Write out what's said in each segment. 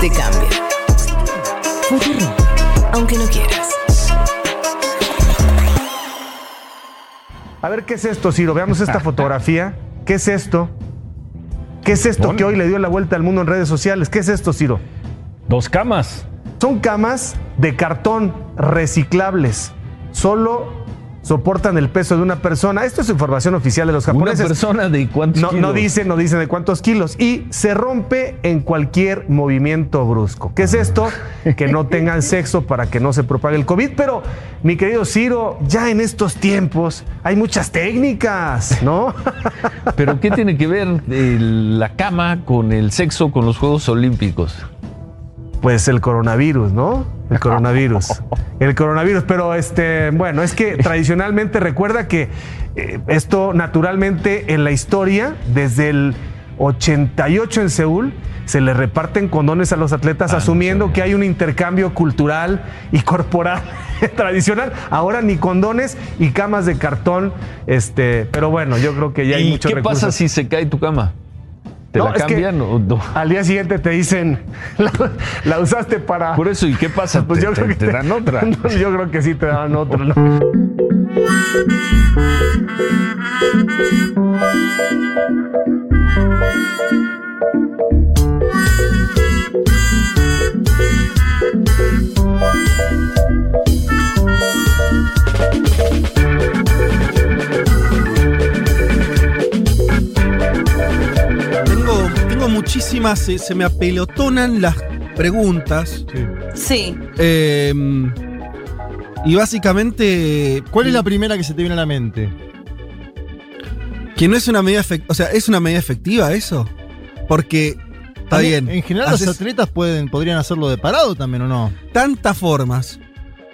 Te cambia. Aunque no quieras. A ver, ¿qué es esto, Ciro? Veamos esta fotografía. ¿Qué es esto? ¿Qué es esto que hoy le dio la vuelta al mundo en redes sociales? ¿Qué es esto, Ciro? Dos camas. Son camas de cartón reciclables. Solo soportan el peso de una persona. Esto es información oficial de los Una japoneses. persona de cuántos No, kilos? no dice, no dice de cuántos kilos. Y se rompe en cualquier movimiento brusco. ¿Qué es esto? Que no tengan sexo para que no se propague el COVID. Pero, mi querido Ciro, ya en estos tiempos hay muchas técnicas, ¿no? ¿Pero qué tiene que ver eh, la cama con el sexo con los Juegos Olímpicos? Pues el coronavirus, ¿no? El coronavirus. El coronavirus. Pero este, bueno, es que tradicionalmente recuerda que eh, esto naturalmente en la historia, desde el 88 en Seúl, se le reparten condones a los atletas Ah, asumiendo que hay un intercambio cultural y corporal tradicional. Ahora ni condones y camas de cartón. Este, pero bueno, yo creo que ya hay ¿Y muchos qué recursos. pasa si se cae tu cama? ¿Te No, la es que- cambian o no? Al día siguiente te dicen, la, la usaste para. Por eso, ¿y qué pasa? Pues ¿Te, yo te- creo que te dan otra? No, yo creo que sí te dan otra. ¿no? Muchísimas, se, se me apelotonan las preguntas. Sí. Eh, y básicamente, ¿Cuál es la primera que se te viene a la mente? que no es una medida efectiva, o sea, ¿es una medida efectiva eso? Porque, está También, bien, En general los atletas pueden, podrían hacerlo de parado también, ¿o no? tantas formas,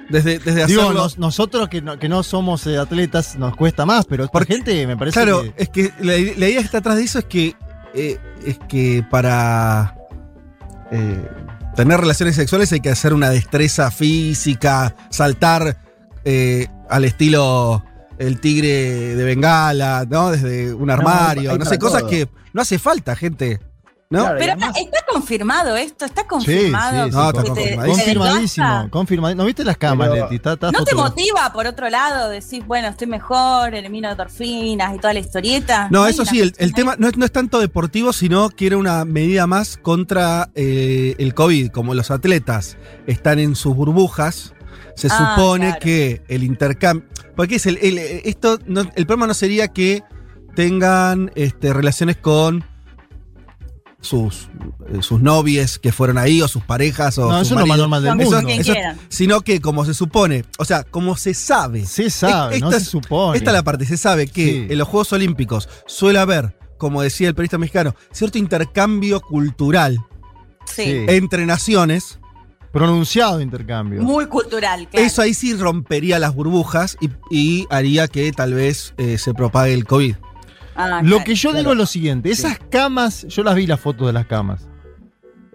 desde, desde Digo, hacerlo... nos- nosotros que no, que no somos eh, atletas nos cuesta más, pero por gente me parece Claro, que... es que la, la idea que está atrás de eso es que eh, es que para eh, tener relaciones sexuales hay que hacer una destreza física, saltar eh, al estilo el tigre de Bengala, ¿no? Desde un armario, no, sé, cosas que no hace falta, gente. ¿No? Claro, Pero además- está, está confirmado esto, está confirmado. sí, sí, No, está te- confirmadísimo. te Confirmadísimo. ¿No viste las cámaras, Pero- Leti? Está- está ¿No te motiva, por otro lado, decís, bueno, estoy mejor, elimino endorfinas y toda la historieta? No, eso sí, el, tema no es, no es tanto deportivo, sino que era una medida más contra eh, el COVID. Como los atletas están en sus burbujas, se Ah, supone claro. que el intercambio. Porque es el, el- esto no- el problema no sería que tengan este, relaciones con sus, eh, sus novies que fueron ahí, o sus parejas, o No, sus eso es lo más maridos. normal del Eso- mundo. quien eso-. Sino que como se supone, o sea, como se sabe. Se sabe, no Esta se es- supone. Esta es la parte, se sabe que Sí. en los Juegos Olímpicos suele haber, como decía el periodista mexicano, cierto intercambio cultural. Sí. entre naciones. Pronunciado intercambio. Muy cultural, claro. Eso ahí sí rompería las burbujas y, y haría que tal vez eh, se propague el COVID. Ah, Lo claro. que yo digo Claro. es lo siguiente: esas camas, yo las vi las fotos de las camas.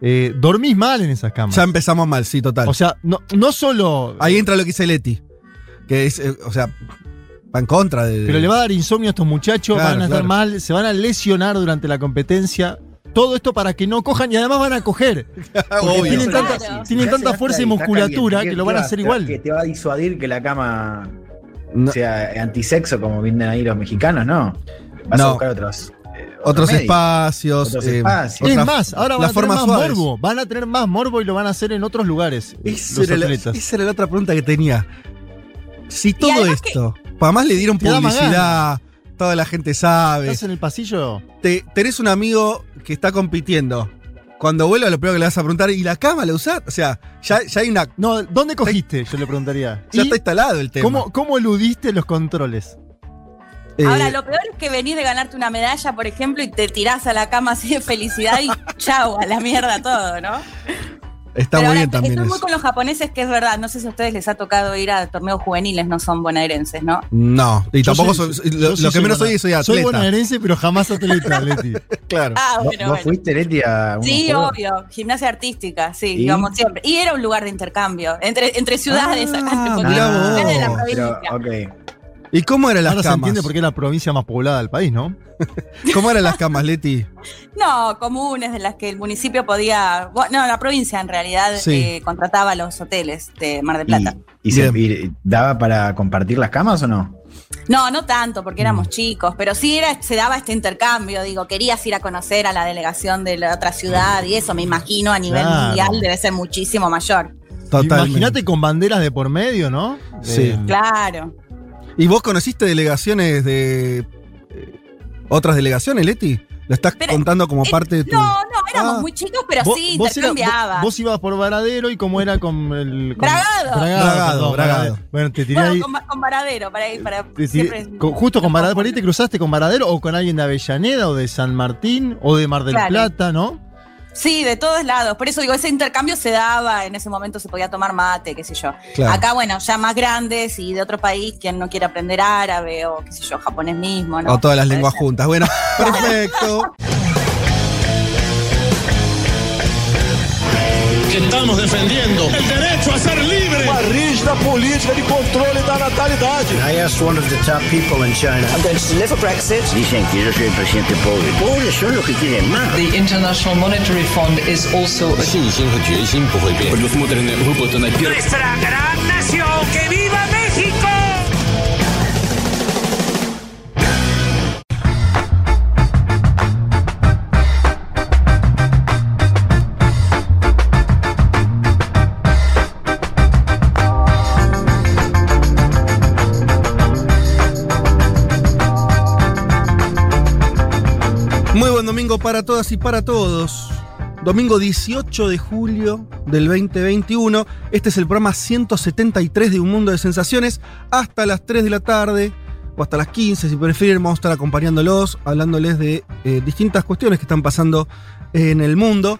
Eh, dormís mal en esas camas. Ya empezamos mal, sí, total. o sea, no, no solo. ahí entra lo que dice Leti, que es, eh, o sea, va en contra de... Pero le va a dar insomnio a estos muchachos, Claro, van a estar claro. mal, se van a lesionar durante la competencia. Todo esto para que no cojan y además van a coger. Porque Obvio. tienen Claro. tanta, tienen fuerza y musculatura que ¿qué- lo van a hacer te- igual. Que te va a disuadir que la cama No. sea antisexo como vienen ahí los mexicanos, ¿no. Vas a No. buscar otros. eh, Otros medios. espacios. Otros eh, espacios. Más, ahora van a tener más suaves. morbo. Van a tener más morbo y lo van a hacer en otros lugares. eh, Esa era, la, esa era la otra pregunta que tenía. Si todo esto, además le dieron más publicidad, toda la gente sabe, Estás en el pasillo. te, tenés un amigo que está compitiendo. Cuando vuelva, lo primero que le vas a preguntar, ¿y la cama la usás? O sea, ya, ya hay una. No, ¿dónde cogiste? Yo le preguntaría. Ya ¿Y está instalado el tema. ¿Cómo, ¿Cómo eludiste los controles? Eh, Ahora, lo peor es que venís de ganarte una medalla, por ejemplo, y te tirás a la cama así de felicidad y chau, a la mierda todo, ¿no? está Pero muy ahora, bien también estoy muy con los japoneses, que es verdad. No sé si a ustedes les ha tocado ir a torneos juveniles, no son bonaerenses, ¿no? No, y Yo tampoco soy- lo, sí lo que menos soy es soy atleta. Soy bonaerense, pero jamás atleta, Leti. Claro. Ah, ¿Vos, bueno, vos bueno. fuiste, Leti, a Sí, juegos? obvio. Gimnasia artística, sí, ¿Y? íbamos siempre. Y era un lugar de intercambio entre, entre ciudades Ah, acá, de la provincia. Pero, ok. ¿Y cómo eran las Ahora se camas? entiende por qué es la provincia más poblada del país, ¿no? ¿Cómo eran las camas, Leti? No, comunes de las que el municipio podía. bueno, No, la provincia en realidad Sí. eh, contrataba los hoteles de Mar del Plata. ¿Y, y se- y daba para compartir las camas o no? No, no tanto, porque éramos chicos, pero sí era, se daba este intercambio. Digo, querías ir a conocer a la delegación de la otra ciudad y eso me imagino a nivel Claro. mundial debe ser muchísimo mayor. Imagínate con banderas de por medio, ¿no? Sí. Eh, Claro. ¿Y vos conociste delegaciones de eh, otras delegaciones, Leti? ¿La estás Pero- contando como Eh, parte de tu.? No, no, éramos Ah. muy chicos, pero vos- sí, intercambiaba. vos, vos ibas por Varadero y cómo era con el. con- Bragado. Bragado, Bragado. Bueno, te tiré Bueno, ahí. con, con Varadero, para ir, para te tiré- siempre- con- justo con Varadero, por ahí te cruzaste con Varadero o con alguien de Avellaneda o de San Martín o de Mar del Claro. Plata, ¿no? Sí, de todos lados. Por eso digo, ese intercambio se daba, en ese momento se podía tomar mate, qué sé yo. Claro. Acá, bueno, ya más grandes y de otro país, quien no quiere aprender árabe o qué sé yo, japonés mismo, ¿no? O todas las lenguas juntas. Bueno, perfecto. que estamos defendiendo el derecho a ser libre. Uma rígida política de controle da natalidade. I asked one of the top people in China. I'm going to deliver Brexit. Dicen que yo soy el presidente pobre. Pobres son los que quieren más. The International Monetary Fund is also a 信心和决心不会变。Nuestra gran nación, que viva México. Muy buen domingo para todas y para todos. Domingo 18 de julio del 2021. Este es el programa 173 de Un Mundo de Sensaciones. Hasta las 3 de la tarde o hasta las 15, si prefieren, vamos a estar acompañándolos, hablándoles de eh, distintas cuestiones que están pasando en el mundo.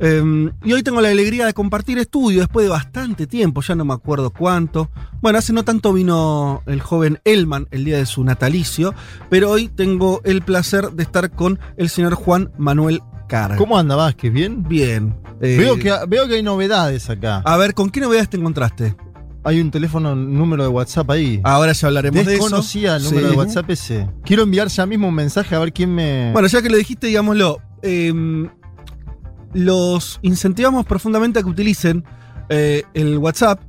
Eh, y hoy tengo la alegría de compartir estudio después de bastante tiempo, ya no me acuerdo cuánto. Bueno, hace no tanto vino el joven Elman el día de su natalicio, pero hoy tengo el placer de estar con el señor Juan Manuel Carga. ¿Cómo anda Vázquez? ¿Bien? Bien. Eh, Veo, que, veo que hay novedades acá. A ver, ¿con qué novedades te encontraste? Hay un teléfono, un número de WhatsApp ahí. Ahora ya hablaremos de eso. Desconocía el número Sí. de WhatsApp ese. Quiero enviar ya mismo un mensaje a ver quién me. Bueno, ya que lo dijiste, digámoslo. eh, los incentivamos profundamente a que utilicen eh, el WhatsApp.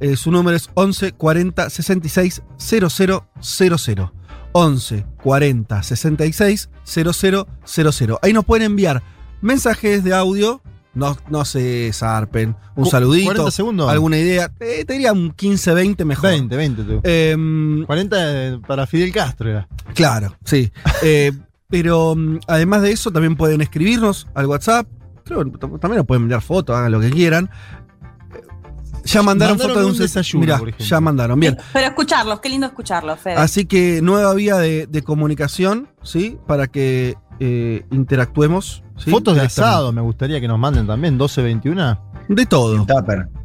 Eh, su número es 11 40 66 0000. 11 40 66 0000. Ahí nos pueden enviar mensajes de audio. No, no se zarpen. Un Cu- saludito. 40 segundos. Alguna idea. Eh, te diría un 15, 20 mejor. 20, 20 tú. Em, 40 para Fidel Castro era. Claro, sí. Eh, pero mm, además de eso, también pueden escribirnos al WhatsApp. Creo también nos pueden enviar fotos, hagan lo que quieran. Ya mandaron, Mandaron fotos de un, un des- desayuno, Mirá, por ya mandaron, bien. Pero escucharlos, qué lindo escucharlos, Fede. Así que nueva vía de, de comunicación, ¿sí? Para que eh, interactuemos. ¿sí? Fotos de asado, me gustaría que nos manden también. 12, 21. De todo,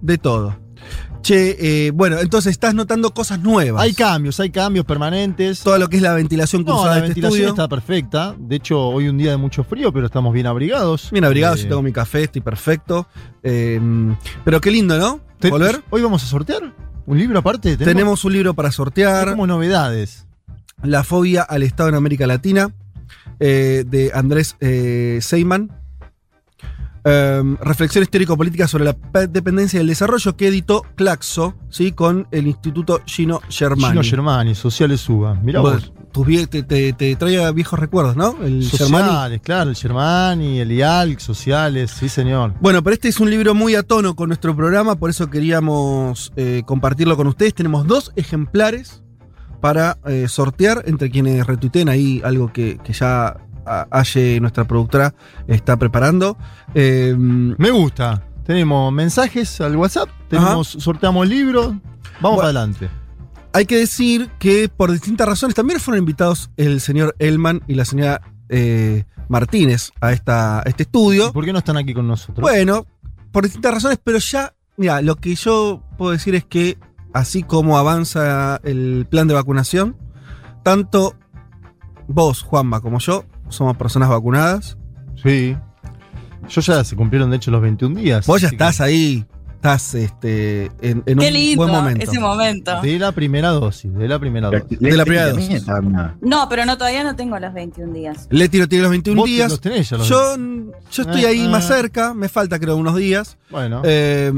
de todo. Che, eh, bueno, entonces estás notando cosas nuevas. Hay cambios, hay cambios permanentes. Todo lo que es la ventilación No, cruzada la de este ventilación estudio. está perfecta. De hecho, hoy un día de mucho frío, pero estamos bien abrigados. Bien abrigado, Eh, yo tengo mi café, estoy perfecto. Eh, pero qué lindo, ¿no? Volver. Hoy vamos a sortear un libro aparte. Tenemos un libro para sortear. como novedades. La fobia al Estado en América Latina, eh, de Andrés eh, Seyman. Em, reflexión histórico-política sobre la pe- dependencia y el desarrollo que editó Claxo, ¿sí? con el Instituto Gino Germani. Gino Germani, Sociales Suba. Mirá vos. Vos, tus vie- te, te- te trae viejos recuerdos, ¿no? El Germani. Sociales, claro, el Germani, el IALC, Sociales, sí señor. Bueno, pero este es un libro muy a tono con nuestro programa, por eso queríamos eh, compartirlo con ustedes. Tenemos dos ejemplares para eh, sortear entre quienes retuiteen ahí algo que, que ya Aye, nuestra productora, está preparando. Eh, Me gusta. Tenemos mensajes al WhatsApp, tenemos, sorteamos libros. Vamos Bueno. para adelante. hay que decir que por distintas razones también fueron invitados el señor Elman y la señora eh, Martínez a, esta, a este estudio. ¿Por qué no están aquí con nosotros? Bueno, por distintas razones, pero ya, mira, lo que yo puedo decir es que así como avanza el plan de vacunación, tanto vos, Juanma, como yo, somos personas vacunadas. Sí. Yo ya se cumplieron de hecho los 21 días. Vos ya que- estás ahí estás este, en, en Qué un lindo buen momento. ese momento. De la primera dosis, de la primera dosis. De la primera dosis. No, pero no, todavía no tengo los 21 días. Leti lo tiene los 21 Vos días. los tenés ya los yo, yo estoy Ah, ahí ah. más cerca, me falta creo unos días. Bueno. Eh,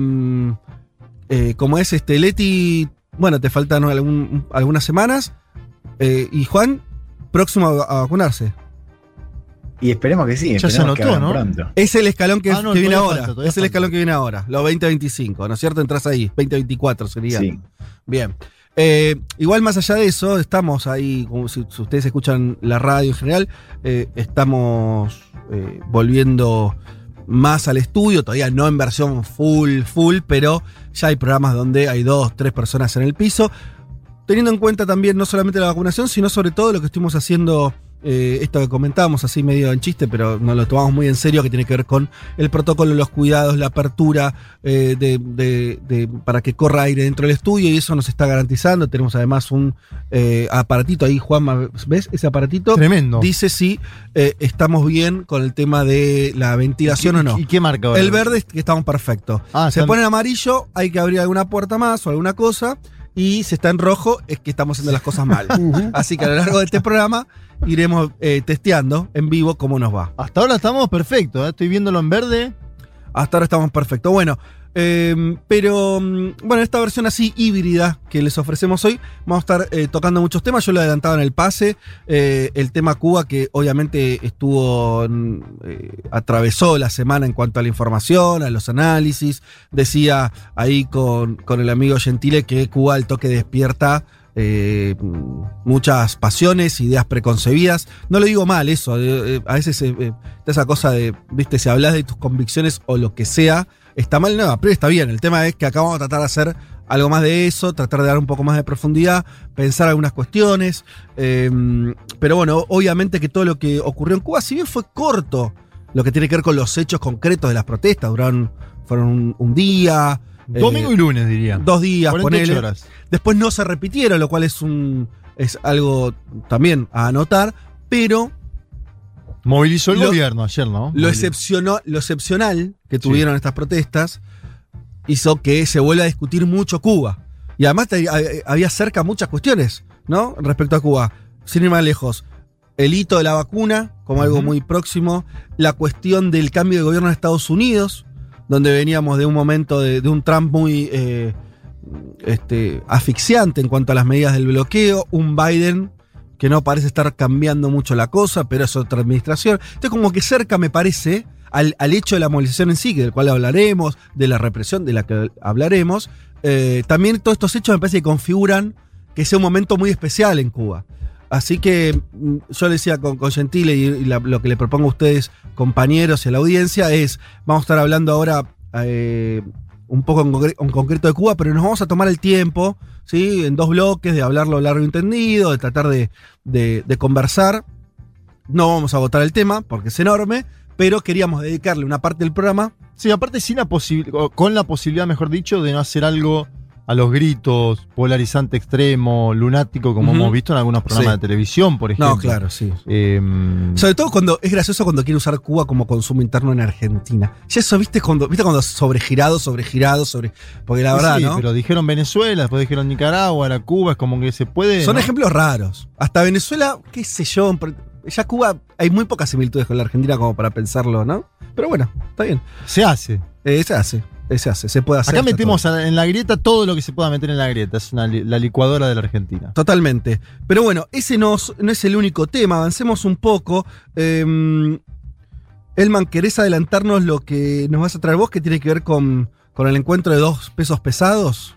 eh, como es este Leti, bueno, te faltan algún- algunas semanas. Eh, y Juan, próximo a, a vacunarse. Y esperemos que sí. Ya se esperemos que anotó, hagan ¿no? Pronto. Es el escalón que, Ah, no, que viene ahora. falta, es el falta. escalón que viene ahora. Los 2025, ¿no es cierto? Entras ahí. 2024 sería. Sí. Bien. Eh, igual más allá de eso, estamos ahí, como si, si ustedes escuchan la radio en general, eh, estamos eh, volviendo más al estudio, todavía no en versión full, full, pero ya hay programas donde hay dos, tres personas en el piso, teniendo en cuenta también no solamente la vacunación, sino sobre todo lo que estuvimos haciendo, eh, esto que comentábamos así medio en chiste, pero nos lo tomamos muy en serio, que tiene que ver con el protocolo, los cuidados, la apertura eh, de, de- de- para que corra aire dentro del estudio y eso nos está garantizando. Tenemos además un eh, aparatito ahí, Juan, ¿ves ese aparatito? Tremendo. Dice si estamos bien con el tema de la ventilación ¿Y- o no. ¿Y qué marca ahora? El verde es que estamos perfectos. Ah, Se pone en amarillo, hay que abrir alguna puerta más o alguna cosa. Y si está en rojo, es que estamos haciendo las cosas mal. Así que a lo largo de este programa iremos eh, testeando en vivo cómo nos va. Hasta ahora estamos perfectos, ¿eh? estoy viéndolo en verde. Hasta ahora estamos perfectos. Bueno, eh, pero mm, bueno, esta versión así híbrida que les ofrecemos hoy, vamos a estar eh, tocando muchos temas. Yo lo adelantaba en el pase. eh, el tema Cuba, que obviamente estuvo. mm, eh, atravesó la semana en cuanto a la información, a los análisis. Decía ahí con, con el amigo Gentile que Cuba al toque despierta. muchas pasiones, ideas preconcebidas. No lo digo mal eso. a veces esa cosa de, viste, si hablas de tus convicciones o lo que sea, está mal, no, pero está bien. El tema es que acá vamos a tratar de hacer algo más de eso, tratar de dar un poco más de profundidad, pensar algunas cuestiones. eh, pero bueno, obviamente que todo lo que ocurrió en Cuba, si bien fue corto, lo que tiene que ver con los hechos concretos de las protestas, duraron, fueron un, un día. eh, Domingo y lunes, diría. Dos días, 48 ponele. horas. Después no se repitieron, lo cual es un. es algo también a anotar, pero Movilizó el Lo- gobierno ayer, ¿no? lo, Movili- excepcionó, lo excepcional que tuvieron estas protestas hizo que se vuelva a discutir mucho Cuba. Y además te- había cerca muchas cuestiones, ¿no? Respecto a Cuba. Sin ir más lejos. El hito de la vacuna, como algo muy próximo. La cuestión del cambio de gobierno en Estados Unidos, donde veníamos de un momento de, de un Trump muy eh, este, asfixiante en cuanto a las medidas del bloqueo. Un Biden que no parece estar cambiando mucho la cosa, pero es otra administración. Entonces, como que cerca me parece al, al hecho de la movilización en sí, del cual hablaremos, de la represión de la que hablaremos. eh, también todos estos hechos me parece que configuran que sea un momento muy especial en Cuba. Así que mm, yo le decía con, con Gentile y, lo que le propongo a ustedes, compañeros y a la audiencia, es, vamos a estar hablando ahora eh, un poco en, concre- en concreto de Cuba, pero nos vamos a tomar el tiempo, ¿sí? En dos bloques, de hablarlo largo y entendido, de tratar de, de- conversar. No vamos a agotar el tema, porque es enorme, pero queríamos dedicarle una parte del programa. Sí, aparte sin la con la posibilidad, mejor dicho, de no hacer algo a los gritos, polarizante extremo, lunático, como hemos visto en algunos programas Sí. de televisión, por ejemplo. No, claro, sí. Em, Sobre todo cuando es gracioso cuando quiere usar Cuba como consumo interno en Argentina. Ya eso, viste, cuando, viste cuando sobregirado, sobregirado, sobre. Porque la verdad, sí, ¿no? pero dijeron Venezuela, después dijeron Nicaragua, ahora Cuba, es como que se puede. Son ¿no? ejemplos raros. Hasta Venezuela, qué sé yo. Ya Cuba, hay muy pocas similitudes con la Argentina como para pensarlo, ¿no? Pero bueno, está bien. Se hace. Eh, se hace, se hace, se puede hacer. Acá metemos en la grieta todo lo que se pueda meter en la grieta. Es una la licuadora de la Argentina. Totalmente. Pero bueno, ese no, es- no es el único tema. Avancemos un poco. Eh, Elman, ¿querés adelantarnos lo que nos vas a traer vos que tiene que ver con, con el encuentro de dos pesos pesados?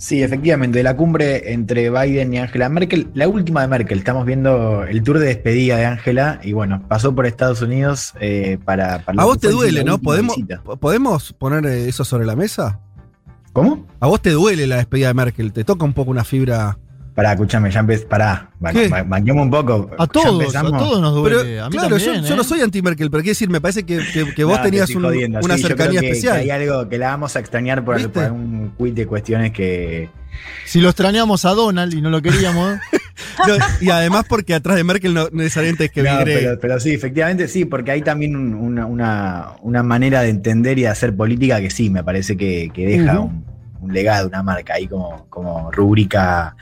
Sí, efectivamente, la cumbre entre Biden y Angela Merkel, la última de Merkel, estamos viendo el tour de despedida de Angela y bueno, pasó por Estados Unidos eh, para, para A vos te duele, ¿no? ¿Podemos, visita. ¿Podemos poner eh, eso sobre la mesa? ¿Cómo? A vos te duele la despedida de Merkel, te toca un poco una fibra. Pará, escuchame, ya empecé, pará, banquemos un poco. A todos, a empezamos. todos nos Pero duele. a mí claro, yo, también, yo no ¿eh? soy anti-Merkel, pero quiero decir, me parece que, que- que vos No, tenías estoy un- jodiendo, una sí, yo creo cercanía que- especial. hay algo que la vamos a extrañar por, ¿Viste? por un quiz de cuestiones que. Si lo extrañamos a Donald y no lo queríamos. No, y además porque atrás de Merkel no necesariamente es que No, pero, pero sí, efectivamente sí, porque hay también un- una, una- una manera de entender y de hacer política que sí, me parece que, que deja un, un legado, una marca ahí como, como rubrica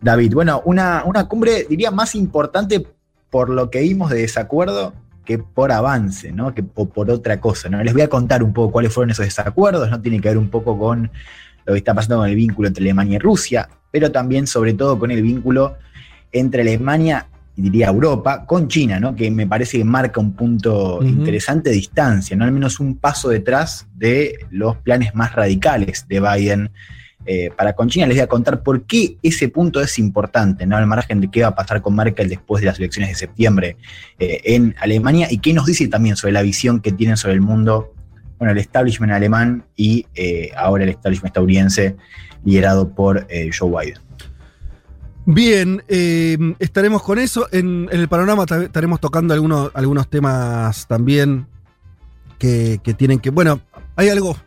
David. Bueno, una, una cumbre, diría, más importante por lo que vimos de desacuerdo que por avance, ¿no? Que, o por otra cosa, ¿no? Les voy a contar un poco cuáles fueron esos desacuerdos, ¿no? Tiene que ver un poco con lo que está pasando con el vínculo entre Alemania y Rusia, pero también, sobre todo, con el vínculo entre Alemania diría Europa con China, ¿no? Que me parece que marca un punto interesante de distancia, ¿no? Al menos un paso detrás de los planes más radicales de Biden eh, para con China. Les voy a contar por qué ese punto es importante, ¿no? Al margen de qué va a pasar con Merkel después de las elecciones de septiembre eh, en Alemania y qué nos dice también sobre la visión que tienen sobre el mundo, bueno, el establishment alemán y eh, ahora el establishment estadounidense liderado por Joe Biden. Bien, eh, estaremos con eso. En, en el panorama ta- estaremos tocando algunos, algunos temas también que, que tienen que. Bueno, hay algo.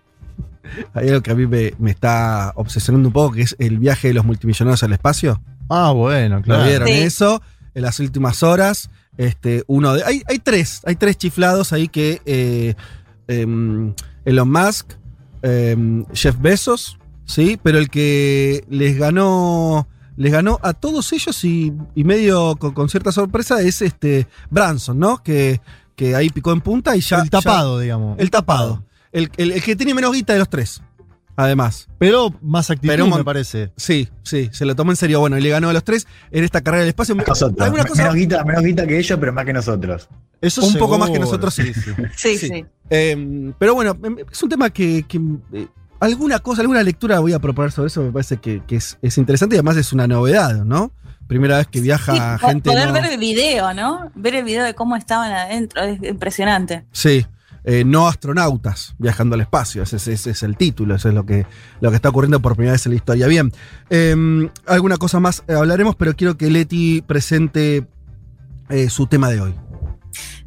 Hay algo que a mí me, me está obsesionando un poco, que es el viaje de los multimillonarios al espacio. Ah, bueno, ¿Lo claro. vieron Sí. eso? En las últimas horas. Este, uno de. Hay, hay tres, hay tres chiflados ahí que. eh, em, Elon Musk, em, Jeff Bezos, ¿sí? Pero el que les ganó. Les ganó a todos ellos y, y medio con, con cierta sorpresa es este Branson, ¿no? Que, que ahí picó en punta y ya. el tapado, digamos. el tapado. El, el- el que tiene menos guita de los tres. Además. Pero más actitud, Pero me parece. Sí, sí, se lo tomó en serio. Bueno, y le ganó a los tres en esta carrera del espacio. Nosotros. ¿Alguna cosa? Menos, guita, menos guita que ellos, pero más que nosotros. Eso Un poco más que nosotros, sí. Sí, Sí. sí. Eh, pero bueno, em, es un tema que, que, eh, alguna cosa, alguna lectura voy a proponer sobre eso, me parece que, que es, es interesante y además es una novedad, ¿no? Primera vez que viaja Sí, gente. poder no- ver el video, ¿no? Ver el video de cómo estaban adentro, es impresionante. Sí, eh, no astronautas viajando al espacio, ese, ese- ese es el título, eso es lo que, lo que está ocurriendo por primera vez en la historia. Bien, eh, alguna cosa más hablaremos, pero quiero que Leti presente eh, su tema de hoy.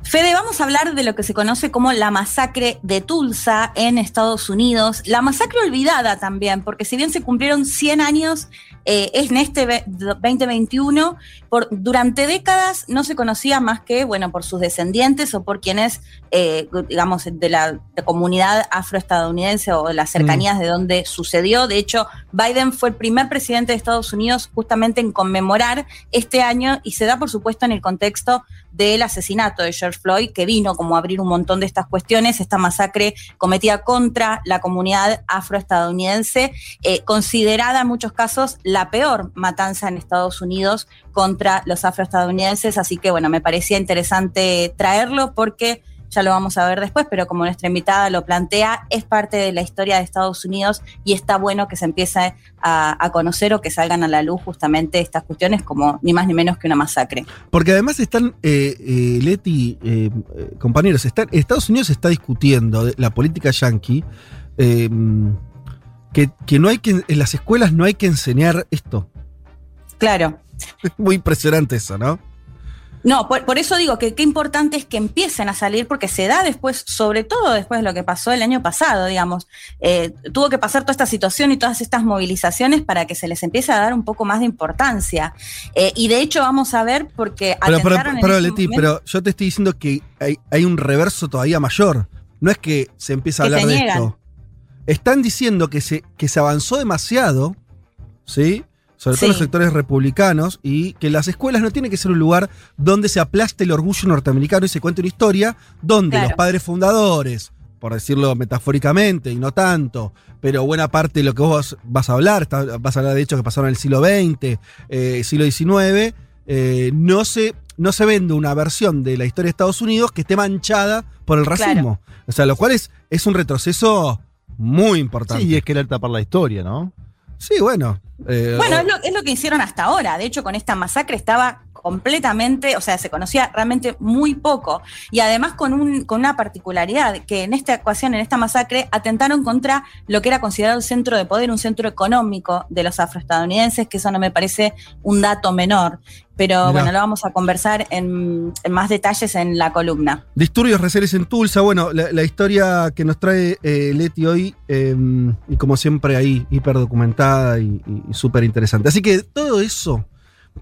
Fede, vamos a hablar de lo que se conoce como la masacre de Tulsa en Estados Unidos. La masacre olvidada también, porque si bien se cumplieron 100 años eh, en este ve- 2021, por, durante décadas no se conocía más que, bueno, por sus descendientes o por quienes, eh, digamos, de la de comunidad afroestadounidense o las cercanías de donde sucedió. De hecho, Biden fue el primer presidente de Estados Unidos justamente en conmemorar este año y se da, por supuesto, en el contexto del asesinato de George Floyd, que vino como a abrir un montón de estas cuestiones, esta masacre cometida contra la comunidad afroestadounidense, eh, considerada en muchos casos la peor matanza en Estados Unidos contra los afroestadounidenses. Así que, bueno, me parecía interesante traerlo porque ya lo vamos a ver después, pero como nuestra invitada lo plantea, es parte de la historia de Estados Unidos y está bueno que se empiece a, a conocer o que salgan a la luz justamente estas cuestiones como ni más ni menos que una masacre. Porque además están, eh, eh, Leti, eh, eh, compañeros, están, Estados Unidos está discutiendo la política yanqui, que, que no hay que, en las escuelas no hay que enseñar esto. Claro. Muy impresionante eso, ¿no? No, por, por eso digo que qué importante es que empiecen a salir, porque se da después, sobre todo después de lo que pasó el año pasado, digamos. Eh, tuvo que pasar toda esta situación y todas estas movilizaciones para que se les empiece a dar un poco más de importancia. Eh, y de hecho vamos a ver, porque Pero, pero, pero, ese Leti, momento- pero yo te estoy diciendo que hay, hay un reverso todavía mayor. No es que se empieza a hablar de esto. Están diciendo que se, que se avanzó demasiado, ¿sí? Sobre todo Sí. los sectores republicanos, y que las escuelas no tienen que ser un lugar donde se aplaste el orgullo norteamericano y se cuente una historia donde Claro. los padres fundadores, por decirlo metafóricamente y no tanto, pero buena parte de lo que vos vas a hablar, vas a hablar de hechos que pasaron en el siglo XX, eh, siglo XIX, eh, no, se, no se vende una versión de la historia de Estados Unidos que esté manchada por el racismo. O sea, lo cual es, es un retroceso muy importante. Sí, y es querer tapar la historia, ¿no? Sí, bueno. eh, Bueno, es lo, es lo que hicieron hasta ahora. De hecho, con esta masacre estaba completamente, o sea, se conocía realmente muy poco. Y además con, un, con una particularidad, que en esta ecuación, en esta masacre, atentaron contra lo que era considerado el centro de poder, un centro económico de los afroestadounidenses, que eso no me parece un dato menor. Pero Mirá. bueno, lo vamos a conversar en, en más detalles en la columna. Disturbios receles en Tulsa. Bueno, la, la historia que nos trae eh, Leti hoy, eh, y como siempre ahí, hiper documentada y, y súper interesante. Así que todo eso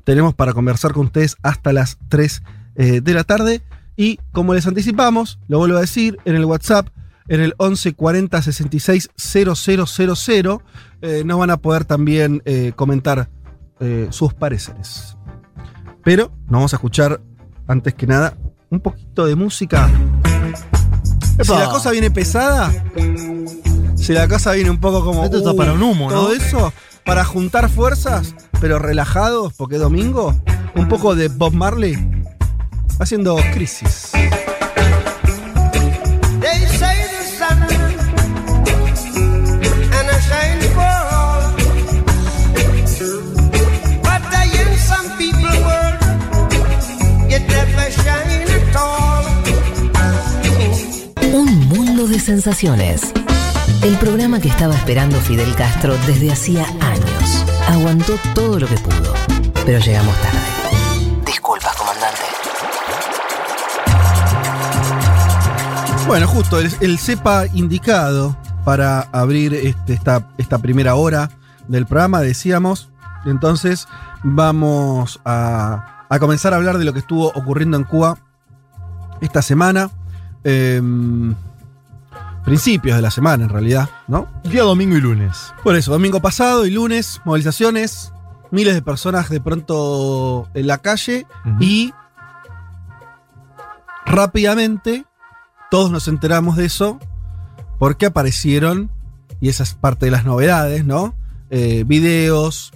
tenemos para conversar con ustedes hasta las 3 eh, de la tarde. Y como les anticipamos, lo vuelvo a decir, en el WhatsApp, en el 11 40 66 000, eh, nos van a poder también eh, comentar eh, sus pareceres. Pero nos vamos a escuchar, antes que nada, un poquito de música. Si la cosa viene pesada, si la cosa viene un poco como. Esto está uh, para un humo, ¿no? Todo eso, para juntar fuerzas, pero relajados, porque es domingo, un poco de Bob Marley haciendo crisis. Un mundo de sensaciones. El programa que estaba esperando Fidel Castro desde hacía años. Aguantó todo lo que pudo, pero llegamos tarde. Disculpas, comandante. Bueno, justo el, el cepa indicado para abrir este- esta, esta primera hora del programa, decíamos. Entonces, vamos a, a comenzar a hablar de lo que estuvo ocurriendo en Cuba esta semana. Em, principios de la semana, en realidad, ¿no? Día domingo y lunes. Por eso, domingo pasado y lunes, movilizaciones, miles de personas de pronto en la calle y rápidamente todos nos enteramos de eso porque aparecieron, y esa es parte de las novedades, ¿no? Eh, videos.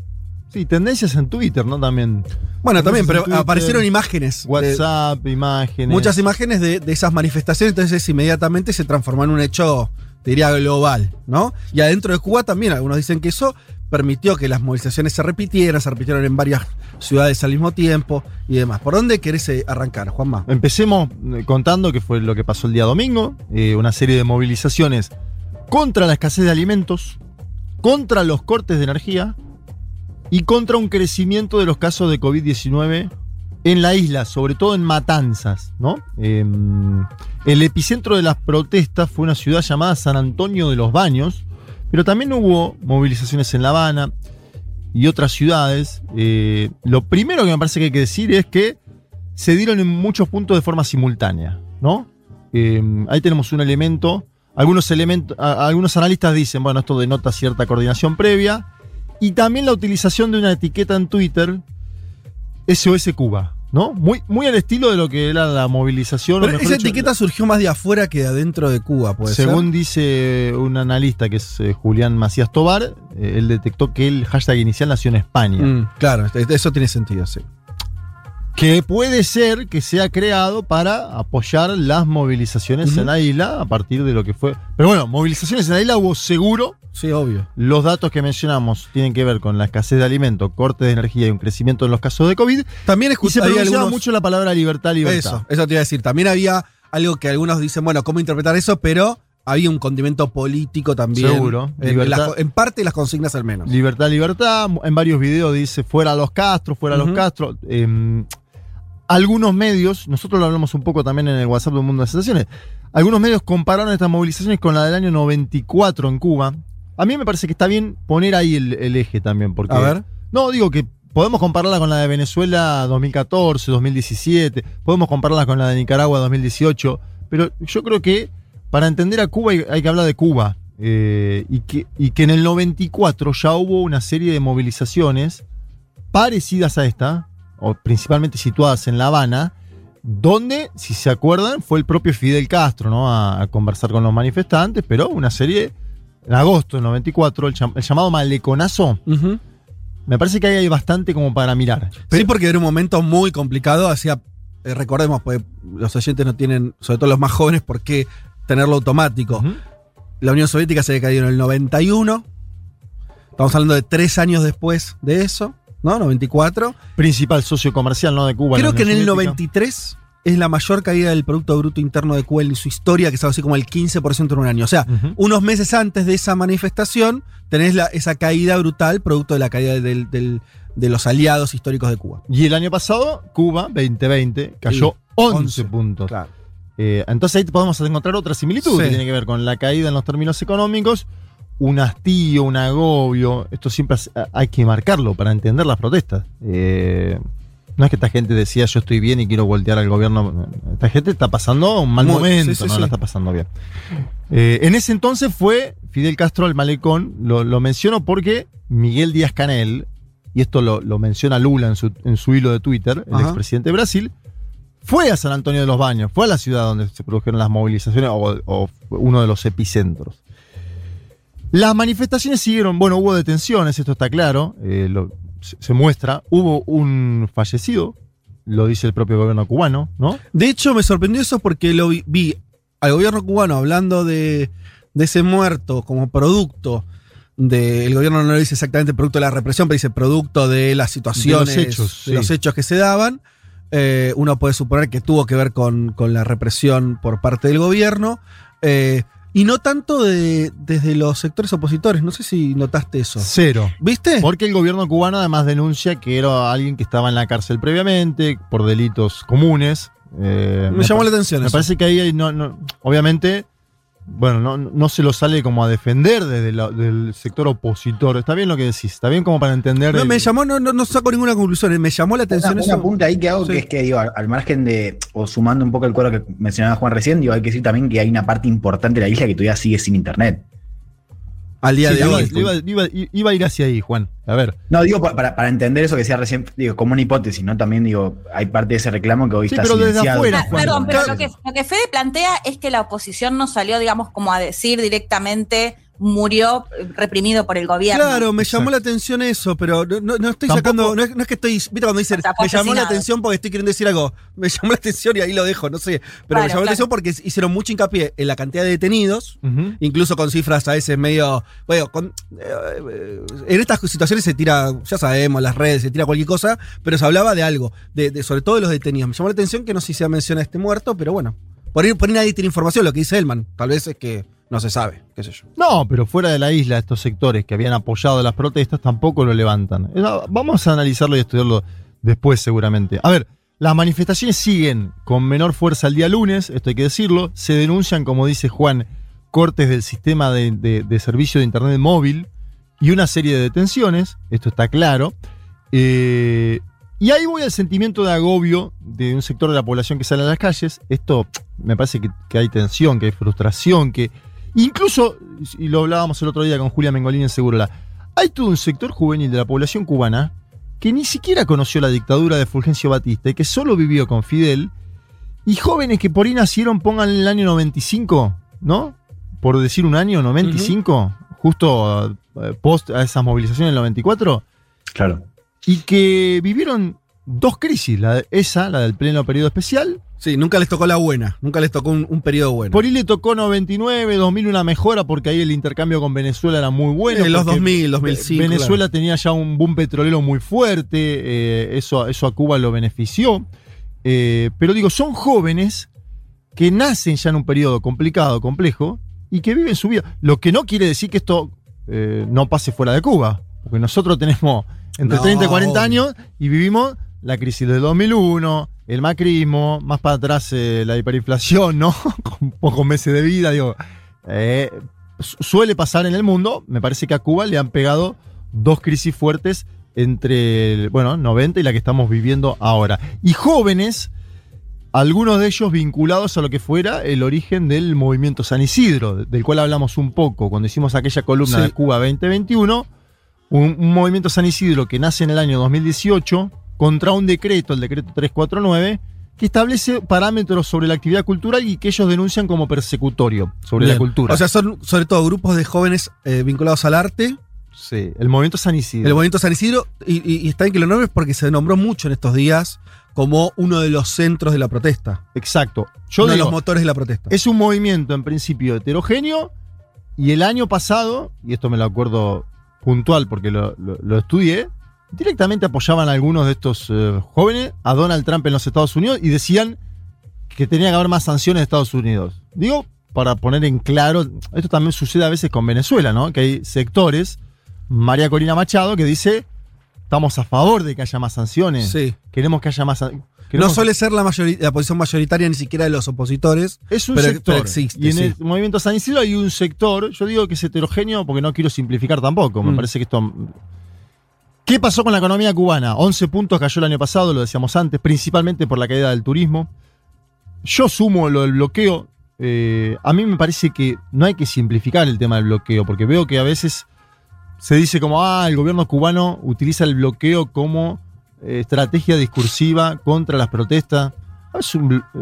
Sí, tendencias en Twitter, ¿no? También. Bueno, también, pero Twitter, aparecieron imágenes. de- WhatsApp, imágenes. muchas imágenes de, de esas manifestaciones, entonces inmediatamente se transformó en un hecho, te diría, global, ¿no? Y adentro de Cuba también, algunos dicen que eso permitió que las movilizaciones se repitieran, se repitieron en varias ciudades al mismo tiempo y demás. ¿Por dónde querés eh, arrancar, Juanma? Empecemos eh, contando que fue lo que pasó el día domingo, eh, una serie de movilizaciones contra la escasez de alimentos, contra los cortes de energía y contra un crecimiento de los casos de COVID-19 en la isla, sobre todo en Matanzas, ¿no? Eh, el epicentro de las protestas fue una ciudad llamada San Antonio de los Baños, pero también hubo movilizaciones en La Habana y otras ciudades. Eh, lo primero que me parece que hay que decir es que se dieron en muchos puntos de forma simultánea, ¿no? Eh, ahí tenemos un elemento. Algunos, elementos, algunos analistas dicen, bueno, esto denota cierta coordinación previa. Y también la utilización de una etiqueta en Twitter, SOS Cuba, ¿no? Muy, muy al estilo de lo que era la movilización. Pero esa dicho, etiqueta surgió más de afuera que de adentro de Cuba, puede según ser. dice un analista que es eh, Julián Macías Tobar, eh, él detectó que el hashtag inicial nació en España. Mm, claro, eso tiene sentido, sí. Que puede ser que sea creado para apoyar las movilizaciones en la isla a partir de lo que fue. Pero bueno, movilizaciones en la isla hubo seguro. Sí, obvio. Los datos que mencionamos tienen que ver con la escasez de alimentos, corte de energía y un crecimiento en los casos de COVID. También Y escuché se había pronunciaba algunos- mucho la palabra libertad, libertad. Eso, eso te iba a decir. También había algo que algunos dicen, bueno, ¿cómo interpretar eso? Pero había un condimento político también. Seguro. En, Libertad. las- en parte las consignas al menos. Libertad, libertad. En varios videos dice fuera los Castro, fuera Ujú. los Castro. Eh, algunos medios, nosotros lo hablamos un poco también en el WhatsApp de Un Mundo de Sensaciones, algunos medios compararon estas movilizaciones con la del año 94 en Cuba. A mí me parece que está bien poner ahí el, el eje también, porque... A ver. No, digo que podemos compararla con la de Venezuela 2014, 2017, podemos compararla con la de Nicaragua 2018, pero yo creo que para entender a Cuba hay, hay que hablar de Cuba. eh, y, que, y que en el 94 ya hubo una serie de movilizaciones parecidas a esta, o principalmente situadas en La Habana, donde, si se acuerdan, fue el propio Fidel Castro ¿no? a, a conversar con los manifestantes, pero una serie, en agosto del 94, el, el llamado maleconazo, me parece que ahí hay bastante como para mirar. Sí, porque era un momento muy complicado. Hacía, eh, recordemos, pues los oyentes no tienen, sobre todo los más jóvenes, por qué tenerlo automático. La Unión Soviética se había caído en el 91. Estamos hablando de tres años después de eso, ¿no? 94. Principal socio comercial ¿no? de Cuba. Creo que en el Soviética. 93 es la mayor caída del Producto Bruto Interno de Cuba en su historia, que es algo así como el 15% en un año. O sea, unos meses antes de esa manifestación, tenés la- esa caída brutal, producto de la caída del- del- de los aliados históricos de Cuba. Y el año pasado, Cuba, 2020, cayó Sí, 11, 11, puntos. Claro. Eh, entonces ahí podemos encontrar otra similitud Sí. que tiene que ver con la caída en los términos económicos un hastío, un agobio. Esto siempre hay que marcarlo para entender las protestas. Eh, no es que esta gente decía yo estoy bien y quiero voltear al gobierno. Esta gente está pasando un mal Muy- momento, sí, sí, no sí. la está pasando bien. Eh, en ese entonces fue Fidel Castro al malecón. Lo, lo menciono porque Miguel Díaz Canel, y esto lo, lo menciona Lula en su, en su hilo de Twitter, el Ajá. expresidente de Brasil, fue a San Antonio de los Baños, fue a la ciudad donde se produjeron las movilizaciones o, uno de los epicentros. Las manifestaciones siguieron, bueno, hubo detenciones, esto está claro, eh, lo- se, se muestra, hubo un fallecido, lo dice el propio gobierno cubano, ¿no? De hecho, me sorprendió eso porque lo vi, vi al gobierno cubano hablando de, de ese muerto como producto de, el gobierno no lo dice exactamente producto de la represión, pero dice producto de las situaciones, De los hechos, de sí. los hechos que se daban. Eh, uno puede suponer que tuvo que ver con, con la represión por parte del gobierno. eh, y no tanto de, desde los sectores opositores. No sé si notaste eso. Cero. ¿Viste? Porque el gobierno cubano además denuncia que era alguien que estaba en la cárcel previamente por delitos comunes. Eh, Me llamó la atención Me eso. parece que ahí no, no- obviamente, bueno, no, no se lo sale como a defender desde la- del sector opositor. Está bien lo que decís, está bien como para entender. No, el- me llamó, no, no, no saco ninguna conclusión. eh, Me llamó la atención Una, eso. un apunte ahí que hago Sí. que es que digo, al, al margen de, o sumando un poco el cuadro que mencionaba Juan recién, digo, hay que decir también que hay una parte importante de la isla que todavía sigue sin internet. Al día Sí, de iba, hoy. iba- iba- iba a ir hacia ahí, Juan. A ver. No, digo, pa- para, para entender eso que decía recién, digo, como una hipótesis, ¿no? También digo, hay parte de ese reclamo que hoy Sí, está pero desde afuera, Ah, Juan. Perdón, pero lo que, lo que Fede plantea es que la oposición no salió, digamos, como a decir directamente murió eh, reprimido por el gobierno. Claro, me llamó Exacto. la atención eso, pero no, no- no estoy Tampoco- sacando. No es, no es que estoy. ¿Viste cuando dicen, me llamó la atención porque estoy queriendo decir algo? Me llamó la atención y ahí lo dejo, no sé. Pero Claro, me llamó claro. la atención porque hicieron mucho hincapié en la cantidad de detenidos, incluso con cifras a veces medio. Bueno, con- eh, en estas situaciones se tira, ya sabemos, las redes, se tira cualquier cosa, pero se hablaba de algo, de, de- sobre todo de los detenidos. Me llamó la atención que no sé si se menciona este muerto, pero bueno. Por ahí, por ahí nadie tiene información, lo que dice Elman. Tal vez es que no se sabe, qué sé yo. No, pero fuera de la isla, estos sectores que habían apoyado las protestas tampoco lo levantan. Eh, Vamos a analizarlo y estudiarlo después seguramente. A ver, las manifestaciones siguen con menor fuerza el día lunes, esto hay que decirlo. Se denuncian, como dice Juan, cortes del sistema de, de- servicio de Internet móvil y una serie de detenciones, esto está claro. Eh, y ahí voy al sentimiento de agobio de un sector de la población que sale a las calles. Esto me parece que hay tensión, que hay frustración, que incluso, y lo hablábamos el otro día con Julia Mengolini en Segurola, hay todo un sector juvenil de la población cubana que ni siquiera conoció la dictadura de Fulgencio Batista y que solo vivió con Fidel, y jóvenes que por ahí nacieron, pongan el año 95, ¿no? Por decir un año, 95, justo eh, post a esas movilizaciones del 94, Claro. y que vivieron dos crisis, la de- esa, la del pleno periodo especial, Sí, nunca les tocó la buena, nunca les tocó un, un periodo bueno. por ahí le tocó 99, 2000 una mejora porque ahí el intercambio con Venezuela era muy bueno. Eh, los porque 2000, 2005, Venezuela claro. tenía ya un boom petrolero muy fuerte, eh, eso, eso a Cuba lo benefició. Eh, pero digo, son jóvenes que nacen ya en un periodo complicado, complejo, y que viven su vida. Lo que no quiere decir que esto no pase fuera de Cuba, porque nosotros tenemos entre No, 30 y 40 obvio. años y vivimos la crisis del 2001, el macrismo, más para atrás eh, la hiperinflación, ¿no? Con pocos meses de vida, digo. eh, su- suele pasar en el mundo, me parece que a Cuba le han pegado dos crisis fuertes entre, el, bueno, 90 y la que estamos viviendo ahora. Y jóvenes, algunos de ellos vinculados a lo que fuera el origen del movimiento San Isidro, del cual hablamos un poco cuando hicimos aquella columna Sí. de Cuba 2021, un, un movimiento San Isidro que nace en el año 2018 contra un decreto, el decreto 349, que establece parámetros sobre la actividad cultural y que ellos denuncian como persecutorio sobre Bien. la cultura. O sea, son sobre todo grupos de jóvenes eh, vinculados al arte, sí, el movimiento San Isidro. el movimiento San Isidro, y, y- y está bien que lo nombres porque se nombró mucho en estos días como uno de los centros de la protesta. Exacto. Yo uno de los motores de la protesta. Es un movimiento en principio heterogéneo y el año pasado, y esto me lo acuerdo puntual porque lo, lo- lo estudié, directamente apoyaban a algunos de estos eh, jóvenes a Donald Trump en los Estados Unidos y decían que tenía que haber más sanciones de Estados Unidos. Digo, para poner en claro, esto también sucede a veces con Venezuela, ¿no? Que hay sectores, María Corina Machado, que dice, estamos a favor de que haya más sanciones. Sí. Queremos que haya más... san-". No suele ser la, la posición mayoritaria ni siquiera de los opositores. Es un pero, sector. pero existe. y en sí. el movimiento San Isidro hay un sector, yo digo que es heterogéneo porque no quiero simplificar tampoco. Me Mm. parece que esto. ¿Qué pasó con la economía cubana? 11 puntos cayó el año pasado, lo decíamos antes, principalmente por la caída del turismo. Yo sumo lo del bloqueo. eh, a mí me parece que no hay que simplificar el tema del bloqueo, porque veo que a veces se dice como, ah, el gobierno cubano utiliza el bloqueo como eh, estrategia discursiva contra las protestas.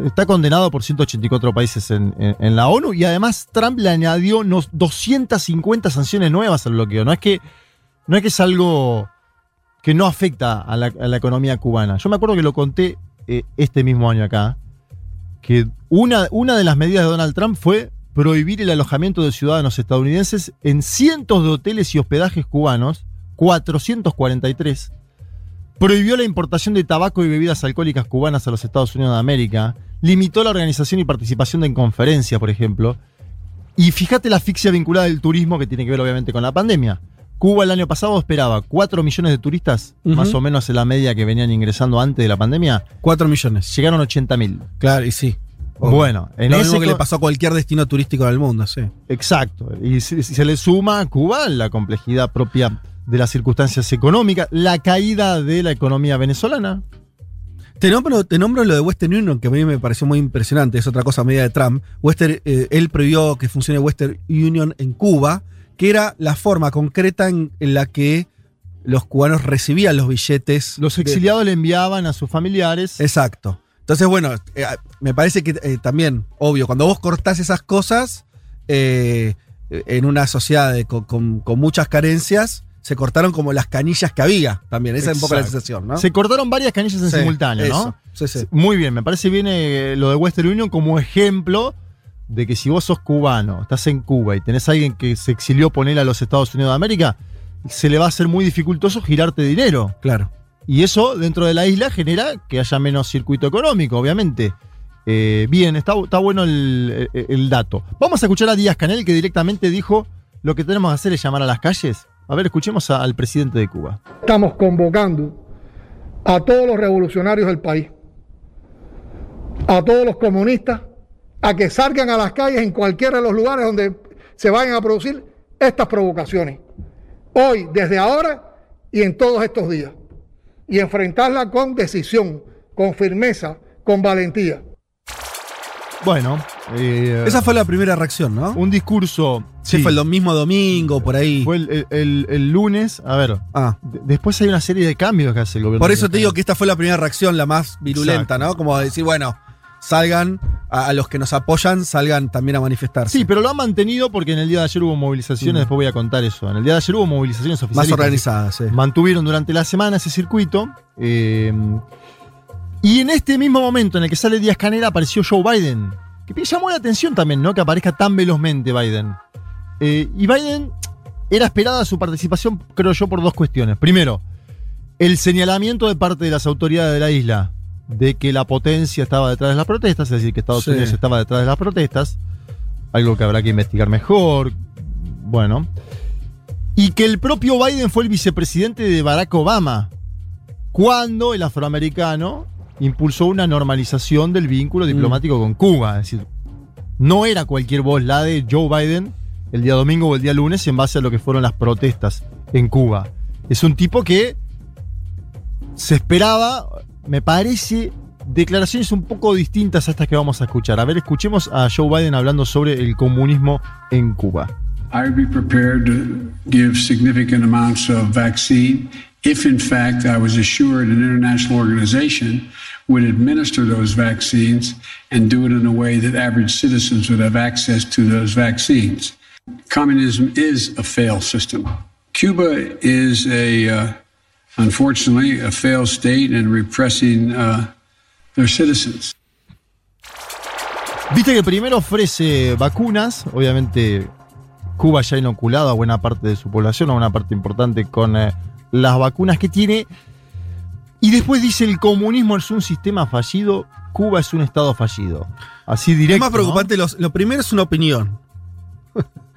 Está condenado por 184 países en, en- en la ONU y además Trump le añadió unos 250 sanciones nuevas al bloqueo. No es que, no es, que es algo que no afecta a la, economía cubana. Yo me acuerdo que lo conté eh, este mismo año acá, que una, una de las medidas de Donald Trump fue prohibir el alojamiento de ciudadanos estadounidenses en cientos de hoteles y hospedajes cubanos, 443. Prohibió la importación de tabaco y bebidas alcohólicas cubanas a los Estados Unidos de América. Limitó la organización y participación en conferencias, por ejemplo. Y fíjate la asfixia vinculada del turismo que tiene que ver obviamente con la pandemia. Cuba el año pasado esperaba 4 millones de turistas, más o menos en la media que venían ingresando antes de la pandemia. 4 millones. Llegaron 80 mil. Claro, y sí. Obvio. Bueno, en Lo ese mismo que le pasó a cualquier destino turístico del mundo, sí. Exacto. Y si, si se le suma a Cuba la complejidad propia de las circunstancias económicas, la caída de la economía venezolana. Te nombro, te nombro lo de Western Union, que a mí me pareció muy impresionante, es otra cosa media de Trump. Western, eh, él prohibió que funcione Western Union en Cuba, que era la forma concreta en, en la que los cubanos recibían los billetes. Los de- exiliados le enviaban a sus familiares. Exacto. Entonces, bueno, eh, me parece que eh, también, obvio, cuando vos cortás esas cosas, eh, en una sociedad de- con, con- con muchas carencias, se cortaron como las canillas que había también. Esa es un poco la sensación, ¿no? Se cortaron varias canillas en Sí, simultáneo, eso. ¿no? Sí, sí. Muy bien, me parece bien lo de Western Union como ejemplo de que si vos sos cubano, estás en Cuba y tenés a alguien que se exilió poner a los Estados Unidos de América, se le va a hacer muy dificultoso girarte dinero. Claro. Y eso dentro de la isla genera que haya menos circuito económico, obviamente. Eh, bien, está, está bueno el, el- el dato. Vamos a escuchar a Díaz Canel que directamente dijo lo que tenemos que hacer es llamar a las calles. A ver, escuchemos a- al presidente de Cuba. Estamos convocando a todos los revolucionarios del país, a todos los comunistas, a que salgan a las calles en cualquiera de los lugares donde se vayan a producir estas provocaciones. Hoy, desde ahora y en todos estos días. Y enfrentarla con decisión, con firmeza, con valentía. Bueno, eh, Esa fue la primera reacción, ¿no? un discurso. Sí, fue el mismo domingo, por ahí. Fue el, el- el- el lunes. A ver, Ah. de- después hay una serie de cambios que hace el gobierno. Por eso te digo que esta fue la primera reacción, la más virulenta, Exacto. ¿no? Como decir, bueno, salgan, a, a los que nos apoyan, salgan también a manifestarse. Sí, pero lo han mantenido porque en el día de ayer hubo movilizaciones, Mm. después voy a contar eso. En el día de ayer hubo movilizaciones oficiales. más organizadas, sí. Mantuvieron durante la semana ese circuito. eh, y en este mismo momento en el que sale Díaz Canel apareció Joe Biden. Que me llamó la atención también, ¿no? Que aparezca tan velozmente Biden. Eh, y Biden era esperada su participación, creo yo, por dos cuestiones. Primero, el señalamiento de parte de las autoridades de la isla de que la potencia estaba detrás de las protestas, es decir, que Estados Sí. Unidos estaba detrás de las protestas, algo que habrá que investigar mejor. Bueno. Y que el propio Biden fue el vicepresidente de Barack Obama cuando el afroamericano impulsó una normalización del vínculo diplomático con Cuba. Es decir, no era cualquier voz la de Joe Biden el día domingo o el día lunes en base a lo que fueron las protestas en Cuba. Es un tipo que se esperaba, me parece, declaraciones un poco distintas a estas que vamos a escuchar. A ver, escuchemos a Joe Biden hablando sobre el comunismo en Cuba. I would be prepared to give significant amounts of vaccine if, in fact, I was assured an international organization would administer those vaccines and do it in a way that average citizens would have access to those vaccines. Communism is a failed system. Cuba is a, uh, unfortunately, a failed state in repressing uh, their citizens. Viste que primero ofrece vacunas, obviamente Cuba ya ha inoculado a buena parte de su población, a una parte importante con eh, las vacunas que tiene. Y después dice el comunismo es un sistema fallido, Cuba es un estado fallido. Así directo. Es más preocupante, los- lo primero es una opinión.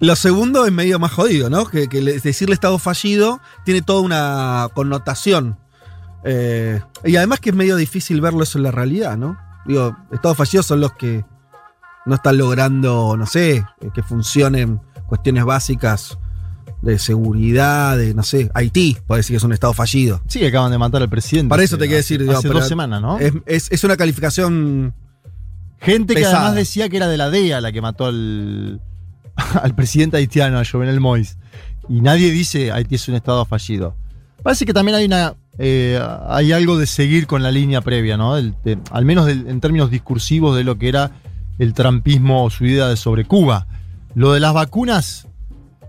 Lo segundo es medio más jodido, ¿no? Que, que le- decirle Estado fallido tiene toda una connotación Eh, y además que es medio difícil verlo eso en la realidad, ¿no? Digo, estados fallidos son los que no están logrando, no sé, que funcionen cuestiones básicas de seguridad, de, no sé, Haití, puede decir que es un estado fallido. Sí, acaban de matar al presidente. Para eso te quiero decir, hace, digo, dos semanas, ¿no? Es, es- es una calificación Gente que pesada. además decía que era de la DEA la que mató al, al presidente haitiano, a Jovenel Moïse. Y nadie dice Haití es un estado fallido. Parece que también hay una. eh, hay algo de seguir con la línea previa, ¿no? De- al menos del- en términos discursivos de lo que era el trampismo o su idea de sobre Cuba. Lo de las vacunas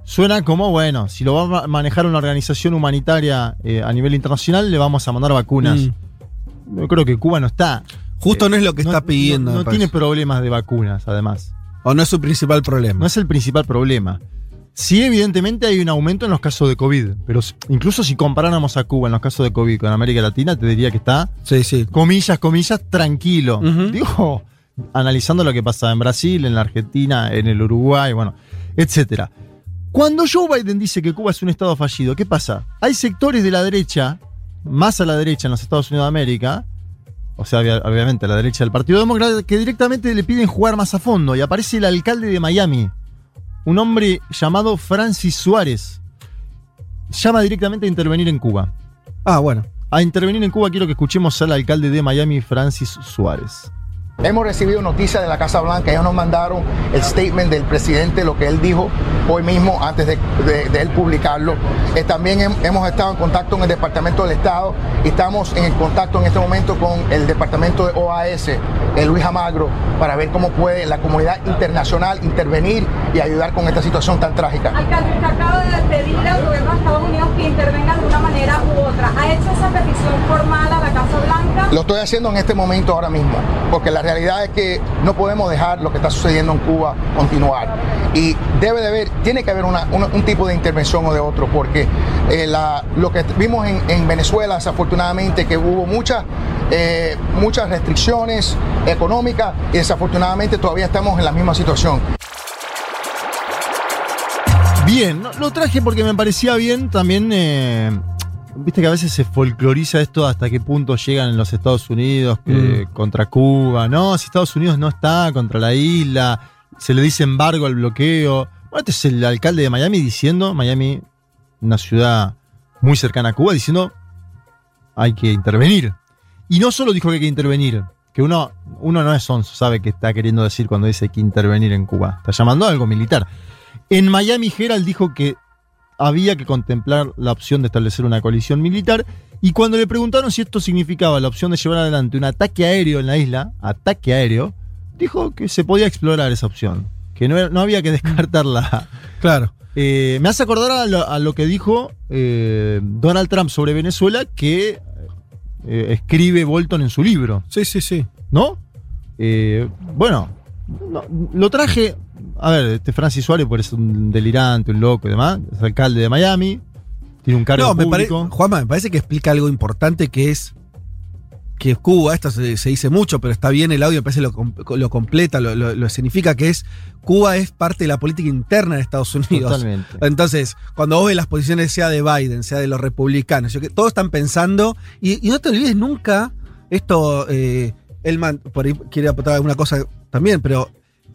suena como, bueno, si lo va a ma- manejar una organización humanitaria eh, a nivel internacional, le vamos a mandar vacunas. Mm. Yo creo que Cuba no está. Justo no es lo que está pidiendo. No, tiene problemas de vacunas, además. O no es su principal problema. No es el principal problema. Sí, evidentemente hay un aumento en los casos de COVID, pero incluso si comparáramos a Cuba en los casos de COVID con América Latina, te diría que está, Sí, sí. comillas, comillas, tranquilo. Ujú. Digo, analizando lo que pasa en Brasil, en la Argentina, en el Uruguay, bueno, etcétera. Cuando Joe Biden dice que Cuba es un estado fallido, ¿qué pasa? Hay sectores de la derecha, más a la derecha en los Estados Unidos de América, o sea, obvia- obviamente a la derecha del Partido Demócrata, que directamente le piden jugar más a fondo. Y aparece el alcalde de Miami, un hombre llamado Francis Suárez. Llama directamente a intervenir en Cuba. Ah, bueno. A intervenir en Cuba quiero que escuchemos al alcalde de Miami, Francis Suárez. Hemos recibido noticias de la Casa Blanca, ellos nos mandaron el statement del presidente, lo que él dijo hoy mismo antes de, de- de él publicarlo. Eh, también hem- hemos estado en contacto con el Departamento del Estado y estamos en contacto en este momento con el Departamento de OAS, el Luis Amagro, para ver cómo puede la comunidad internacional intervenir y ayudar con esta situación tan trágica. Alcalde, usted acaba de pedir al gobierno de Estados Unidos que intervenga de una manera u otra. ¿Ha hecho esa petición formal a la Casa Blanca? Lo estoy haciendo en este momento ahora mismo, porque la realidad es que no podemos dejar lo que está sucediendo en Cuba continuar. Y debe de haber, tiene que haber una- un tipo de intervención o de otro, porque eh, la- lo que vimos en, en Venezuela, desafortunadamente, que hubo muchas, eh, muchas restricciones económicas y desafortunadamente todavía estamos en la misma situación. Bien, lo traje porque me parecía bien también. eh, Viste que a veces se folcloriza esto hasta qué punto llegan en los Estados Unidos que- contra Cuba. No, si Estados Unidos no está contra la isla, se le dice embargo al bloqueo. Bueno, este es el alcalde de Miami diciendo, Miami, una ciudad muy cercana a Cuba, diciendo hay que intervenir. Y no solo dijo que hay que intervenir, que uno, uno no es sabe qué está queriendo decir cuando dice que intervenir en Cuba. Está llamando a algo militar. En Miami, Herald dijo que había que contemplar la opción de establecer una coalición militar. Y cuando le preguntaron si esto significaba la opción de llevar adelante un ataque aéreo en la isla, ataque aéreo, dijo que se podía explorar esa opción, que no, era- no había que descartarla. Claro. Eh, me hace acordar a lo, a lo que dijo eh, Donald Trump sobre Venezuela, que eh, escribe Bolton en su libro. Sí, sí, sí. ¿No? Bueno, no, lo traje. A ver, este Francis Suárez, por es un delirante, un loco y demás. Es alcalde de Miami. Tiene un cargo No, me público. Juanma, me parece que explica algo importante que es que Cuba, esto se, se dice mucho, pero está bien el audio, me parece lo, lo completa, lo, lo, lo significa que es Cuba es parte de la política interna de Estados Unidos. Totalmente. Entonces, cuando vos ves las posiciones, sea de Biden, sea de los republicanos, yo que todos están pensando, y, y no te olvides nunca, esto, eh, él man- por ahí quiere aportar alguna cosa también, pero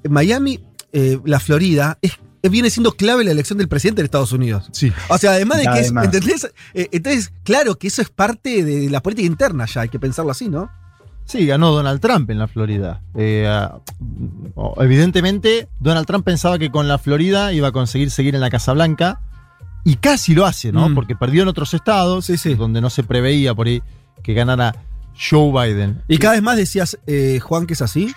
Miami, eh, la Florida, es, viene siendo clave la elección del presidente de Estados Unidos. Sí. O sea, además de que es. ¿entendés? Eh, entonces, claro que eso es parte de la política interna ya, hay que pensarlo así, ¿no? Sí, ganó Donald Trump en la Florida. Eh, ah, evidentemente, Donald Trump pensaba que con la Florida iba a conseguir seguir en la Casa Blanca. Y casi lo hace, ¿no? Mm. Porque perdió en otros estados, donde no se preveía por ahí que ganara Joe Biden. Y cada vez más decías, eh, Juan, que es así.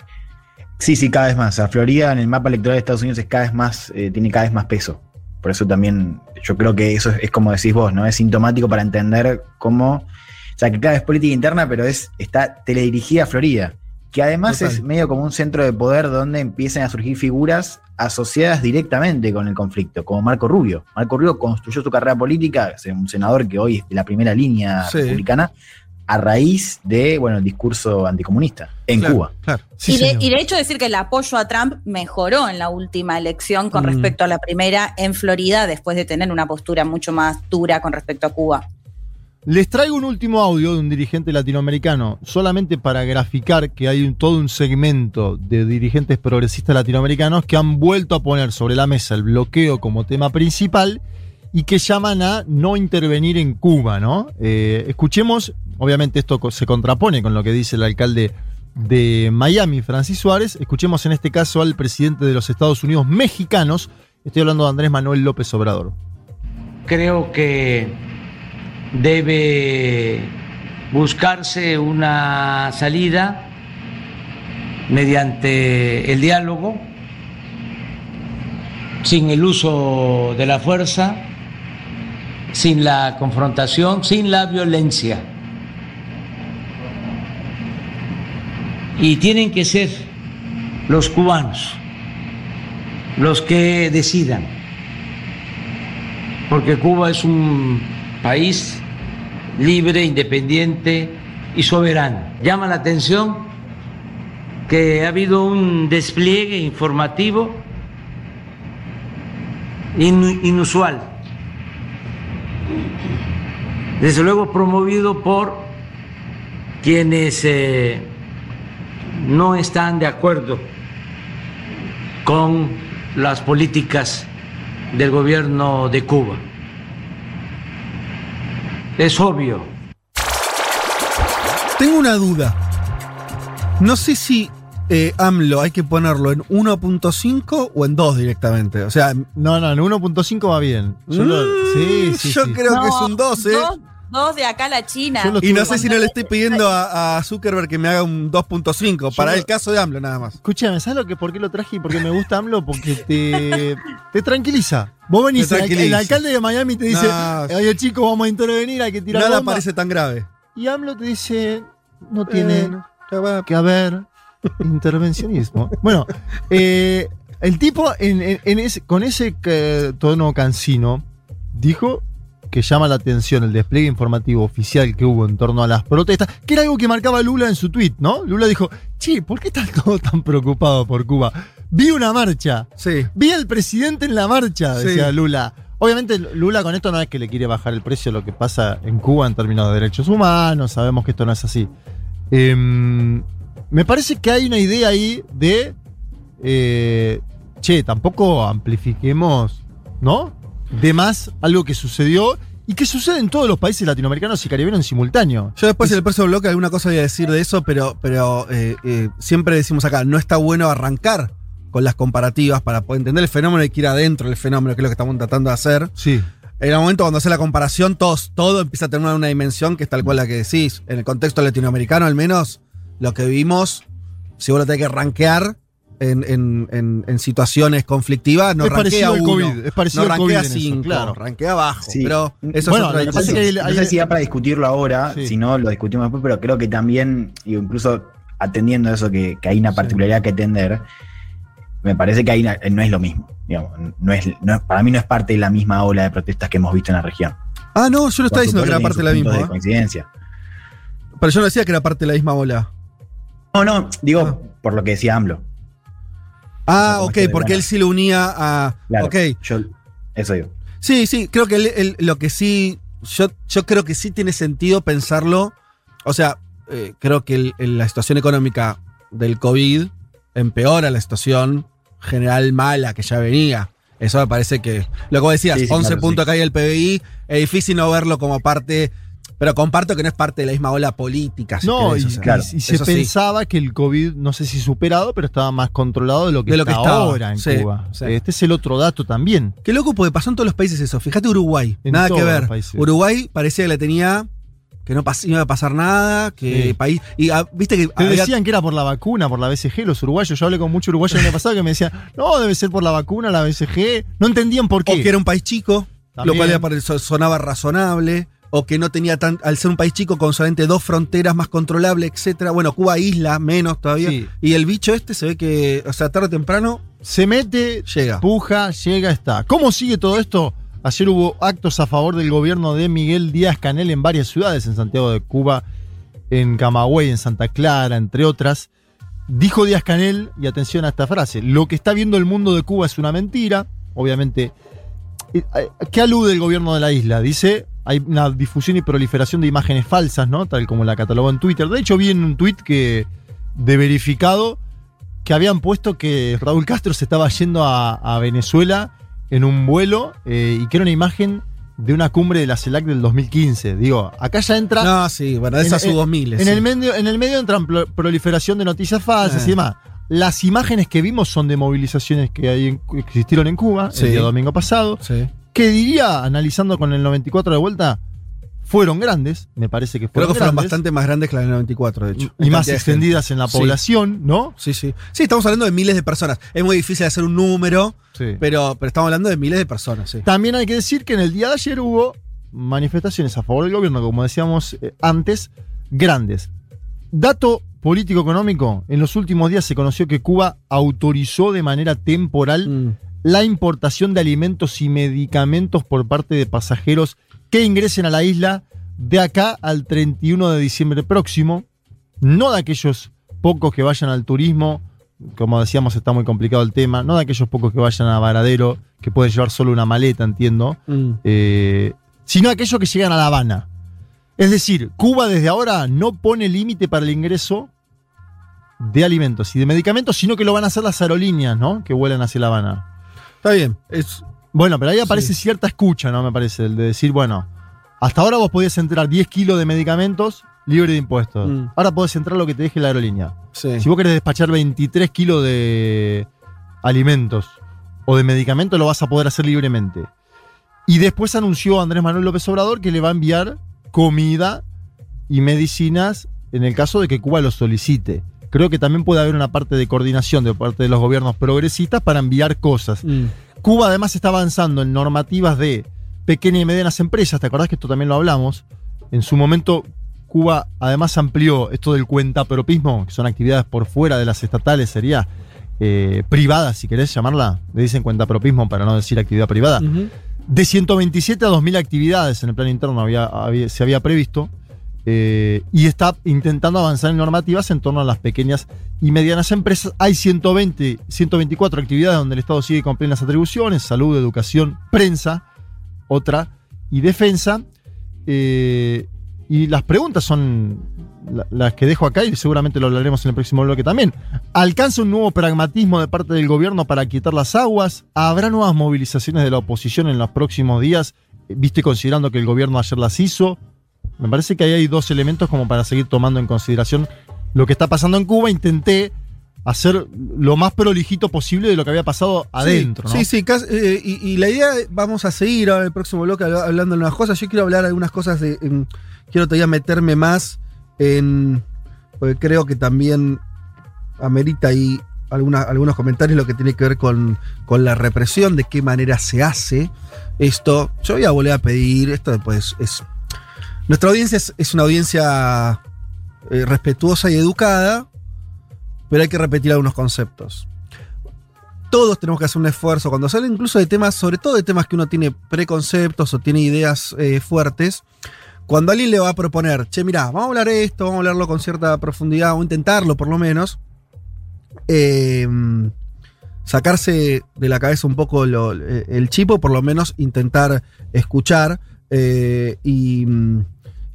Sí, sí, cada vez más. Florida en el mapa electoral de Estados Unidos es cada vez más, eh, tiene cada vez más peso. Por eso también yo creo que eso es, es como decís vos, ¿no? Es sintomático para entender cómo. O sea, que cada vez política interna, pero es, está teledirigida a Florida. Que además Total. es medio como un centro de poder donde empiezan a surgir figuras asociadas directamente con el conflicto, como Marco Rubio. Marco Rubio construyó su carrera política, es un senador que hoy es de la primera línea Sí. republicana, a raíz de, bueno, el discurso anticomunista en Claro, Cuba. Claro. y, de, y de hecho decir que el apoyo a Trump mejoró en la última elección con Mm. respecto a la primera en Florida, después de tener una postura mucho más dura con respecto a Cuba. Les traigo un último audio de un dirigente latinoamericano, solamente para graficar que hay un- todo un segmento de dirigentes progresistas latinoamericanos que han vuelto a poner sobre la mesa el bloqueo como tema principal y que llaman a no intervenir en Cuba, ¿no? Eh, escuchemos, obviamente esto se contrapone con lo que dice el alcalde de Miami, Francis Suárez. Escuchemos en este caso al presidente de los Estados Unidos mexicanos. Estoy hablando de Andrés Manuel López Obrador. Creo que debe buscarse una salida mediante el diálogo, sin el uso de la fuerza, sin la confrontación, sin la violencia. Y tienen que ser los cubanos los que decidan porque Cuba es un país libre, independiente y soberano. Llama la atención que ha habido un despliegue informativo inu- inusual, desde luego promovido por quienes eh, no están de acuerdo con las políticas del gobierno de Cuba. Es obvio. Tengo una duda. No sé si eh, AMLO hay que ponerlo en 1.5 o en 2 directamente. O sea, No, no, en 1.5 va bien. Yo lo- sí, sí, Mm, yo sí. creo que es un 2, ¿eh? Dos, dos de acá a la China. Y no sé si no le estoy pidiendo a, a Zuckerberg que me haga un 2.5 para lo- el caso de AMLO nada más. Escúchame, ¿sabes lo que, por qué lo traje y por qué me gusta AMLO? Porque te, te tranquiliza. Vos venís, el, alcalde de Miami te dice, No. oye chicos, vamos a intervenir, hay que tirar Nada bomba". parece tan grave. Y AMLO te dice, no tiene que haber intervencionismo. Bueno, eh, el tipo en- en- en ese- con ese eh, tono cansino dijo que llama la atención el despliegue informativo oficial que hubo en torno a las protestas, que era algo que marcaba Lula en su tweet, ¿no? Lula dijo, che, ¿por qué están todos tan preocupados por Cuba? Vi una marcha, Sí. vi al presidente en la marcha, Sí. decía Lula. Obviamente Lula con esto no es que le quiere bajar el precio lo que pasa en Cuba en términos de derechos humanos, sabemos que esto no es así. Em, me parece que hay una idea ahí de, eh, che, tampoco amplifiquemos, ¿no? De más algo que sucedió y que sucede en todos los países latinoamericanos y caribeños en simultáneo. Yo después en el próximo bloque alguna cosa voy a decir de eso, pero, pero eh, eh, siempre decimos acá, no está bueno arrancar con las comparativas para poder entender el fenómeno y que ir adentro del fenómeno, que es lo que estamos tratando de hacer. Sí. En el momento cuando hace la comparación, todos, todo empieza a tener una, una dimensión que es tal cual la que decís. En el contexto latinoamericano, al menos, lo que vivimos, si vos lo tenés que rankear en, en- en- en situaciones conflictivas, no Es rankea uno, COVID, es parecido no al COVID rankea en eso, cinco, claro. rankea abajo. Sí. Pero eso Bueno, es otra que hay- no hay- sé si da para discutirlo ahora, Sí. si no lo discutimos después, pero creo que también, incluso atendiendo a eso que, que hay una particularidad que atender, me parece que ahí no es lo mismo. Digamos, no es, no para mí no es parte de la misma ola de protestas que hemos visto en la región. Ah, no, yo no estaba diciendo que era parte de la misma. de ¿eh? coincidencia. Pero yo no decía que era parte de la misma ola. No, no, digo por lo que decía AMLO. Ah, ok, porque él sí lo unía a. Claro, ok. yo eso digo. Sí, sí, creo que él- él- lo que sí. Yo, yo creo que sí tiene sentido pensarlo. O sea, eh, creo que el- el- la situación económica del COVID empeora la situación general mala que ya venía. Eso me parece que. Lo que vos decías, Sí, sí, 11 claro, puntos sí. que hay el PBI, es difícil no verlo como parte. Pero comparto que no es parte de la misma ola política. si No, querés, y, o sea, claro, y- y se sí. pensaba que el COVID, no sé si superado, pero estaba más controlado de lo que, De lo que está estaba, ahora en sí, Cuba. sí. Este es el otro dato también. Qué loco porque pasó en todos los países eso. Fíjate Uruguay, En nada que ver. Uruguay parecía que le tenía que no pas- iba a pasar nada, que Sí. país y ah, viste que Te había- decían que era por la vacuna, por la BCG, los uruguayos. Yo hablé con muchos uruguayos el año pasado que me decían, no, debe ser por la vacuna, la BCG. No entendían por qué. o que era un país chico, lo cual sonaba razonable, o que no tenía tan al ser un país chico con solamente dos fronteras más controlables, etcétera. Bueno, Cuba isla menos todavía. Sí. Y el bicho este se ve que, o sea, tarde o temprano Se mete, llega. puja, llega, está. ¿Cómo sigue todo esto? Ayer hubo actos a favor del gobierno de Miguel Díaz Canel en varias ciudades, en Santiago de Cuba, en Camagüey, en Santa Clara, entre otras. Dijo Díaz Canel, y atención a esta frase, lo que está viendo el mundo de Cuba es una mentira. Obviamente, eh, ¿qué alude el gobierno de la isla? Dice hay una difusión y proliferación de imágenes falsas, ¿no? Tal como la catalogó en Twitter. De hecho, vi en un tweet que de verificado que habían puesto que Raúl Castro se estaba yendo a, a Venezuela en un vuelo eh, y que era una imagen de una cumbre de la CELAC del 2015. Digo, acá ya entra. No, sí, bueno, de esas en, su 2000. en, el medio, en el medio entran pro- proliferación de noticias falsas Eh. y demás. Las imágenes que vimos son de movilizaciones que, hay en- que existieron en Cuba Sí. el día domingo pasado. Que diría, analizando con el 94 de vuelta, fueron grandes. Me parece que Creo fueron que fueron grandes. bastante más grandes que la del 94, de hecho. Y más extendidas en la Sí. población, ¿no? Sí, sí. Sí, estamos hablando de miles de personas. Es muy difícil hacer un número, Sí. pero, pero estamos hablando de miles de personas, sí. También hay que decir que en el día de ayer hubo manifestaciones a favor del gobierno, como decíamos eh, antes, grandes. Dato político-económico, en los últimos días se conoció que Cuba autorizó de manera temporal la importación de alimentos y medicamentos por parte de pasajeros que ingresen a la isla de acá al 31 de diciembre próximo, no de aquellos pocos que vayan al turismo, como decíamos está muy complicado el tema, no de aquellos pocos que vayan a Varadero, que pueden llevar solo una maleta, entiendo, Mm. eh, sino aquellos que llegan a La Habana. Es decir, Cuba desde ahora no pone límite para el ingreso de alimentos y de medicamentos, sino que lo van a hacer las aerolíneas, ¿no? Que vuelan hacia La Habana. Está bien. Es, Bueno, pero ahí aparece cierta escucha, ¿no? Me parece, el de decir, bueno, hasta ahora vos podías entrar 10 kilos de medicamentos libre de impuestos. Mm. Ahora podés entrar lo que te deje la aerolínea. sí. Si vos querés despachar 23 kilos de alimentos o de medicamentos, lo vas a poder hacer libremente. Y después anunció Andrés Manuel López Obrador que le va a enviar comida y medicinas en el caso de que Cuba lo solicite. Creo que también puede haber una parte de coordinación de parte de los gobiernos progresistas para enviar cosas. Mm. Cuba además está avanzando en normativas de pequeñas y medianas empresas. ¿Te acordás que esto también lo hablamos? En su momento, Cuba además amplió esto del cuentapropismo, que son actividades por fuera de las estatales, sería eh, privada, si querés llamarla. Le dicen cuentapropismo para no decir actividad privada. De 127 a 2.000 actividades en el plano interno había- había- se había previsto. Eh, y está intentando avanzar en normativas en torno a las pequeñas y medianas empresas. Hay 120, 124 actividades donde el Estado sigue con plenas atribuciones, salud, educación, prensa, otra, y defensa. Eh, y las preguntas son la- las que dejo acá y seguramente lo hablaremos en el próximo bloque también. ¿Alcanza un nuevo pragmatismo de parte del gobierno para quitar las aguas? ¿Habrá nuevas movilizaciones de la oposición en los próximos días? Eh, ¿Viste considerando que el gobierno ayer las hizo? Me parece que ahí hay dos elementos como para seguir tomando en consideración lo que está pasando en Cuba. Intenté hacer lo más prolijito posible de lo que había pasado adentro. Sí, ¿no? sí, eh, y, y la idea, vamos a seguir ahora en el próximo bloque habla- hablando de unas cosas. Yo quiero hablar algunas cosas de. en- quiero todavía meterme más en. Porque creo que también amerita ahí alguna- algunos comentarios lo que tiene que ver con, con la represión, de qué manera se hace esto. Yo voy a volver a pedir, esto pues es. Nuestra audiencia es, una audiencia eh, respetuosa y educada, pero hay que repetir algunos conceptos todos tenemos que hacer un esfuerzo cuando sale incluso de temas, sobre todo de temas que uno tiene preconceptos o tiene ideas eh, fuertes. Cuando alguien le va a proponer, che, mirá, vamos a hablar esto, vamos a hablarlo con cierta profundidad, o intentarlo por lo menos, eh, sacarse de la cabeza un poco eh, el chip, por lo menos intentar escuchar. y, mm,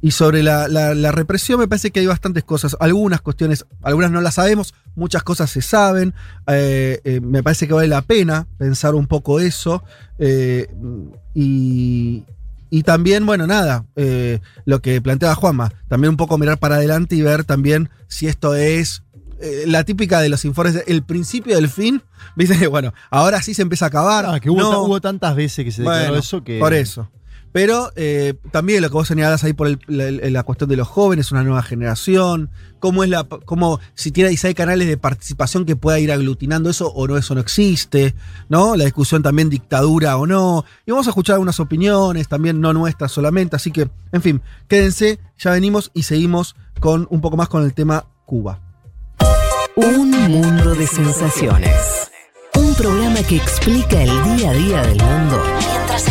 y sobre la, la- la represión me parece que hay bastantes cosas, algunas cuestiones, algunas no las sabemos, muchas cosas se saben, eh, eh, me parece que vale la pena pensar un poco eso. eh, y, y también, bueno, nada, lo que planteaba Juanma, también un poco mirar para adelante y ver también si esto es la típica de los informes, el principio del fin, viste, bueno, ahora sí se empieza a acabar. Ah, que hubo, no, hubo tantas veces que se declaró bueno, eso que. Por eso. Pero eh, también lo que vos señalás ahí por el- la, la cuestión de los jóvenes, una nueva generación, cómo es la, cómo, si tiene, si hay canales de participación que pueda ir aglutinando eso o no, eso no existe, ¿no? La discusión también dictadura o no. Y vamos a escuchar algunas opiniones, también no nuestras solamente, así que, en fin, quédense, ya venimos y seguimos con un poco más con el tema Cuba. Un mundo de sensaciones. Un programa que explica el día a día del mundo mientras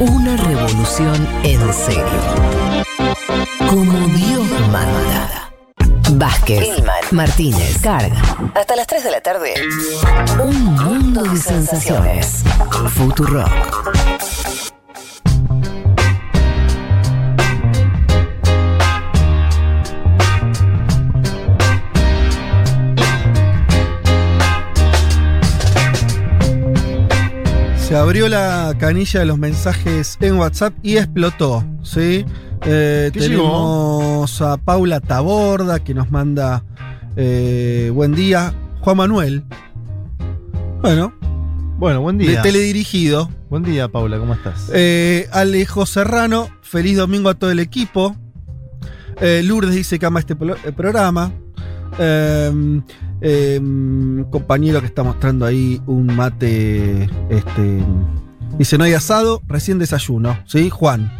una revolución en serio. Como Dios manda. Vázquez, Martínez, Carga. Hasta las 3 de la tarde. Un mundo de sensaciones. Futurock. Se abrió la canilla de los mensajes en WhatsApp y explotó, ¿sí? Eh, ¿Qué tenemos a Paula Taborda que nos manda eh, buen día. Juan Manuel. Bueno, Bueno, buen de día. teledirigido. Buen día, Paula, ¿cómo estás? Eh, Alejo Serrano, feliz domingo a todo el equipo. Lourdes dice que ama este pro- programa. Eh, compañero que está mostrando ahí un mate. Este, dice: No hay asado, recién desayuno. ¿Sí? Juan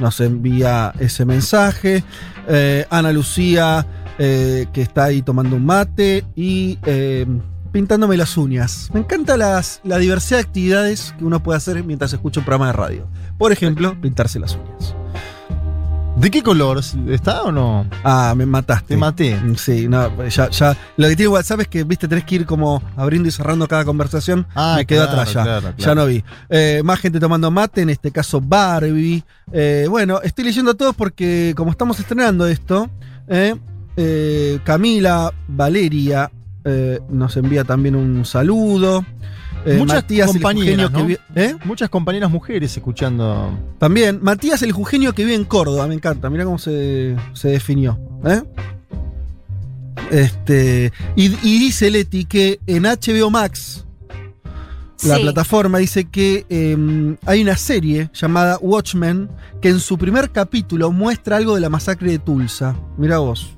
nos envía ese mensaje. Eh, Ana Lucía, eh, que está ahí tomando un mate. Y. eh, pintándome las uñas. Me encanta las, la diversidad de actividades que uno puede hacer mientras escucha un programa de radio. Por ejemplo, pintarse las uñas. ¿De qué color? ¿Está o no? Ah, me mataste. Te maté. Sí, no, ya, ya. Lo que tiene WhatsApp es que, viste, tenés que ir como abriendo y cerrando cada conversación. Ah, me quedo claro, atrás ya. claro, Ya no vi. Eh, más gente tomando mate, en este caso Barbie. Eh, bueno, estoy leyendo a todos porque como estamos estrenando esto, eh, eh, Camila, Valeria nos envía también un saludo. Eh, Muchas Matías, el compañeras, que ¿no? vi- ¿eh? Muchas compañeras mujeres escuchando. También, Matías el Jugenio que vive en Córdoba, me encanta, mira cómo se, se definió. ¿eh? Este, y, y dice Leti que en HBO Max, la plataforma, dice que eh, hay una serie llamada Watchmen que en su primer capítulo muestra algo de la masacre de Tulsa. Mira vos.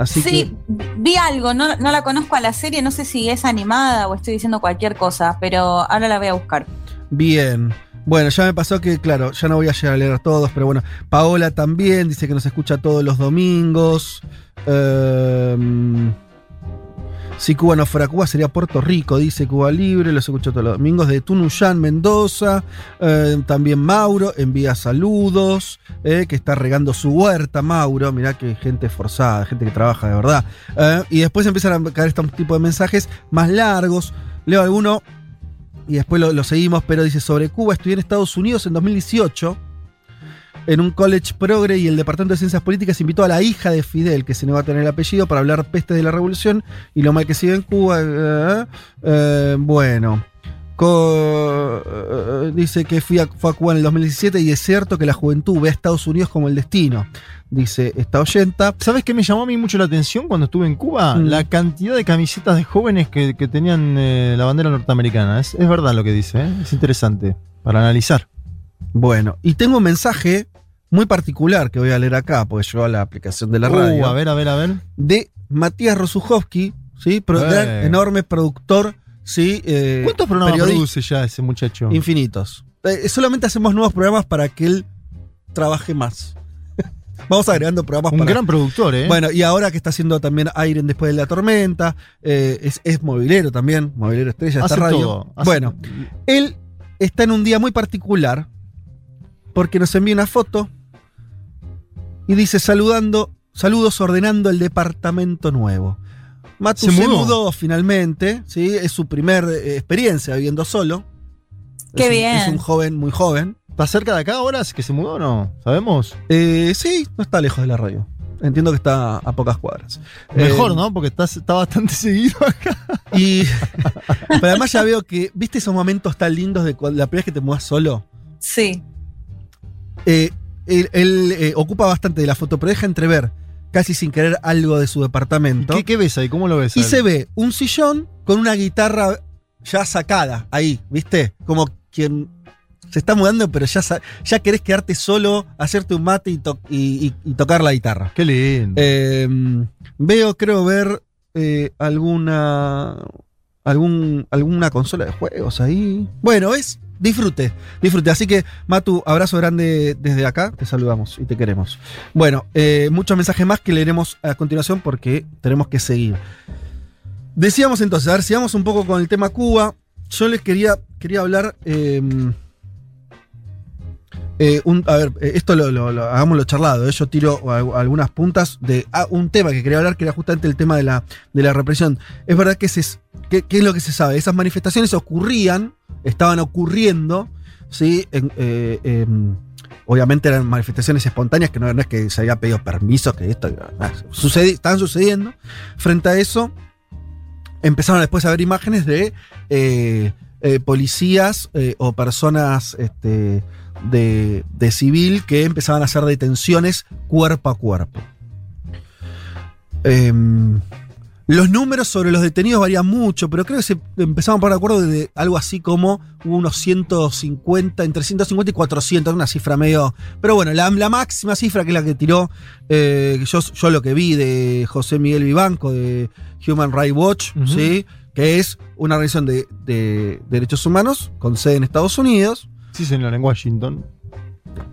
Así sí, vi algo, no, no la conozco a la serie, no sé si es animada o estoy diciendo cualquier cosa, pero ahora la voy a buscar. bien. Bueno, ya me pasó que, claro, ya no voy a llegar a leer a todos, pero bueno, Paola también dice que nos escucha todos los domingos. Ehm, si Cuba no fuera Cuba sería Puerto Rico, dice Cuba Libre, los escucho todos los domingos de Tunuyán, Mendoza. Eh, también Mauro envía saludos, eh, que está regando su huerta, Mauro. Mirá que gente forzada, gente que trabaja de verdad. Eh, y después empiezan a caer este tipo de mensajes más largos. Leo alguno y después lo, seguimos, pero dice sobre Cuba, estudié en Estados Unidos en 2018 en un college progre y el Departamento de Ciencias Políticas invitó a la hija de Fidel, que se negó a tener el apellido, para hablar peste de la revolución y lo mal que sigue en Cuba. eh, eh, bueno. Co- eh, dice que fui a, fue a Cuba en el 2017 y es cierto que la juventud ve a Estados Unidos como el destino. Dice esta oyenta. ¿Sabes qué me llamó a mí mucho la atención cuando estuve en Cuba? Mm. La cantidad de camisetas de jóvenes que, que tenían eh, la bandera norteamericana. Es, es verdad lo que dice, ¿eh? es interesante para analizar. Bueno, y tengo un mensaje muy particular que voy a leer acá, porque llegó a la aplicación de la Uh, radio. a ver, a ver, a ver. de Matías Rosuchowski, ¿sí? Pro- Eh. gran, enorme productor, ¿sí? Eh, ¿Cuántos programas produce ya ese muchacho? Infinitos. Eh, solamente hacemos nuevos programas para que él trabaje más. Vamos agregando programas Un para. gran productor, ¿eh? Bueno, y ahora que está haciendo también Aire después de la tormenta, eh, es, es movilero también, movilero estrella, Hace radio. todo, hace- Bueno, él está en un día muy particular porque nos envía una foto y dice saludando, saludos ordenando el departamento nuevo. Matu Se se, mudó. mudó. finalmente, ¿sí? es su primer eh, experiencia viviendo solo. Qué Es un- bien. Es un joven muy joven. ¿Está cerca de acá ahora? ¿Es que se mudó o no? ¿Sabemos? Eh, sí, no está lejos de la radio. Entiendo que está a pocas cuadras. Mejor, Eh, ¿no? Porque está, está bastante seguido acá. Y pero además ya veo que, ¿viste esos momentos tan lindos de cuando, la primera vez que te mudas solo? Sí. Eh, él él, eh, ocupa bastante de la foto, pero deja entrever casi sin querer algo de su departamento. ¿Qué, qué ves ahí? ¿Cómo lo ves? Y se ve un sillón con una guitarra ya sacada ahí, ¿viste? Como quien se está mudando, pero ya, ya querés quedarte solo, hacerte un mate y, to- y- y- y tocar la guitarra. Qué lindo. Eh, veo, creo ver eh, alguna algún, alguna consola de juegos ahí. Bueno, es disfrute, disfrute. Así que, Matu, abrazo grande desde acá. Te saludamos y te queremos. Bueno, eh, muchos mensajes más que leeremos a continuación porque tenemos que seguir. Decíamos entonces, a ver, sigamos un poco con el tema Cuba. Yo les quería, quería hablar. eh, eh, a ver, eh, esto lo, lo- lo- hagámoslo charlado. eh, Yo tiro al- algunas puntas de ah, un tema que quería hablar, que era justamente el tema de la, de la represión. Es verdad que se, ¿qué, qué es lo que se sabe? Esas manifestaciones ocurrían, estaban ocurriendo, ¿sí? Eh, em, obviamente eran manifestaciones espontáneas, que no, no es que se había pedido permiso, que esto ah, sucedi- estaban sucediendo. Frente a eso, empezaron después a ver imágenes de policías o personas este, de, de civil que empezaban a hacer detenciones cuerpo a cuerpo. Em, los números sobre los detenidos varían mucho, pero creo que se empezaron a poner de acuerdo de algo así como unos 150, entre 150 y 400, una cifra medio. Pero bueno, la, la máxima cifra que es la que tiró, eh, yo, yo lo que vi de José Miguel Vivanco de Human Rights Watch, ¿sí? que es una organización de, de derechos humanos con sede en Estados Unidos. Sí, señor, en Washington.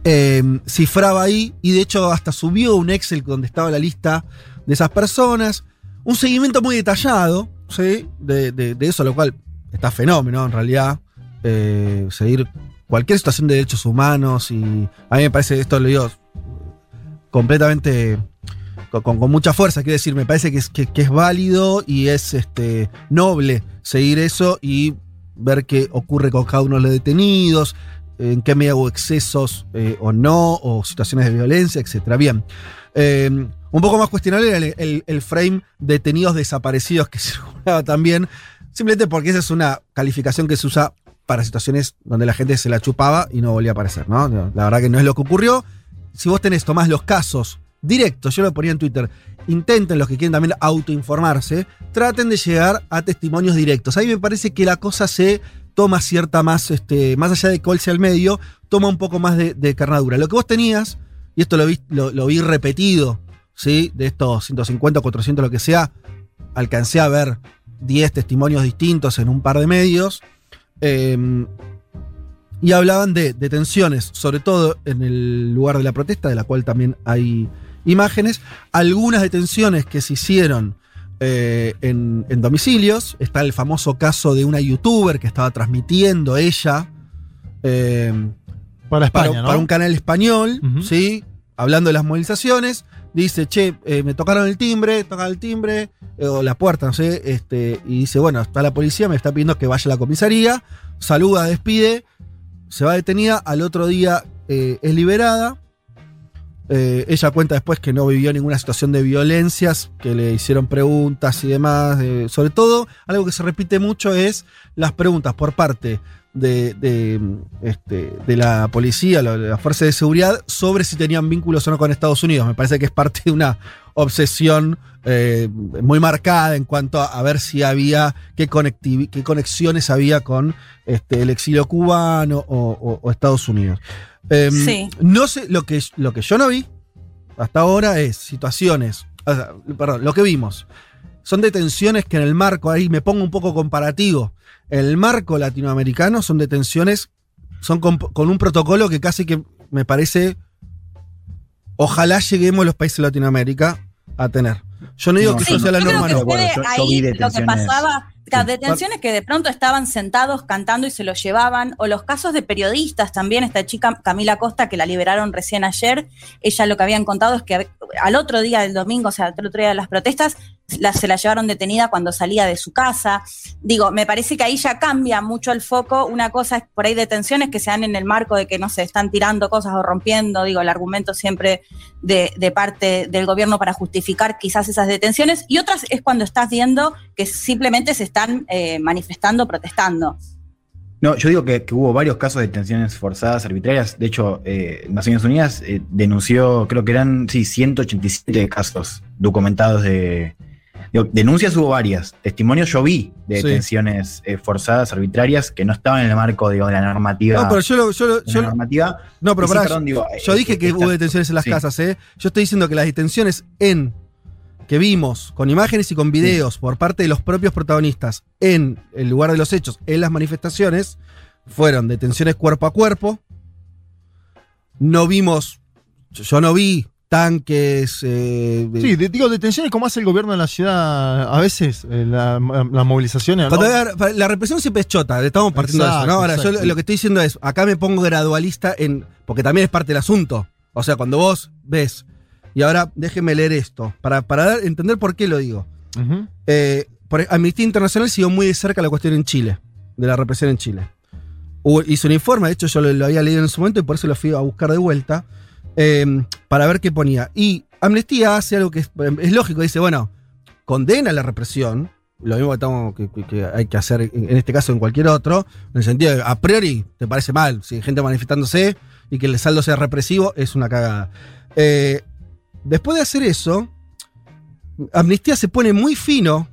eh, cifraba ahí y de hecho hasta subió un Excel donde estaba la lista de esas personas. Un seguimiento muy detallado, ¿sí? De, de- eso, lo cual está fenómeno en realidad. eh, seguir cualquier situación de derechos humanos y a mí me parece, esto lo digo completamente con, con- mucha fuerza, quiero decir, me parece que es, que es válido y es este, noble seguir eso y ver qué ocurre con cada uno de los detenidos, en qué medida hubo excesos eh, o no, o situaciones de violencia, etc. Bien. Eh, un poco más cuestionable era el, el- el frame detenidos desaparecidos que circulaba también, simplemente porque esa es una calificación que se usa para situaciones donde la gente se la chupaba y no volvía a aparecer, ¿no? La verdad que no es lo que ocurrió. Si vos tenés, tomás los casos directos, yo lo ponía en Twitter, intenten los que quieren también autoinformarse, traten de llegar a testimonios directos. Ahí me parece que la cosa se toma cierta más, este, más allá de cuál sea el medio, toma un poco más de, de carnadura. Lo que vos tenías, y esto lo vi, lo, vi repetido, ¿sí? De estos 150, 400, lo que sea, alcancé a ver 10 testimonios distintos en un par de medios. eh, y hablaban de detenciones, sobre todo en el lugar de la protesta, de la cual también hay imágenes. Algunas detenciones que se hicieron eh, en, en domicilios. Está el famoso caso de una youtuber que estaba transmitiendo ella. eh, Para España, ¿no? para un canal español, ¿sí? Hablando de las movilizaciones. Dice, che, eh, me tocaron el timbre, tocan el timbre, o la puerta, no sé. Este, y dice, bueno, está la policía, me está pidiendo que vaya a la comisaría. Saluda, despide, se va detenida. Al otro día es liberada. Eh, ella cuenta después que no vivió ninguna situación de violencias, que le hicieron preguntas y demás. sobre todo, algo que se repite mucho es las preguntas por parte de, de, este, de la policía, la, la fuerza de seguridad, sobre si tenían vínculos o no con Estados Unidos. Me parece que es parte de una obsesión eh, muy marcada en cuanto a, a ver si había, qué, qué conexiones había con este, el exilio cubano o, o- o Estados Unidos. Em, Sí. No sé, lo que, lo que yo no vi hasta ahora es situaciones, o sea, perdón, lo que vimos son detenciones que en el marco, ahí me pongo un poco comparativo, en el marco latinoamericano son detenciones, son con, con un protocolo que casi que me parece, ojalá lleguemos los países de Latinoamérica a tener. Yo no digo que Sí, eso sea la norma, no. fue Yo- yo ahí vi lo que pasaba, las detenciones que de pronto estaban sentados cantando y se los llevaban, o los casos de periodistas también, esta chica Camila Costa que la liberaron recién ayer, ella lo que habían contado es que al otro día del domingo, o sea, al otro día de las protestas, se la llevaron detenida cuando salía de su casa. Digo, me parece que ahí ya cambia mucho el foco. Una cosa es por ahí detenciones que se dan en el marco de que no se están tirando cosas o rompiendo, digo, el argumento siempre de, parte del gobierno para justificar quizás esas detenciones. Y otras es cuando estás viendo que simplemente se están eh, manifestando, protestando. No, yo digo que, que hubo varios casos de detenciones forzadas, arbitrarias. De hecho, eh, Naciones Unidas eh, denunció, creo que eran, sí, 187 casos documentados de... digo, denuncias hubo varias. Testimonios yo vi de Sí. detenciones eh, forzadas, arbitrarias, que no estaban en el marco digo, de la normativa. No, pero yo lo- yo lo- de la yo lo- normativa. No, pero Y sí, pará, perdón, digo, yo dije eh, que hubo detenciones en las sí. casas, ¿eh? Yo estoy diciendo que las detenciones en que vimos con imágenes y con videos por parte de los propios protagonistas en el lugar de los hechos, en las manifestaciones, fueron detenciones cuerpo a cuerpo. No vimos, yo no vi tanques. eh, Sí, de- digo, detenciones como hace el gobierno de la ciudad a veces, eh, la- las movilizaciones. la, la represión siempre es chota, estamos partiendo de eso. Ahora, yo exacto. lo, lo que estoy diciendo es, acá me pongo gradualista en. Porque también es parte del asunto. O sea, cuando vos ves. Y ahora déjenme leer esto, para, para dar- entender por qué lo digo. Eh, por, Amnistía Internacional siguió muy de cerca la cuestión en Chile, de la represión en Chile. Hubo- hizo un informe, de hecho yo lo, lo había leído en su momento y por eso lo fui a buscar de vuelta, eh, para ver qué ponía. Y Amnistía hace algo que es, es lógico, dice, bueno, condena la represión, lo mismo que, que, hay que hacer en este caso en cualquier otro, en el sentido de a priori te parece mal, si hay gente manifestándose y que el saldo sea represivo, es una cagada. Eh, después de hacer eso, Amnistía se pone muy fino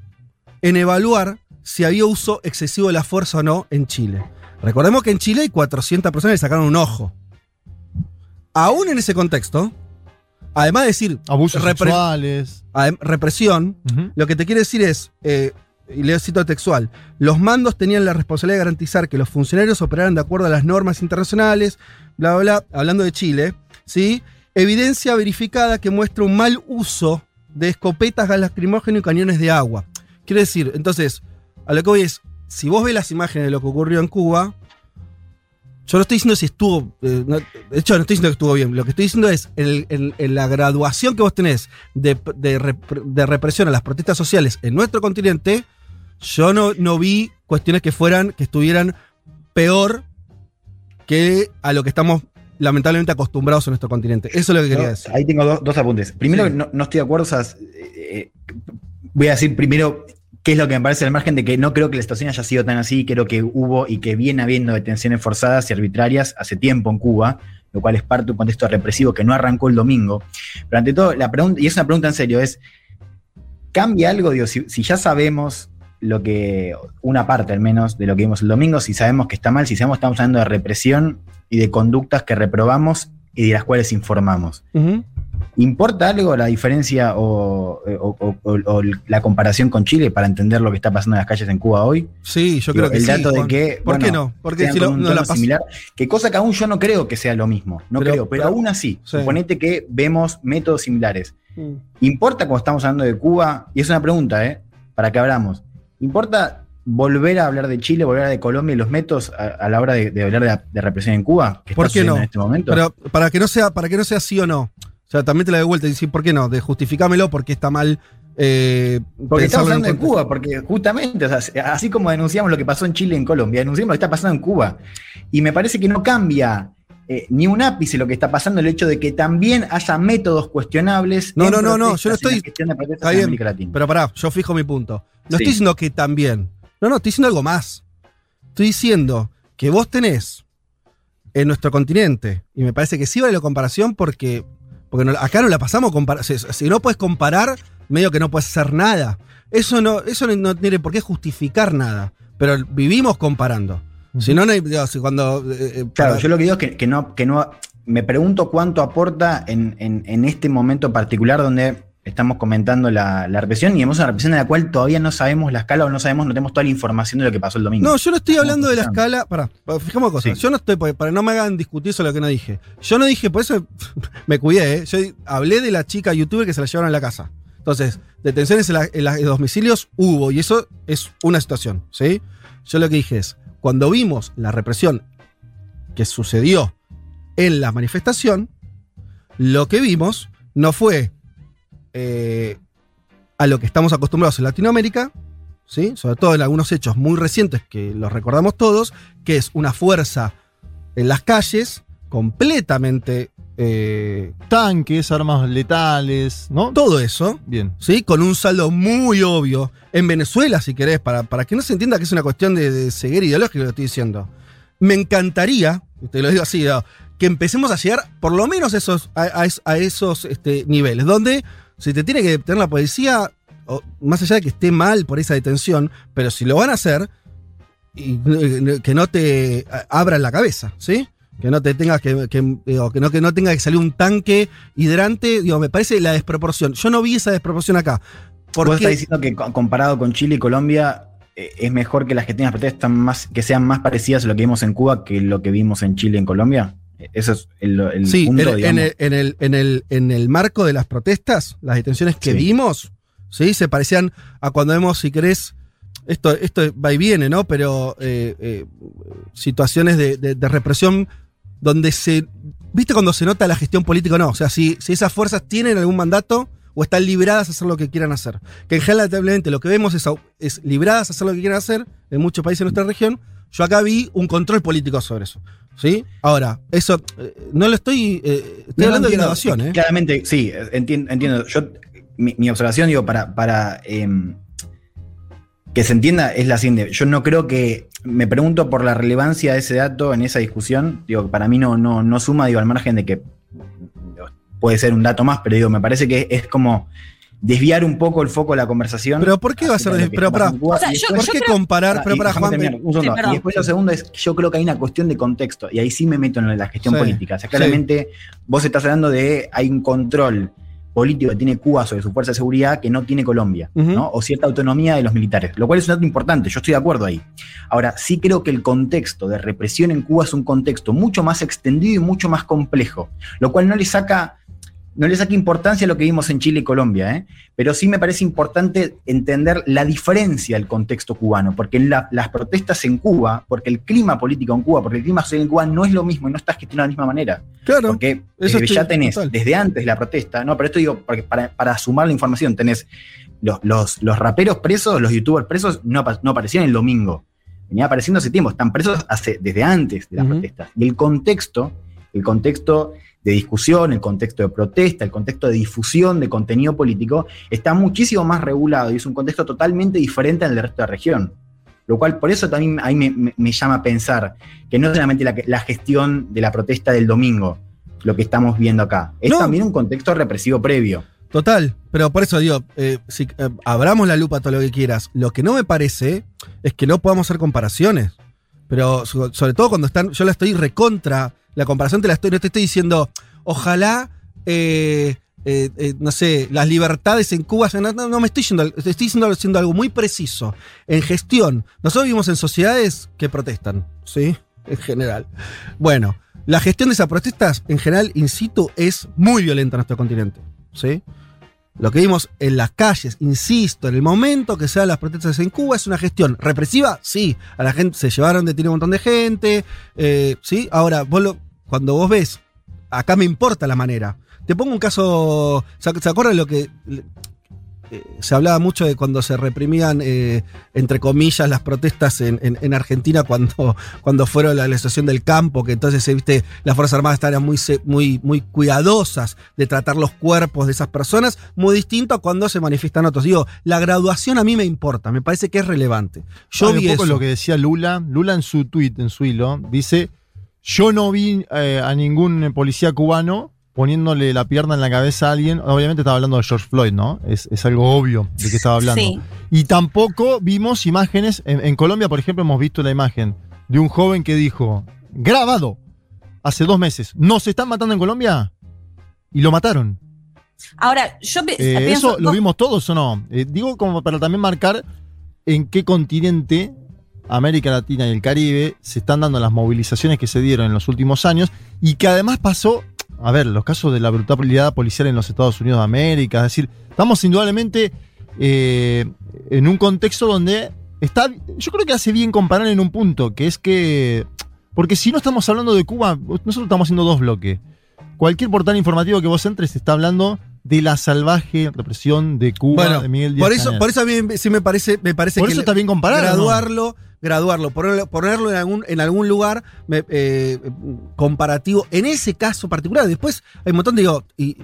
en evaluar si había uso excesivo de la fuerza o no en Chile. Recordemos que en Chile hay 400 personas que sacaron un ojo. Aún en ese contexto, además de decir Abusos repre- sexuales. represión, lo que te quiere decir es, eh, y leo cito textual, los mandos tenían la responsabilidad de garantizar que los funcionarios operaran de acuerdo a las normas internacionales, bla, bla, bla, hablando de Chile, ¿sí? Evidencia verificada que muestra un mal uso de escopetas, gas lacrimógeno y cañones de agua. Quiere decir, entonces, a lo que voy es, si vos ves las imágenes de lo que ocurrió en Cuba, yo no estoy diciendo si estuvo. eh, no- de hecho, no estoy diciendo que estuvo bien. Lo que estoy diciendo es el- el- el- la graduación que vos tenés de, de rep- de represión a las protestas sociales en nuestro continente. Yo no, no vi cuestiones que fueran, que estuvieran peor que a lo que estamos lamentablemente acostumbrados en nuestro continente. Eso es lo que quería No, decir. Ahí tengo dos, dos apuntes. Primero, Sí. no, no estoy de acuerdo, o sea, eh, eh, voy a decir primero qué es lo que me parece al margen de que no creo que la situación haya sido tan así, creo que hubo y que viene habiendo detenciones forzadas y arbitrarias hace tiempo en Cuba, lo cual es parte de un contexto represivo que no arrancó el domingo. Pero ante todo, la pregunta, y es una pregunta en serio, es, ¿cambia algo? Si ya sabemos lo que, una parte al menos de lo que vimos el domingo, si sabemos que está mal, si sabemos que estamos hablando de represión y de conductas que reprobamos y de las cuales informamos. ¿Importa algo la diferencia o, o- o- o- o la comparación con Chile para entender lo que está pasando en las calles en Cuba hoy? Sí, yo Digo, creo que el sí, dato de que. ¿Por qué no? Porque si con lo- un no la similar, que cosa que aún yo no creo que sea lo mismo. No Pero- creo, pero, pero- aún así, sí. suponete que vemos métodos similares. Mm. ¿Importa cuando estamos hablando de Cuba? Y es una pregunta, ¿eh? Para que hablamos. ¿Importa volver a hablar de Chile, volver a hablar de Colombia y los métodos a, a la hora de, de hablar de, represión en Cuba? Que ¿Por está qué no? En este momento. Pero para que no sea, para que no sea sí o no. Sea, también te la doy vuelta y decir, ¿por qué no? De justificámelo porque está mal. eh, Porque estamos hablando de. Cuba, porque justamente, o sea, así como denunciamos lo que pasó en Chile y en Colombia, denunciamos lo que está pasando en Cuba. Y me parece que no cambia eh, ni un ápice lo que está pasando el hecho de que también haya métodos cuestionables. No, no, no, no, yo no estoy. de Está en bien, pero pará, yo fijo mi punto. No Sí. estoy diciendo que también. No, no, estoy diciendo algo más. Estoy diciendo que vos tenés en nuestro continente, y me parece que sí vale la comparación porque, porque no- acá no la pasamos compar si, si no puedes comparar, medio que no puedes hacer nada. Eso no, eso no, no tiene por qué justificar nada. Pero vivimos comparando. Si no, no hay- digo, si cuando. eh, eh, Claro, para- yo lo que digo es que, que no, que no. Me pregunto cuánto aporta en, en- en este momento particular donde estamos comentando la, la represión y vemos una represión en la cual todavía no sabemos la escala o no sabemos, no tenemos toda la información de lo que pasó el domingo. No, yo no estoy hablando de la escala. Pará, fijamos cosas. Yo no estoy, para para no me hagan discutir sobre lo que no dije. Yo no dije, por eso me cuidé, ¿eh? Yo hablé de la chica youtuber que se la llevaron a la casa. Entonces, detenciones en, la- en la- en los domicilios hubo, y eso es una situación, ¿sí? Yo lo que dije es, cuando vimos la represión que sucedió en la manifestación, lo que vimos no fue eh, a lo que estamos acostumbrados en Latinoamérica, ¿sí? sobre todo en algunos hechos muy recientes que los recordamos todos, que es una fuerza en las calles completamente... eh, Tanques, armas letales, ¿no? Todo eso. Bien. ¿sí? Con un saldo muy obvio. En Venezuela, si querés, para, para que no se entienda que es una cuestión de, de ceguera ideológica lo que estoy diciendo. Me encantaría, te lo digo así, ¿no? que empecemos a llegar por lo menos esos, a, a es- a esos este, niveles, donde si te tiene que detener la policía, más allá de que esté mal por esa detención, pero si lo van a hacer, eh, que no te abran la cabeza, ¿sí? Que no te tengas que, que, digo, que no, que no tenga que salir un tanque hidrante, digo, me parece la desproporción. Yo no vi esa desproporción acá. Vos Porque estás diciendo que co- comparado con Chile y Colombia eh, es mejor que las que tengan protestas que sean más parecidas a lo que vimos en Cuba que lo que vimos en Chile y en Colombia. Eso es el, el sí, punto, en, el, en, el, en, el, en el marco de las protestas, las detenciones que Sí. vimos, ¿sí? Se parecían a cuando vemos, si querés, esto, esto va y viene, ¿no? Pero eh, eh, situaciones de, de- de represión donde se. ¿Viste cuando se nota la gestión política o no? O sea, si, si esas fuerzas tienen algún mandato o están libradas a hacer lo que quieran hacer. Que en general, lamentablemente, lo que vemos es, es libradas a hacer lo que quieran hacer en muchos países de nuestra región. Yo acá vi un control político sobre eso. ¿Sí? Ahora, eso eh, no lo estoy. eh, estoy No, no, hablando de graduación, ¿eh? Claramente, sí, entiendo. entiendo. Yo, mi, mi observación, digo, para, para em, que se entienda es la siguiente. Yo no creo que. Me pregunto por la relevancia de ese dato en esa discusión. Digo, para mí no, no, no suma, digo, al margen de que puede ser un dato más, pero digo, me parece que es como desviar un poco el foco de la conversación. Pero ¿por qué va a ser de pero para- Cuba. o sea, yo- ¿por qué comparar? Pero y para Juan, terminar, un sí, segundo. perdón. y después lo segundo es, yo creo que hay una cuestión de contexto, y ahí sí me meto en la gestión Sí, política. O sea, sí. claramente vos estás hablando de, hay un control político que tiene Cuba sobre su fuerza de seguridad que no tiene Colombia. ¿no? O cierta autonomía de los militares, lo cual es un dato importante, yo estoy de acuerdo ahí. Ahora, sí creo que el contexto de represión en Cuba es un contexto mucho más extendido y mucho más complejo, lo cual no le saca no le saca importancia a lo que vimos en Chile y Colombia, ¿eh? pero sí me parece importante entender la diferencia del contexto cubano, porque la- las protestas en Cuba, porque el clima político en Cuba, porque el clima social en Cuba no es lo mismo y no está gestionado de la misma manera. Claro. Porque eso eh, estoy- ya tenés, total. desde antes de la protesta, no, pero esto digo, porque para, para sumar la información, tenés los, los, los raperos presos, los youtubers presos, no, no aparecieron el domingo. Venía apareciendo hace tiempo, están presos hace, desde antes de las protestas. Y el contexto, el contexto de discusión, el contexto de protesta, el contexto de difusión de contenido político, está muchísimo más regulado y es un contexto totalmente diferente al del resto de la región. Lo cual, por eso también ahí me, me- me llama a pensar que no es solamente la, gestión de la protesta del domingo, lo que estamos viendo acá, es No. también un contexto represivo previo. Total, pero por eso digo, eh, si eh, abramos la lupa todo lo que quieras. Lo que no me parece es que no podamos hacer comparaciones. Pero so- sobre todo cuando están, yo la estoy recontra, la comparación te la estoy, no te estoy diciendo, ojalá, eh, eh, eh, no sé, las libertades en Cuba, no, no, no me estoy te estoy diciendo, algo muy preciso. En gestión, nosotros vivimos en sociedades que protestan, ¿sí? En general. Bueno, la gestión de esas protestas, en general, in situ, es muy violenta en nuestro continente, ¿sí? Lo que vimos en las calles, insisto, en el momento que se dan las protestas en Cuba es una gestión represiva, sí, a la gente se llevaron detenido un montón de gente, sí, ahora vos lo- cuando vos ves, acá me importa la manera. Te pongo un caso, ¿se, se acuerdan lo que eh, se hablaba mucho de cuando se reprimían, eh, entre comillas, las protestas en, en- en Argentina cuando, cuando fueron la legislación del campo, que entonces, eh, viste, las Fuerzas Armadas estaban muy, se- muy, muy cuidadosas de tratar los cuerpos de esas personas, muy distinto a cuando se manifiestan otros. Digo, la graduación a mí me importa, me parece que es relevante. Yo Hay vi un poco eso. lo que decía Lula. Lula en su tweet, en su hilo, dice: Yo no vi eh, a ningún policía cubano poniéndole la pierna en la cabeza a alguien. Obviamente estaba hablando de George Floyd, ¿no? Es, es algo obvio de que estaba hablando. Sí. Y tampoco vimos imágenes. En, en Colombia, por ejemplo, hemos visto la imagen de un joven que dijo: grabado hace dos meses, ¿nos están matando en Colombia? Y lo mataron. Ahora, yo Eh, pienso. ¿Eso lo vimos todos o no? Eh, digo como para también marcar en qué continente, América Latina y el Caribe, se están dando las movilizaciones que se dieron en los últimos años y que además pasó, a ver, los casos de la brutalidad policial en los Estados Unidos de América, es decir, estamos indudablemente eh, en un contexto donde está, yo creo que hace bien comparar en un punto, que es que, porque si no estamos hablando de Cuba, nosotros estamos haciendo dos bloques. Cualquier portal informativo que vos entres está hablando de la salvaje represión de Cuba Bueno, de Miguel Díaz por eso, Canel. por eso a mí sí me parece, me parece Por que eso está bien comparar, ¿o no? Graduarlo, ponerlo, ponerlo en algún, en algún lugar me- eh, comparativo. En ese caso particular, después hay un montón digo, y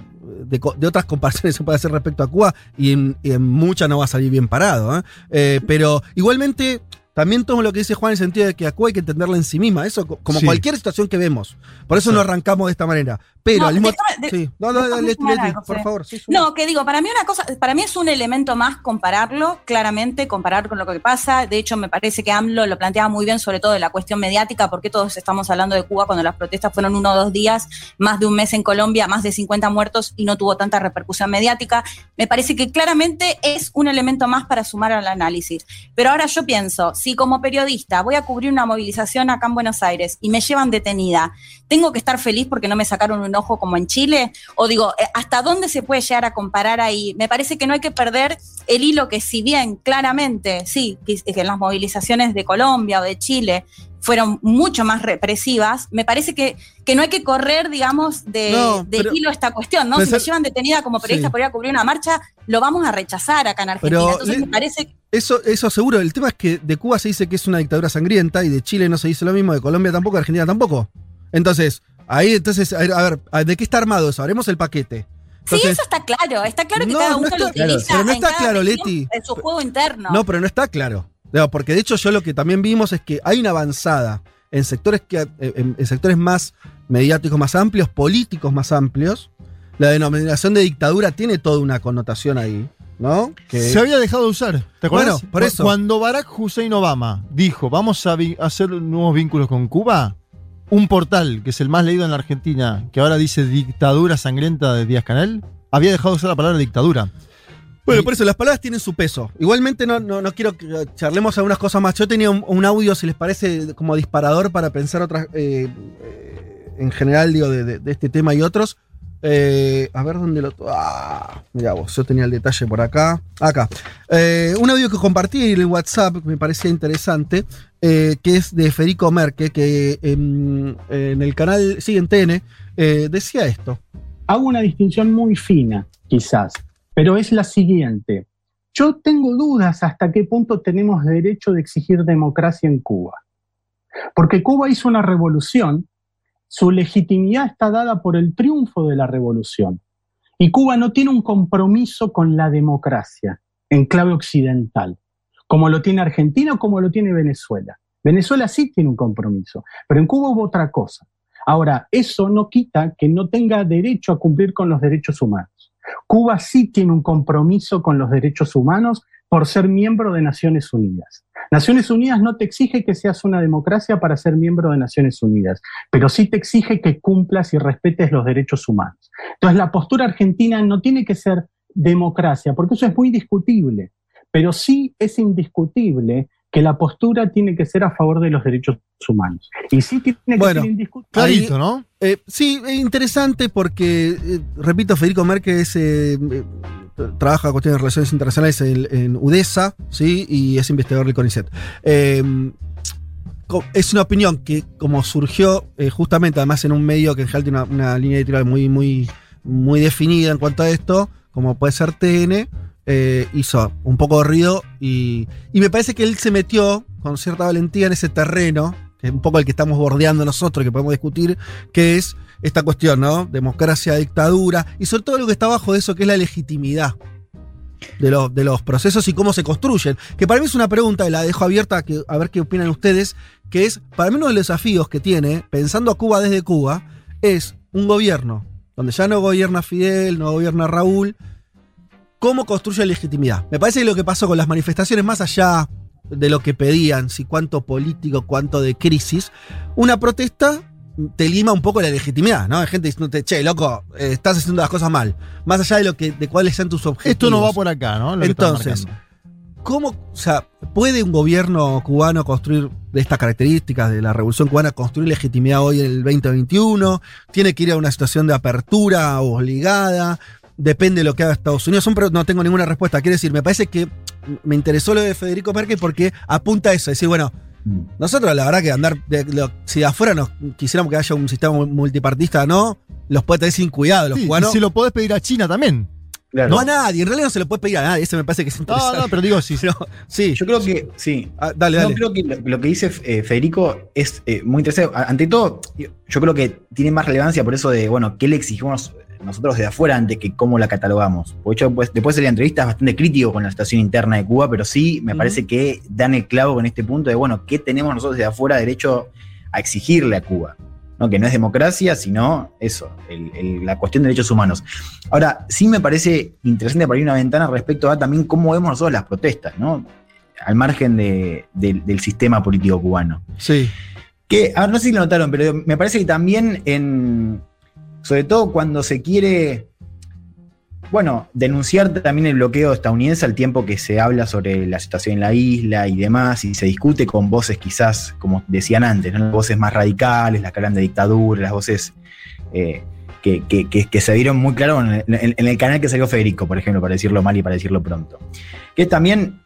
de, de otras comparaciones se puede hacer respecto a Cuba y en, muchas no va a salir bien parado. ¿eh? Eh, pero igualmente. También tomo lo que dice Juan en el sentido de que a Cuba hay que entenderla en sí misma, eso co- como Sí. cualquier situación que vemos. Por eso no arrancamos de esta manera. Pero No, al mismo déjame- de- sí. No, no, algo, por favor. sí. No, que digo, para mí una cosa, para mí es un elemento más compararlo, claramente, comparar con lo que pasa. De hecho, me parece que AMLO lo planteaba muy bien, sobre todo de la cuestión mediática, porque todos estamos hablando de Cuba cuando las protestas fueron uno o dos días, más de un mes en Colombia, más de 50 muertos y no tuvo tanta repercusión mediática. Me parece que claramente es un elemento más para sumar al análisis. Pero ahora yo pienso, si como periodista voy a cubrir una movilización acá en Buenos Aires y me llevan detenida, ¿tengo que estar feliz porque no me sacaron un ojo como en Chile? O digo, eh, ¿hasta dónde se puede llegar a comparar ahí? Me parece que no hay que perder el hilo que si bien claramente, sí, que, en las movilizaciones de Colombia o de Chile fueron mucho más represivas, me parece que, que no hay que correr, digamos, de, No, de hilo esta cuestión, ¿no? Si me llevan detenida como periodista Sí. por ir a cubrir una marcha, lo vamos a rechazar acá en Argentina. Pero Entonces me parece Eso, eso seguro. El tema es que de Cuba se dice que es una dictadura sangrienta y de Chile no se dice lo mismo, de Colombia tampoco, de Argentina tampoco. Entonces, ahí, entonces, a ver, a ver, ¿de qué está armado eso? Haremos el paquete. Sí, eso está claro. Está claro que No, cada no uno está lo claro, utiliza pero no en está cada claro, Leti. en su juego interno. No, pero no está claro. No, porque de hecho yo lo que también vimos es que hay una avanzada en sectores que en, en sectores más mediáticos más amplios, políticos más amplios. La denominación de dictadura tiene toda una connotación ahí, ¿no? Que- Se había dejado de usar. ¿Te acuerdas? Bueno, por eso. Cuando Barack Hussein Obama dijo, vamos a hacer nuevos vínculos con Cuba, un portal, que es el más leído en la Argentina, que ahora dice dictadura sangrienta de Díaz Canel, había dejado de usar la palabra dictadura. Bueno, por eso las palabras tienen su peso. Igualmente no, no, no quiero que charlemos algunas cosas más. Yo tenía un, un audio, si les parece, como disparador para pensar otras, eh, eh, en general, digo, de, de- de este tema y otros. Eh, a ver dónde lo... Ah, mira vos, yo tenía el detalle por acá. Acá. Eh, un audio que compartí en el WhatsApp, que me parecía interesante, eh, que es de Federico Merque, que en, el canal, sí, TN, eh, decía esto. Hago una distinción muy fina, quizás, pero es la siguiente. Yo tengo dudas hasta qué punto tenemos derecho de exigir democracia en Cuba. Porque Cuba hizo una revolución, su legitimidad está dada por el triunfo de la revolución. Y Cuba no tiene un compromiso con la democracia en clave occidental, como lo tiene Argentina o como lo tiene Venezuela. Venezuela sí tiene un compromiso, pero en Cuba hubo otra cosa. Ahora, eso no quita que no tenga derecho a cumplir con los derechos humanos. Cuba sí tiene un compromiso con los derechos humanos por ser miembro de Naciones Unidas. Naciones Unidas no te exige que seas una democracia para ser miembro de Naciones Unidas, pero sí te exige que cumplas y respetes los derechos humanos. Entonces, la postura argentina no tiene que ser democracia, porque eso es muy discutible, pero sí es indiscutible que la postura tiene que ser a favor de los derechos humanos. Y sí tiene que Bueno, ser indiscutible. Clarito, ¿no? Eh, sí, es interesante porque, eh, repito, Federico Merque es, eh, eh, trabaja cuestiones de relaciones internacionales en, en UDESA, ¿sí? Y es investigador del CONICET. Co- es una opinión que, como surgió justamente, además en un medio que en general tiene una, una línea editorial muy, muy, muy definida en cuanto a esto, como puede ser TN, eh, hizo un poco de ruido y, y me parece que él se metió con cierta valentía en ese terreno, que es un poco el que estamos bordeando nosotros, que podemos discutir, que es esta cuestión, ¿no? Democracia, dictadura, y sobre todo lo que está abajo de eso, que es la legitimidad de, los- de los procesos y cómo se construyen. Que para mí es una pregunta, y la dejo abierta a, que- a ver qué opinan ustedes, que es, para mí uno de los desafíos que tiene, pensando a Cuba desde Cuba, es un gobierno, donde ya no gobierna Fidel, no gobierna Raúl, cómo construye legitimidad. Me parece que lo que pasó con las manifestaciones, más allá de lo que pedían, si cuánto político, cuánto de crisis, una protesta te lima un poco la legitimidad, ¿no? Hay gente diciéndote, che, loco, eh, estás haciendo las cosas mal. Más allá de lo que, de cuáles sean tus objetivos. Esto no va por acá, ¿no? Lo Entonces. ¿cómo, o sea, puede un gobierno cubano construir de estas características de la revolución cubana, construir legitimidad hoy en el 2021? ¿Tiene que ir a una situación de apertura obligada? Depende de lo que haga Estados Unidos. Son pre- no tengo ninguna respuesta. Quiero decir, me parece que me interesó lo de Federico Merkel porque apunta a eso. Decir, bueno, nosotros la verdad que andar, de- lo- si de afuera nos quisiéramos que haya un sistema multipartista, no, los puede tener sin cuidado. Los Sí, y cubanos. se lo podés pedir a China también. No a nadie, en realidad no se lo puede pedir a nadie, eso me parece que es interesante. no, pero digo, sí. sí. Yo creo que, sí. Ah, dale, No, dale. creo que lo, lo que dice eh, Federico es eh, muy interesante. Ante todo, yo creo que tiene más relevancia por eso de, bueno, ¿qué le exigimos nosotros de afuera antes que cómo la catalogamos? Porque yo pues, después de la entrevista es bastante crítico con la situación interna de Cuba, pero sí me parece que dan el clavo con este punto de, bueno, ¿qué tenemos nosotros de afuera derecho a exigirle a Cuba? ¿no? Que no es democracia, sino eso, el- el- la cuestión de derechos humanos. Ahora, sí me parece interesante para abrir una ventana respecto a también cómo vemos nosotros las protestas, ¿no? Al margen de- del- del sistema político cubano. Sí. Que, a ver, no sé si lo notaron, pero me parece que también en. Sobre todo cuando se quiere. Bueno, denunciar también el bloqueo estadounidense al tiempo que se habla sobre la situación en la isla y demás, y se discute con voces quizás, como decían antes, ¿no? Las voces más radicales, las que hablan de dictadura, las voces eh, que, que- se vieron muy claro en- en el canal que salió Federico, por ejemplo, para decirlo mal y para decirlo pronto. Que también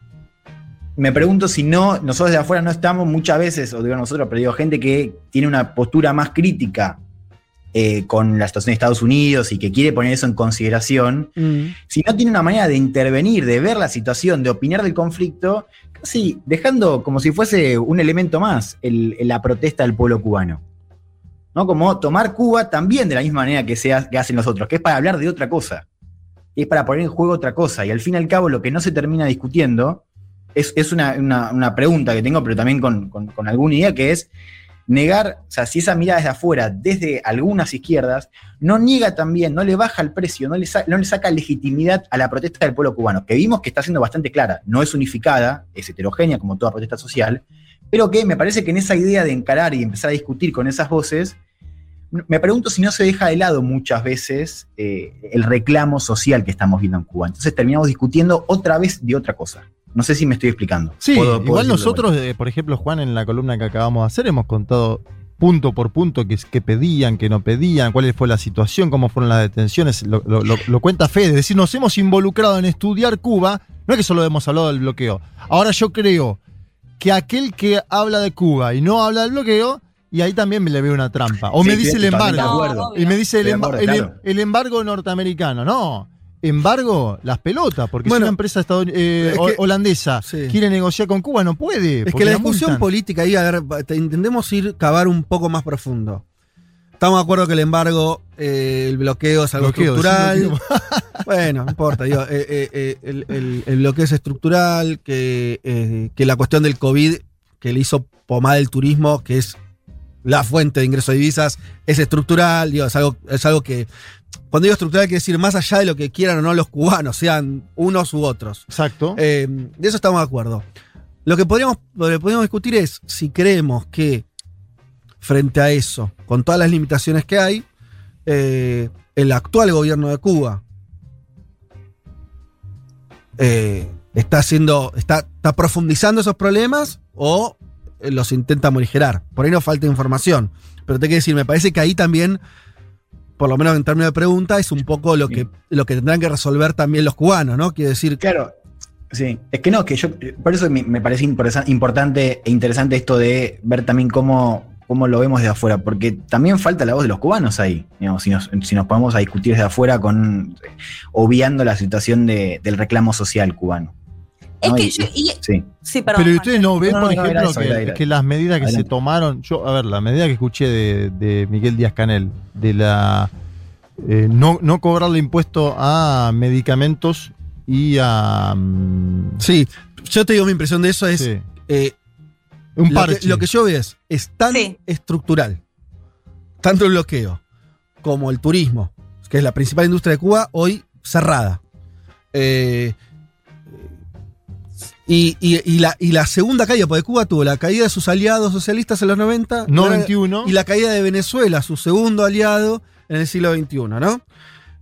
me pregunto si no, nosotros de afuera no estamos muchas veces, o digo nosotros, pero digo gente que tiene una postura más crítica eh, con la situación de Estados Unidos y que quiere poner eso en consideración, si no tiene una manera de intervenir, de ver la situación, de opinar del conflicto, casi dejando como si fuese un elemento más el- la protesta del pueblo cubano. ¿no? Como tomar Cuba también de la misma manera que, se ha- que hacen los otros, que es para hablar de otra cosa. Es para poner en juego otra cosa. Y al fin y al cabo, lo que no se termina discutiendo es, es una, una- una pregunta que tengo, pero también con, con- con alguna idea, que es negar, o sea, si esa mirada desde afuera, desde algunas izquierdas, no niega también, no le baja el precio, no le, sa- no le saca legitimidad a la protesta del pueblo cubano, que vimos que está siendo bastante clara, no es unificada, es heterogénea como toda protesta social, pero que me parece que en esa idea de encarar y empezar a discutir con esas voces, me pregunto si no se deja de lado muchas veces eh, el reclamo social que estamos viendo en Cuba. Entonces terminamos discutiendo otra vez de otra cosa. No sé si me estoy explicando. Sí, Puedo- puedo igual nosotros, eh, por ejemplo, Juan, en la columna que acabamos de hacer, hemos contado punto por punto qué que pedían, qué no pedían, cuál fue la situación, cómo fueron las detenciones, lo, lo- lo- lo cuenta Fede, es decir, nos hemos involucrado en estudiar Cuba, no es que solo hemos hablado del bloqueo. Ahora yo creo que aquel que habla de Cuba y no habla del bloqueo, y ahí también me le veo una trampa. O Sí, me dice el embargo. y me dice el, claro. el embargo norteamericano. No. Embargo, las pelotas, porque Bueno, si una empresa eh, es que- holandesa Sí. quiere negociar con Cuba, no puede. Es que la discusión política ahí, a ver, te- intentemos ir cavar un poco más profundo. Estamos de acuerdo que el embargo, eh, el bloqueo es algo Bloqueo, estructural. bueno, no importa. digo, eh, el, el- el bloqueo es estructural, que, que la cuestión del COVID, que le hizo pomada el turismo, que es la fuente de ingreso de divisas, es estructural. Digo, es algo, es algo que. Cuando digo estructural, quiere decir más allá de lo que quieran o no los cubanos, sean unos u otros. Exacto. Eh, de eso estamos de acuerdo. Lo que podríamos, lo que podríamos discutir es si creemos que frente a eso, con todas las limitaciones que hay, eh, el actual gobierno de Cuba eh, está haciendo, está, está profundizando esos problemas o los intenta morigerar. Por ahí nos falta información. Pero te quiero decir, me parece que ahí también, por lo menos en términos de pregunta, es un poco lo que, lo que tendrán que resolver también los cubanos, ¿no? Quiero decir. Claro. Sí, es que no, que yo, por eso me, parece importante e interesante esto de ver también cómo, cómo lo vemos de afuera, porque también falta la voz de los cubanos ahí, digamos, si nos, si nos ponemos a discutir desde afuera con obviando la situación de- del reclamo social cubano. Es ¿no? que Y- yo- y- sí. Sí, perdón. Pero ustedes no ven, No, por ejemplo, eso, que, era, era. que las medidas que se tomaron, yo, a ver, la medida que escuché de, de Miguel Díaz Canel, de la eh, no, no cobrarle impuesto a medicamentos y a mm, Sí, yo te digo mi impresión de eso es. sí, eh, un lo, que, lo que yo veo es, es tan Sí. estructural, tanto el bloqueo como el turismo, que es la principal industria de Cuba, hoy cerrada. Eh, y, y- y la, y la segunda caída, porque Cuba tuvo la caída de sus aliados socialistas en los 90, no y ahora- 21. y la caída de Venezuela, su segundo aliado en el siglo XXI, ¿no?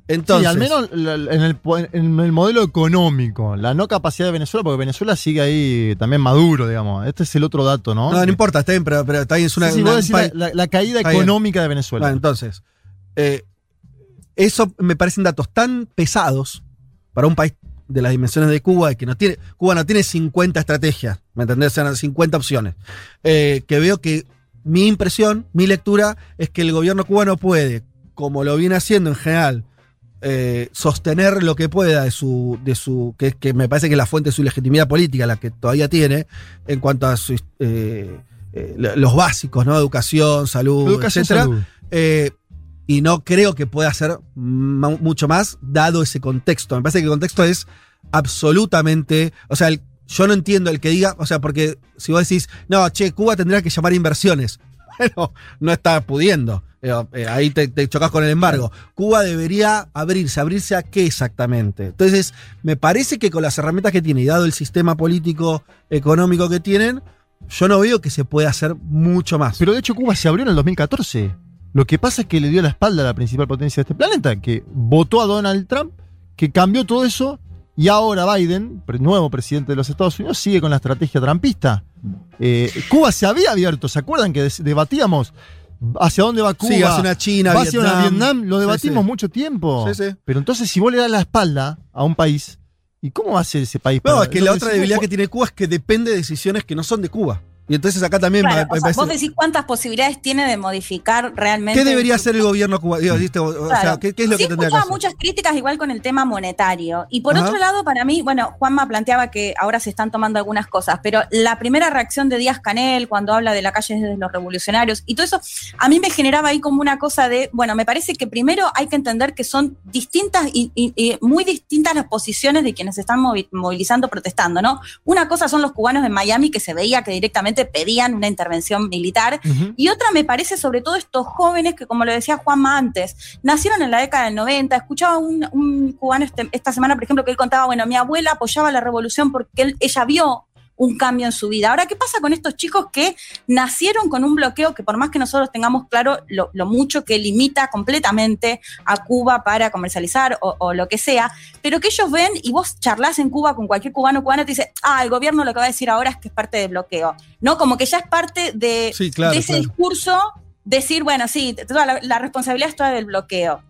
Entonces, sí, al menos en el, po- en el modelo económico, la no capacidad de Venezuela, porque Venezuela sigue ahí también maduro, digamos. Este es el otro dato, ¿no? no, no importa, está bien, pero, pero está bien, es una, Sí, sí, una- vos decís un la, país- la- la caída económica de Venezuela. Bueno, entonces, eh, eso me parecen datos tan pesados para un país de las dimensiones de Cuba, y que no tiene, Cuba no tiene 50 estrategias, ¿me entendés? O sea, 50 opciones. eh, que veo que mi impresión, mi lectura, es que el gobierno cubano puede, como lo viene haciendo en general, eh, sostener lo que pueda de su, de su que, que me parece que es la fuente de su legitimidad política, la que todavía tiene, en cuanto a sus, eh, eh, los básicos, ¿no? Educación, salud, Educación, etcétera. salud. Y no creo que pueda hacer mucho más dado ese contexto. Me parece que el contexto es absolutamente. O sea, el- yo no entiendo el que diga. O sea, porque si vos decís, no, che, Cuba tendría que llamar inversiones. Bueno, no está pudiendo. Eh, ahí te, te chocas con el embargo. Cuba debería abrirse. ¿Abrirse a qué exactamente? Entonces, me parece que con las herramientas que tiene y dado el sistema político, económico que tienen, yo no veo que se pueda hacer mucho más. Pero de hecho Cuba se abrió en el 2014. Lo que pasa es que le dio la espalda a la principal potencia de este planeta, que votó a Donald Trump, que cambió todo eso, y ahora Biden, nuevo presidente de los Estados Unidos, sigue con la estrategia trumpista. Eh, Cuba se había abierto, ¿se acuerdan que debatíamos hacia dónde va Cuba? Sí, hacia una China, ¿Va hacia una Vietnam. Lo debatimos sí. mucho tiempo. Sí, sí. Pero entonces si vos le das la espalda a un país, ¿y cómo va a ser ese país? No, para- es que la otra decimos, debilidad que tiene Cuba es que depende de decisiones que no son de Cuba. Y entonces acá también Claro, me- o me sea, parece- vos decís cuántas posibilidades tiene de modificar realmente. ¿Qué debería hacer el gobierno cubano? ¿viste? O, sea, Claro. ¿qué, qué es lo sí que tendría que hacer? muchas críticas igual con el tema monetario. Y por Ajá. otro lado, para mí, bueno, Juanma planteaba que ahora se están tomando algunas cosas, pero la primera reacción de Díaz Canel cuando habla de la calle de los revolucionarios y todo eso, a mí me generaba ahí como una cosa de, bueno, me parece que primero hay que entender que son distintas y, y- y muy distintas las posiciones de quienes se están movi- movilizando, protestando, ¿no? Una cosa son los cubanos en Miami que se veía que directamente pedían una intervención militar y otra me parece sobre todo estos jóvenes que, como lo decía Juanma antes, nacieron en la década del 90. Escuchaba un, un cubano este- esta semana, por ejemplo, que él contaba, bueno, mi abuela apoyaba la revolución porque él- ella vio un cambio en su vida. Ahora, ¿qué pasa con estos chicos que nacieron con un bloqueo que por más que nosotros tengamos claro lo, lo mucho que limita completamente a Cuba para comercializar o, o lo que sea, pero que ellos ven y vos charlas en Cuba con cualquier cubano o cubana te dice, ah, el gobierno lo que va a decir ahora es que es parte del bloqueo, ¿no? Como que ya es parte de, Sí, claro, de ese claro. discurso decir, bueno, sí, toda la, la responsabilidad es toda del bloqueo.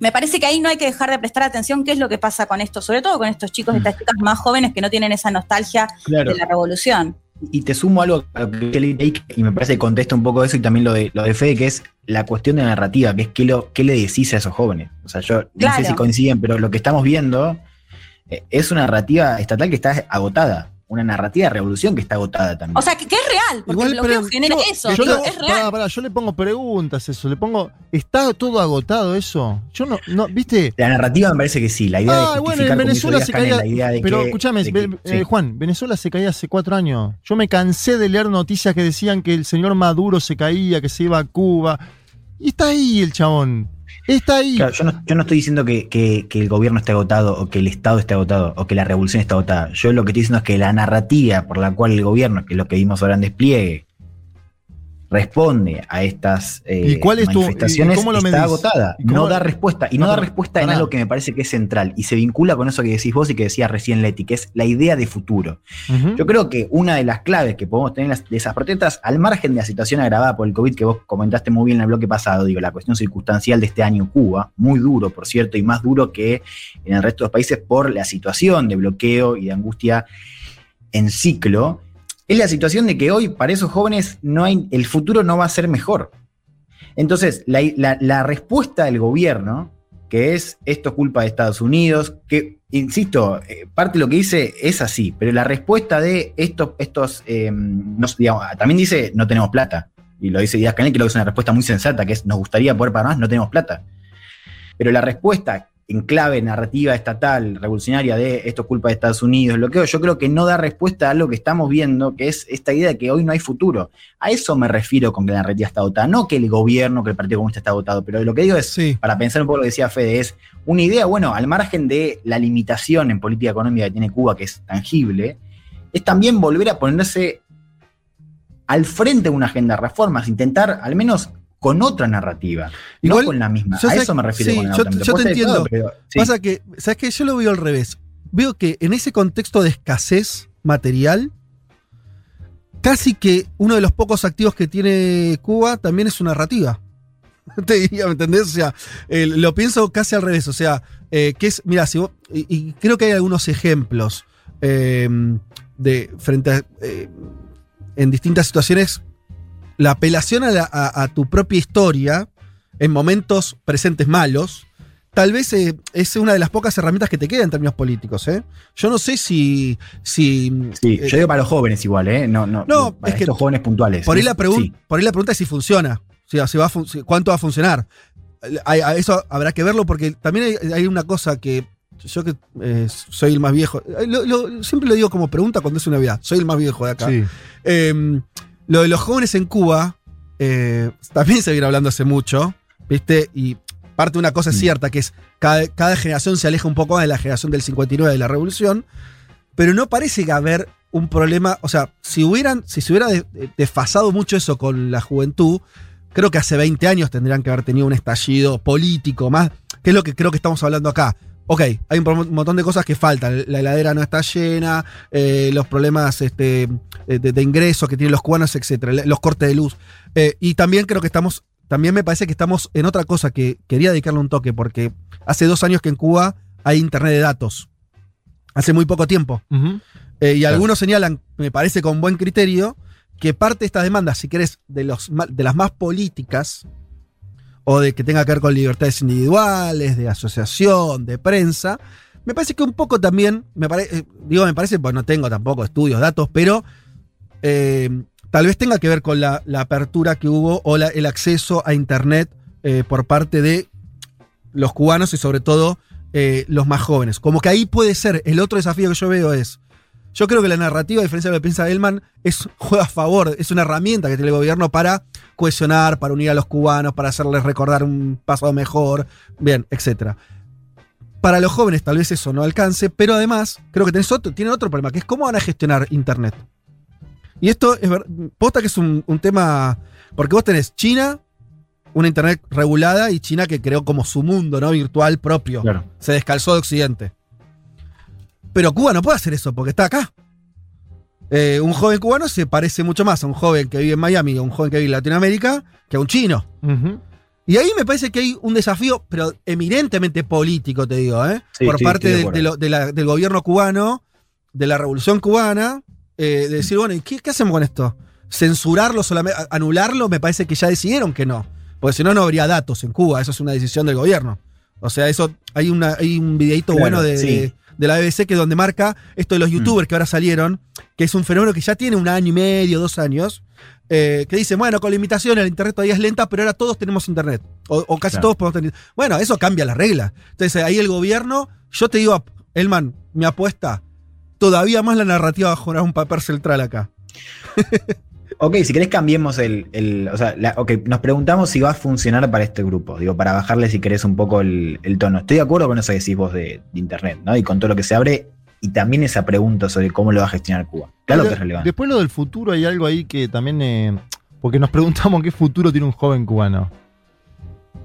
Me parece que ahí no hay que dejar de prestar atención qué es lo que pasa con esto, sobre todo con estos chicos y estas chicas más jóvenes que no tienen esa nostalgia Claro. de la revolución. Y te sumo algo a lo que y me parece que contesta un poco eso y también lo de, lo de Fede, que es la cuestión de narrativa, que es qué, lo, qué le decís a esos jóvenes. O sea, yo no Claro. sé si coinciden, pero lo que estamos viendo eh, es una narrativa estatal que está agotada. Una narrativa de revolución que está agotada también. O sea, que, que es real, porque Igual, el bloqueo pero genera yo- eso, yo digo, le- es real. yo le pongo preguntas eso, le pongo, ¿está todo agotado eso? Yo no, no, ¿viste? La narrativa me parece que sí, la idea Ah, de bueno, en como hizo Venezuela se caía. la idea de pero que- escúchame, de que- Ve- sí. eh, Juan, Venezuela se caía hace cuatro años. Yo me cansé de leer noticias que decían que el señor Maduro se caía, que se iba a Cuba. Y está ahí el chabón. Está ahí. Claro, yo, no, yo no estoy diciendo que, que- que el gobierno esté agotado o que el Estado esté agotado o que la revolución esté agotada. Yo lo que estoy diciendo es que la narrativa por la cual el gobierno, que es lo que vimos ahora en despliegue, responde a estas eh, ¿Y cuál es tu- manifestaciones y cómo lo está medís? agotada. ¿Y cómo- No da respuesta. Y no, No, da respuesta en pará. algo que me parece que es central. Y se vincula con eso que decís vos y que decía recién Leti, que es la idea de futuro. Yo creo que una de las claves que podemos tener de esas protestas, al margen de la situación agravada por el COVID que vos comentaste muy bien en el bloque pasado, digo, la cuestión circunstancial de este año en Cuba, muy duro, por cierto, y más duro que en el resto de los países por la situación de bloqueo y de angustia en ciclo, es la situación de que hoy para esos jóvenes no hay, el futuro no va a ser mejor. Entonces, la, la- respuesta del gobierno, que es esto es culpa de Estados Unidos, que, insisto, eh, parte de lo que dice es así, pero la respuesta de estos, estos eh, también dice no tenemos plata, y lo dice Díaz Canel, que creo que es una respuesta muy sensata, que es nos gustaría poder pagar más, no tenemos plata. Pero la respuesta en clave narrativa estatal, revolucionaria de esto es culpa de Estados Unidos, lo que yo creo que no da respuesta a lo que estamos viendo, que es esta idea de que hoy no hay futuro. A eso me refiero con que la narrativa está agotada, no que el gobierno, que el Partido Comunista está agotado, pero lo que digo es, para pensar un poco lo que decía Fede, es una idea, bueno, al margen de la limitación en política económica que tiene Cuba, que es tangible, es también volver a ponerse al frente de una agenda de reformas, intentar al menos con otra narrativa, no con la misma. A eso me refiero sí, con la yo, otra. yo te entiendo. todo, pero- sí. Pasa que, ¿sabes qué? Yo lo veo al revés. Veo que en ese contexto de escasez material, casi que uno de los pocos activos que tiene Cuba también es su narrativa. Te diría, ¿me entendés? O sea, eh, lo pienso casi al revés. O sea, eh, que es, mira, si vos- y, y creo que hay algunos ejemplos eh, de frente a, eh, en distintas situaciones, la apelación a, la- a- a tu propia historia en momentos presentes malos, tal vez eh, es una de las pocas herramientas que te quedan en términos políticos. ¿eh? Yo no sé si. si Sí, eh, yo digo para los jóvenes igual, ¿eh? No, no, No, para es que estos jóvenes puntuales. por ahí, la pregun- sí. por ahí la pregunta es si funciona. Si, si va a fun- si- ¿Cuánto va a funcionar? Hay- a eso habrá que verlo porque también hay, hay una cosa que. Yo que eh, soy el más viejo. lo- lo- siempre lo digo como pregunta cuando es una vida. Soy el más viejo de acá. Sí. Lo de los jóvenes en Cuba eh, también se viene hablando hace mucho, ¿viste? Y parte de una cosa es cierta, que es cada, cada generación se aleja un poco más de la generación del 59 de la revolución, pero no parece que haber un problema, o sea, si hubieran, si se hubiera de- de- desfasado mucho eso con la juventud, creo que hace 20 años tendrían que haber tenido un estallido político más, que es lo que creo que estamos hablando acá. Ok, hay un montón de cosas que faltan. La heladera no está llena, eh, los problemas este, de, de ingresos que tienen los cubanos, etcétera, los cortes de luz. Eh, y también creo que estamos, también me parece que estamos en otra cosa que quería dedicarle un toque, porque hace dos años que en Cuba hay internet de datos. Hace muy poco tiempo. Eh, y algunos señalan, me parece con buen criterio, que parte de estas demandas, si querés, de, los, de las más políticas, o de que tenga que ver con libertades individuales, de asociación, de prensa, me parece que un poco también, me pare- eh, digo, me parece, pues no tengo tampoco estudios, datos, pero eh, tal vez tenga que ver con la, apertura que hubo o el acceso a Internet eh, por parte de los cubanos y sobre todo los más jóvenes. Como que ahí puede ser, el otro desafío que yo veo es, yo creo que la narrativa, a diferencia de lo que piensa Elman, es, juega a favor, es una herramienta que tiene el gobierno para cohesionar, para unir a los cubanos, para hacerles recordar un pasado mejor, bien, etcétera. Para los jóvenes tal vez eso no alcance, pero además creo que tenés otro, tienen otro problema, que es cómo van a gestionar Internet. Y esto es ver- posta que es un, un tema, porque vos tenés China, una Internet regulada, y China que creó como su mundo ¿no? virtual propio. Se descalzó de Occidente. Pero Cuba no puede hacer eso porque está acá. Eh, un joven cubano se parece mucho más a un joven que vive en Miami o un joven que vive en Latinoamérica que a un chino. Y ahí me parece que hay un desafío, pero eminentemente político, te digo, ¿eh? Sí, por sí, parte de de- acuerdo. de lo- de la- del gobierno cubano, de la revolución cubana, eh, de decir, bueno, ¿y qué, qué hacemos con esto? ¿Censurarlo solamente, a- anularlo? Me parece que ya decidieron que no. Porque si no, no habría datos en Cuba. Eso es una decisión del gobierno. O sea, eso hay, una, hay un videito Claro, bueno de, sí. De- la BBC que donde marca esto de los youtubers que ahora salieron, que es un fenómeno que ya tiene un año y medio, dos años, eh, que dice, bueno, con limitaciones la internet todavía es lenta, pero ahora todos tenemos internet. O, o casi Claro. todos podemos tener. Bueno, eso cambia la regla. Entonces ahí el gobierno, yo te digo, Elman, mi apuesta, todavía más la narrativa va a jugar un papel central acá. Ok, si querés cambiemos el, el- o sea, la- ok, nos preguntamos si va a funcionar para este grupo, digo, para bajarle si querés un poco el, el tono. Estoy de acuerdo con eso que decís vos de, de internet, ¿no? Y con todo lo que se abre, y también esa pregunta sobre cómo lo va a gestionar Cuba. Claro Pero que es relevante. Después lo del futuro, hay algo ahí que también. eh, porque nos preguntamos qué futuro tiene un joven cubano.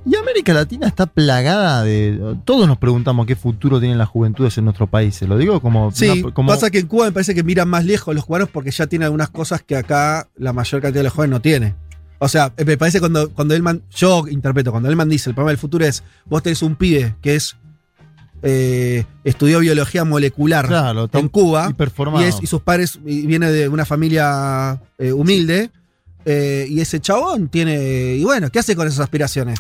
Y América Latina está plagada de. Todos nos preguntamos qué futuro tienen las juventudes en nuestros países. Lo digo como. Sí, una- como- pasa que en Cuba me parece que miran más lejos los cubanos porque ya tienen algunas cosas que acá la mayor cantidad de los jóvenes no tiene. O sea, me parece cuando, cuando Elman, yo interpreto, cuando Elman dice el problema del futuro es, vos tenés un pibe que es, eh, estudió biología molecular Claro, en Cuba y, es- y sus padres y viene de una familia eh, humilde eh, y ese chabón tiene, y bueno, ¿qué hace con esas aspiraciones?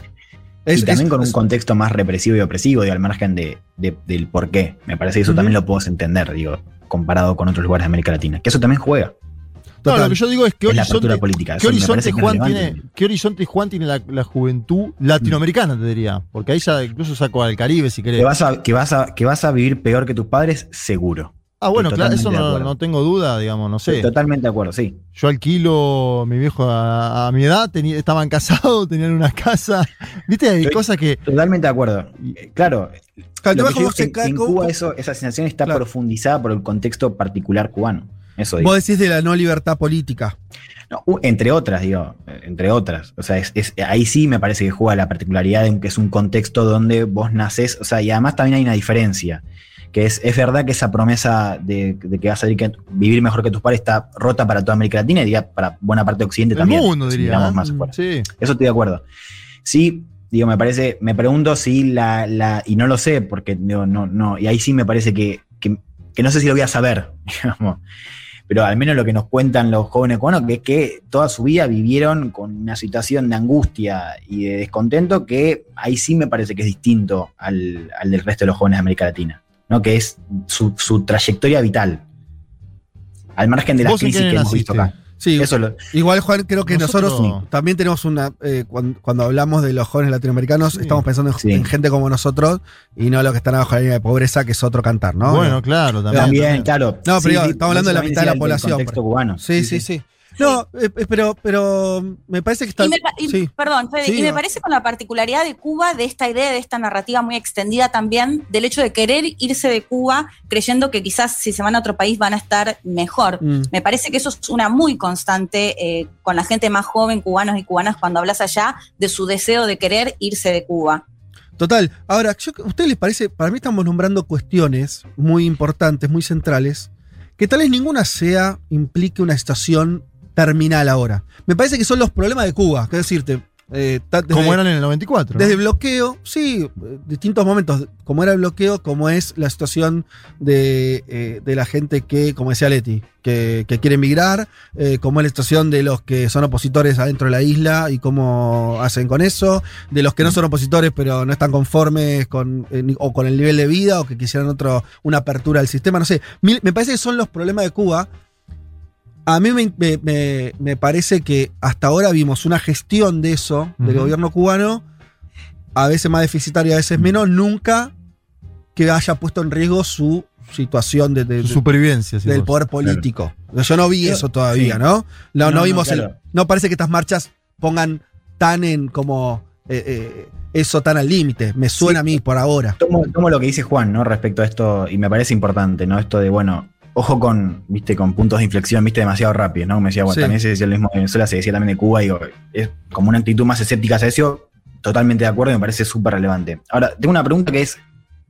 Es- y también es- con un contexto más represivo y opresivo, digo, al margen de, de- del por qué. Me parece que eso también lo podemos entender, digo, comparado con otros lugares de América Latina. Que eso también juega. No, lo que yo digo es que horizonte, política, ¿qué horizonte Juan tiene, ¿qué horizonte Juan tiene la, la juventud latinoamericana, te diría? Porque ahí ya incluso saco al Caribe si querés. Que vas, a, que, vas a, que vas a vivir peor que tus padres, seguro. Ah, bueno, claro, eso no, tengo duda, digamos, no sé. Estoy totalmente de acuerdo, sí. Yo alquilo, mi viejo a, a mi edad, tenía- estaban casados, tenían una casa. Viste, hay Estoy cosas que. Totalmente de acuerdo. Eh, Claro, Claro, lo el que yo que en Cuba eso, esa sensación está profundizada por el contexto particular cubano. Eso digo. Vos decís de la no libertad política. No, entre otras, digo, entre otras. O sea, es, es- ahí sí me parece que juega la particularidad de que es un contexto donde vos nacés, o sea, y además también hay una diferencia, que es, es verdad que esa promesa de, de que vas a vivir, que- vivir mejor que tus padres está rota para toda América Latina y diría para buena parte de Occidente El también. mundo, diría. más afuera. Sí. Eso estoy de acuerdo. Sí, digo, me parece, me pregunto si la, la y no lo sé, porque digo, no, no, y ahí sí me parece que, que, que no sé si lo voy a saber, digamos. Pero al menos lo que nos cuentan los jóvenes cubanos, que es que toda su vida vivieron con una situación de angustia y de descontento que ahí sí me parece que es distinto al, al del resto de los jóvenes de América Latina, ¿no? Que es su, su trayectoria vital. Al margen de las ¿Vos en qué crisis que hemos visto acá. Sí, Eso lo- igual Juan, creo que Nosotros- nosotros también tenemos una, eh, cuan- cuando, hablamos de los jóvenes latinoamericanos, estamos pensando en, en gente como nosotros y no los que están abajo de la línea de pobreza, que es otro cantar, ¿no? Bueno, claro, también. También, claro. No, pero Sí, digo, sí, estamos hablando de la mitad de la población. contexto por- cubano. Sí, sí, sí. No, eh, eh, pero, pero me parece que está. Y me y- sí. Perdón, Fede, Sí, y me no. parece con la particularidad de Cuba, de esta idea, de esta narrativa muy extendida también, del hecho de querer irse de Cuba creyendo que quizás si se van a otro país van a estar mejor. Mm. Me parece que eso es una muy constante eh, con la gente más joven, cubanos y cubanas, cuando hablas allá de su deseo de querer irse de Cuba. Total. Ahora, yo, ¿a ustedes les parece? Para mí estamos nombrando cuestiones muy importantes, muy centrales, que tal vez ninguna sea, implique una situación terminal ahora. Me parece que son los problemas de Cuba. Es decirte, Eh, desde- Como eran en el 94. ¿no? Desde bloqueo, sí, eh, distintos momentos, como era el bloqueo, como es la situación de, eh, de la gente que, como decía Leti, que, que quiere emigrar, eh, como es la situación de los que son opositores adentro de la isla y cómo hacen con eso, de los que no son opositores pero no están conformes con, eh, o con el nivel de vida o que quisieran otro, una apertura del sistema, no sé, me parece que son los problemas de Cuba. A mí me, me- me- me parece que hasta ahora vimos una gestión de eso, del gobierno cubano, a veces más deficitaria, a veces menos, nunca que haya puesto en riesgo su situación de, de- Su de- supervivencia. del vos. poder político. Yo no vi eso todavía, sí. ¿no? No, No, no no, vimos el-. No parece que estas marchas pongan tan en como eh, eh, eso tan al límite. Me suena a mí por ahora. Tomo, tomo lo que dice Juan, ¿no? Respecto a esto, y me parece importante, ¿no? Esto de, bueno, ojo con, viste, con puntos de inflexión, viste, demasiado rápido, ¿no? Me decía, bueno, Sí. también se decía lo mismo de Venezuela, se decía también de Cuba, digo, es como una actitud más escéptica hacia eso, totalmente de acuerdo, y me parece súper relevante. Ahora, tengo una pregunta que es,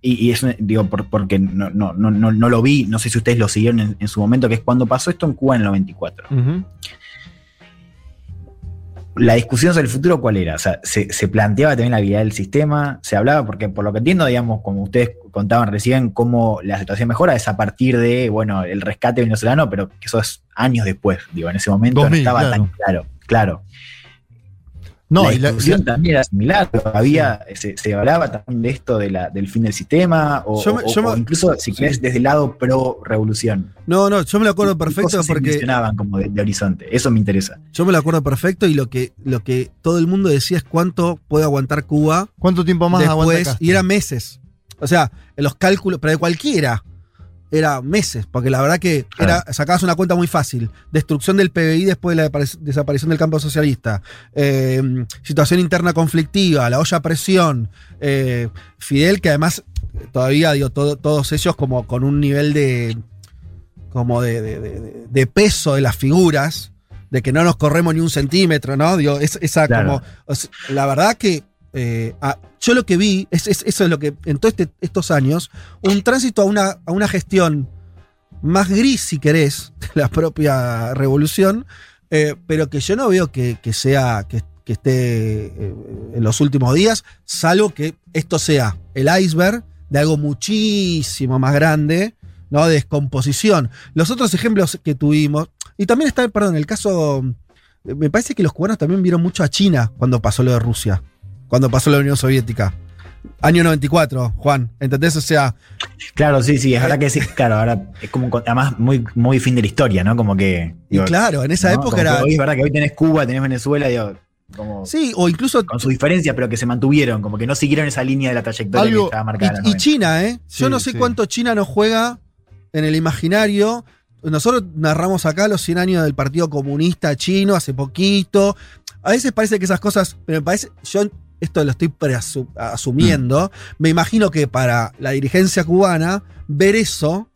y, y es, digo, por- porque no, no, no, no, no lo vi, no sé si ustedes lo siguieron en, en su momento, que es cuando pasó esto en Cuba en el 94. Ujú. La discusión sobre el futuro, ¿cuál era? O sea, se, se planteaba también la habilidad del sistema, se hablaba, porque por lo que entiendo, digamos, como ustedes contaban recién, cómo la situación mejora es a partir de, bueno, el rescate venezolano, pero que eso es años después, digo, en ese momento 2000, no estaba claro. tan claro, claro. No, la y la- discusión también era similar, había, se, se hablaba también de esto de la, del fin del sistema, o, Yo me- o- yo me- o incluso, si querés, desde el lado pro-revolución. No, no, yo me lo acuerdo ¿Qué perfecto cosas se porque mencionaban como de, de horizonte? Eso me interesa. yo me lo acuerdo perfecto y lo que, lo que todo el mundo decía es cuánto puede aguantar Cuba ¿Cuánto tiempo más aguanta después. Castro? Y eran meses. O sea, en los cálculos, pero de cualquiera, era meses, porque la verdad que era, sacabas una cuenta muy fácil. Destrucción del PBI después de la desaparición del campo socialista. Eh, situación interna conflictiva, la olla a presión. eh, Fidel, que además todavía, digo, todo- todos ellos como con un nivel de. como de, de- de- de peso de las figuras. De que no nos corremos ni un centímetro, ¿no? Digo, es- esa Claro. como. o sea, la verdad que eh, yo lo que vi, es, es- eso es lo que en todos este- estos años, un tránsito a una, a una gestión más gris, si querés, de la propia revolución, eh, pero que yo no veo que, que sea, que, que esté eh, en los últimos días, salvo que esto sea el iceberg de algo muchísimo más grande, ¿no? De descomposición. Los otros ejemplos que tuvimos, y también está, perdón, el caso, me parece que los cubanos también vieron mucho a China cuando pasó lo de Rusia cuando pasó la Unión Soviética. Año 94, Juan, ¿entendés? O sea, Claro, sí, sí, es Eh, verdad que sí, claro, ahora es como además muy, muy fin de la historia, ¿no? Como que. y claro, en esa ¿no? época Como era. hoy es verdad que hoy tenés Cuba, tenés Venezuela, digo, como Sí, o incluso. con sus diferencias, pero que se mantuvieron, como que no siguieron esa línea de la trayectoria algo- que estaba marcada. y, los y 90. China, ¿eh? Yo Sí, no sé sí. cuánto China nos juega en el imaginario. Nosotros narramos acá los 100 años del Partido Comunista Chino hace poquito. A veces parece que esas cosas, pero me parece, yo esto lo estoy asumiendo, me imagino que para la dirigencia cubana, ver eso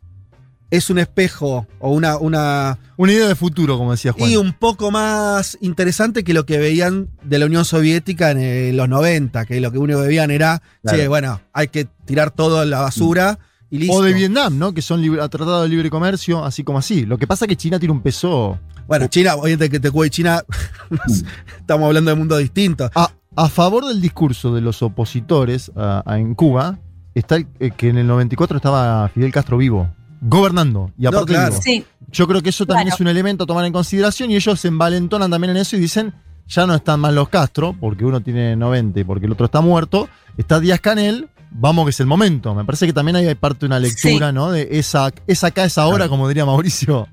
es un espejo o una, una, Una idea de futuro, como decía Juan. y un poco más interesante que lo que veían de la Unión Soviética en los 90, que lo que único que veían era, Claro. che, bueno, hay que tirar todo a la basura y listo. O de Vietnam, ¿no? Que son libre- tratados de libre comercio, así como así. Lo que pasa es que China tiene un peso. Bueno, China, obviamente que te y China, estamos hablando de mundos distintos. A, a favor del discurso de los opositores a- a- en Cuba, está el- eh, que en el 94 estaba Fidel Castro vivo, gobernando. Y aparte claro. vivo. Sí, Yo creo que eso también Claro. es un elemento a tomar en consideración y ellos se envalentonan también en eso y dicen, ya no están más los Castro, porque uno tiene 90 y porque el otro está muerto, está Díaz Canel, vamos que es el momento. Me parece que también hay parte de una lectura, ¿no? De esa, esa acá, esa hora, como diría Mauricio.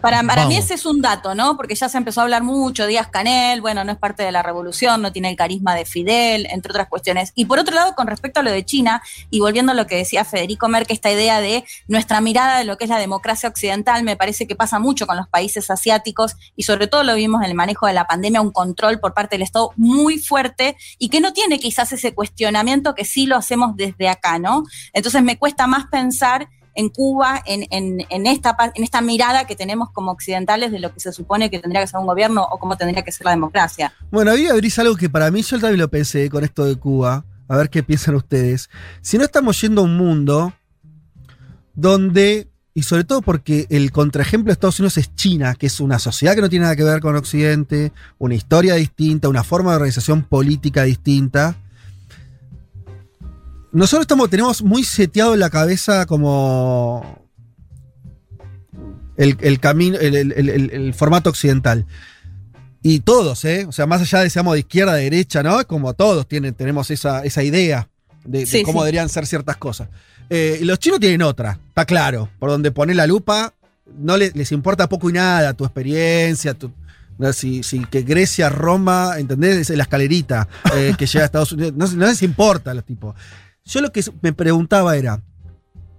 Para, para mí ese es un dato, ¿no? Porque ya se empezó a hablar mucho, Díaz Canel, bueno, no es parte de la revolución, no tiene el carisma de Fidel, entre otras cuestiones. Y por otro lado, con respecto a lo de China, y volviendo a lo que decía Federico Merck, esta idea de nuestra mirada de lo que es la democracia occidental, me parece que pasa mucho con los países asiáticos, y sobre todo lo vimos en el manejo de la pandemia, un control por parte del Estado muy fuerte, y que no tiene quizás ese cuestionamiento que sí lo hacemos desde acá, ¿no? Entonces me cuesta más pensar en Cuba, en, esta, en esta mirada que tenemos como occidentales de lo que se supone que tendría que ser un gobierno o cómo tendría que ser la democracia. Bueno, ahí abrís algo que para mí yo también lo pensé con esto de Cuba. A ver qué piensan ustedes. Si no estamos yendo a un mundo donde y sobre todo porque el contraejemplo de Estados Unidos es China, que es una sociedad que no tiene nada que ver con Occidente, una historia distinta, una forma de organización política distinta. Nosotros estamos, tenemos muy seteado en la cabeza como el, el camino, el, formato occidental. Y todos, ¿eh? O sea, más allá de seamos de izquierda, de derecha, ¿no? Como todos tienen, tenemos esa, esa idea de, cómo sí. deberían ser ciertas cosas. Eh, los chinos tienen otra, está claro. Por donde poner la lupa, no le- les importa poco y nada tu experiencia, tu, si que Grecia, Roma, ¿entendés? Es la escalerita eh, que llega a Estados Unidos. No, no les importa a los tipos. Yo lo que me preguntaba era,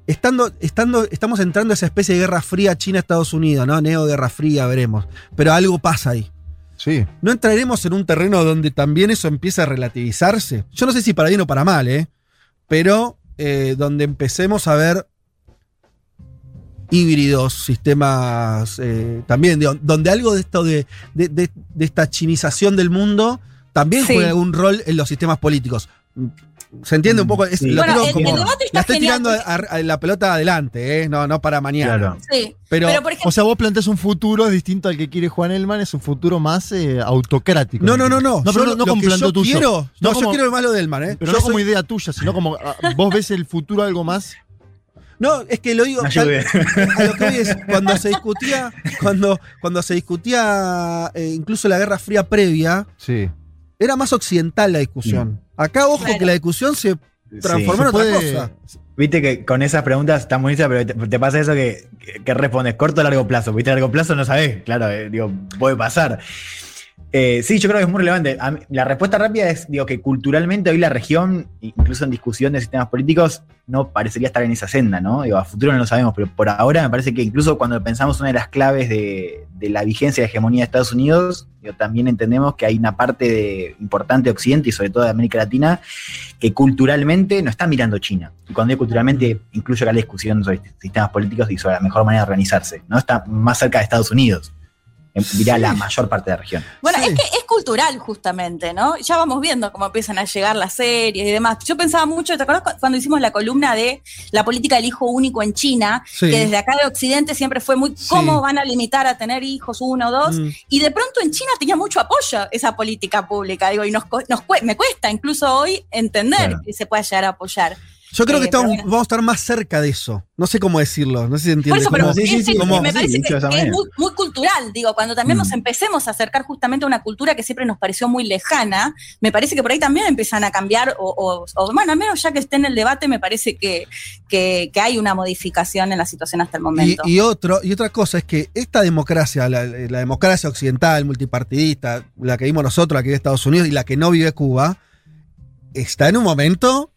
estando, estando, estamos entrando a esa especie de guerra fría China-Estados Unidos, ¿no? Neo-guerra fría, veremos. Pero algo pasa ahí. Sí. ¿No entraremos en un terreno donde también eso empieza a relativizarse? Yo no sé si para bien o para mal, ¿eh? Pero eh, donde empecemos a ver híbridos, sistemas eh, también, donde algo de esto de, de- de- de esta chinización del mundo también Sí. juega algún rol en los sistemas políticos. ¿Se entiende un poco? Es- Sí. lo Bueno, el- como- el debate está la estoy genial tirando a- a la pelota adelante, ¿eh? No, no para mañana. Claro. Sí. Pero- Pero, por ejemplo, O sea, vos planteás un futuro distinto al que quiere Juan Elman, es un futuro más eh, autocrático. No, no, no, no. No, Yo no, no lo como que planteo yo tuyo. quiero- no, yo como- quiero el malo del mar, ¿eh? Pero Yo no como soy- idea tuya, sino como ah, vos ves el futuro algo más. No, es que lo digo. Tal- a lo que voy es, cuando se discutía, cuando, cuando se discutía eh, incluso la Guerra Fría previa, Sí. era más occidental la discusión. Acá, ojo, Claro. que la discusión se transformó en otra puede- cosa. Viste que con esas preguntas están buenísimas, pero te, te pasa eso que, que, que respondes corto o largo plazo. Viste, a largo plazo no sabés, claro, eh, digo, puede pasar. Eh, sí, yo creo que es muy relevante. Mí- la respuesta rápida es, digo, que culturalmente hoy la región, incluso en discusión de sistemas políticos, no parecería estar en esa senda, ¿no? Digo, a futuro no lo sabemos, pero por ahora me parece que incluso cuando pensamos una de las claves de, de la vigencia de hegemonía de Estados Unidos, digo, también entendemos que hay una parte de- importante de Occidente y sobre todo de América Latina que culturalmente no está mirando China. Y cuando digo culturalmente, incluyo acá la discusión sobre sistemas políticos y sobre la mejor manera de organizarse. ¿no? Está más cerca de Estados Unidos, en- dirá la mayor parte de la región. Bueno, Sí. es que es cultural justamente, ¿no? Ya vamos viendo cómo empiezan a llegar las series y demás. Yo pensaba mucho, ¿te acuerdas cu- cuando hicimos la columna de la política del hijo único en China? Sí. Que desde acá de Occidente siempre fue muy, ¿cómo van a limitar a tener hijos uno o dos? Mm. Y de pronto en China tenía mucho apoyo esa política pública, digo, y nos, nos cue- me cuesta incluso hoy entender Claro. que se pueda llegar a apoyar. Yo creo Eh, que estamos- pero bueno. vamos a estar más cerca de eso. No sé cómo decirlo, no sé si entiende. Por eso, pero Como- sí, sí, es- sí, es- como- me parece que, es muy, muy cultural, digo, cuando también nos Mm. empecemos a acercar justamente a una cultura que siempre nos pareció muy lejana, me parece que por ahí también empiezan a cambiar, o, o- o, bueno, al menos ya que esté en el debate, me parece que, que, que hay una modificación en la situación hasta el momento. Y, y otro, y otra cosa es que esta democracia, la, la democracia occidental, multipartidista, la que vimos nosotros, la que vive Estados Unidos y la que no vive Cuba, está en un momento.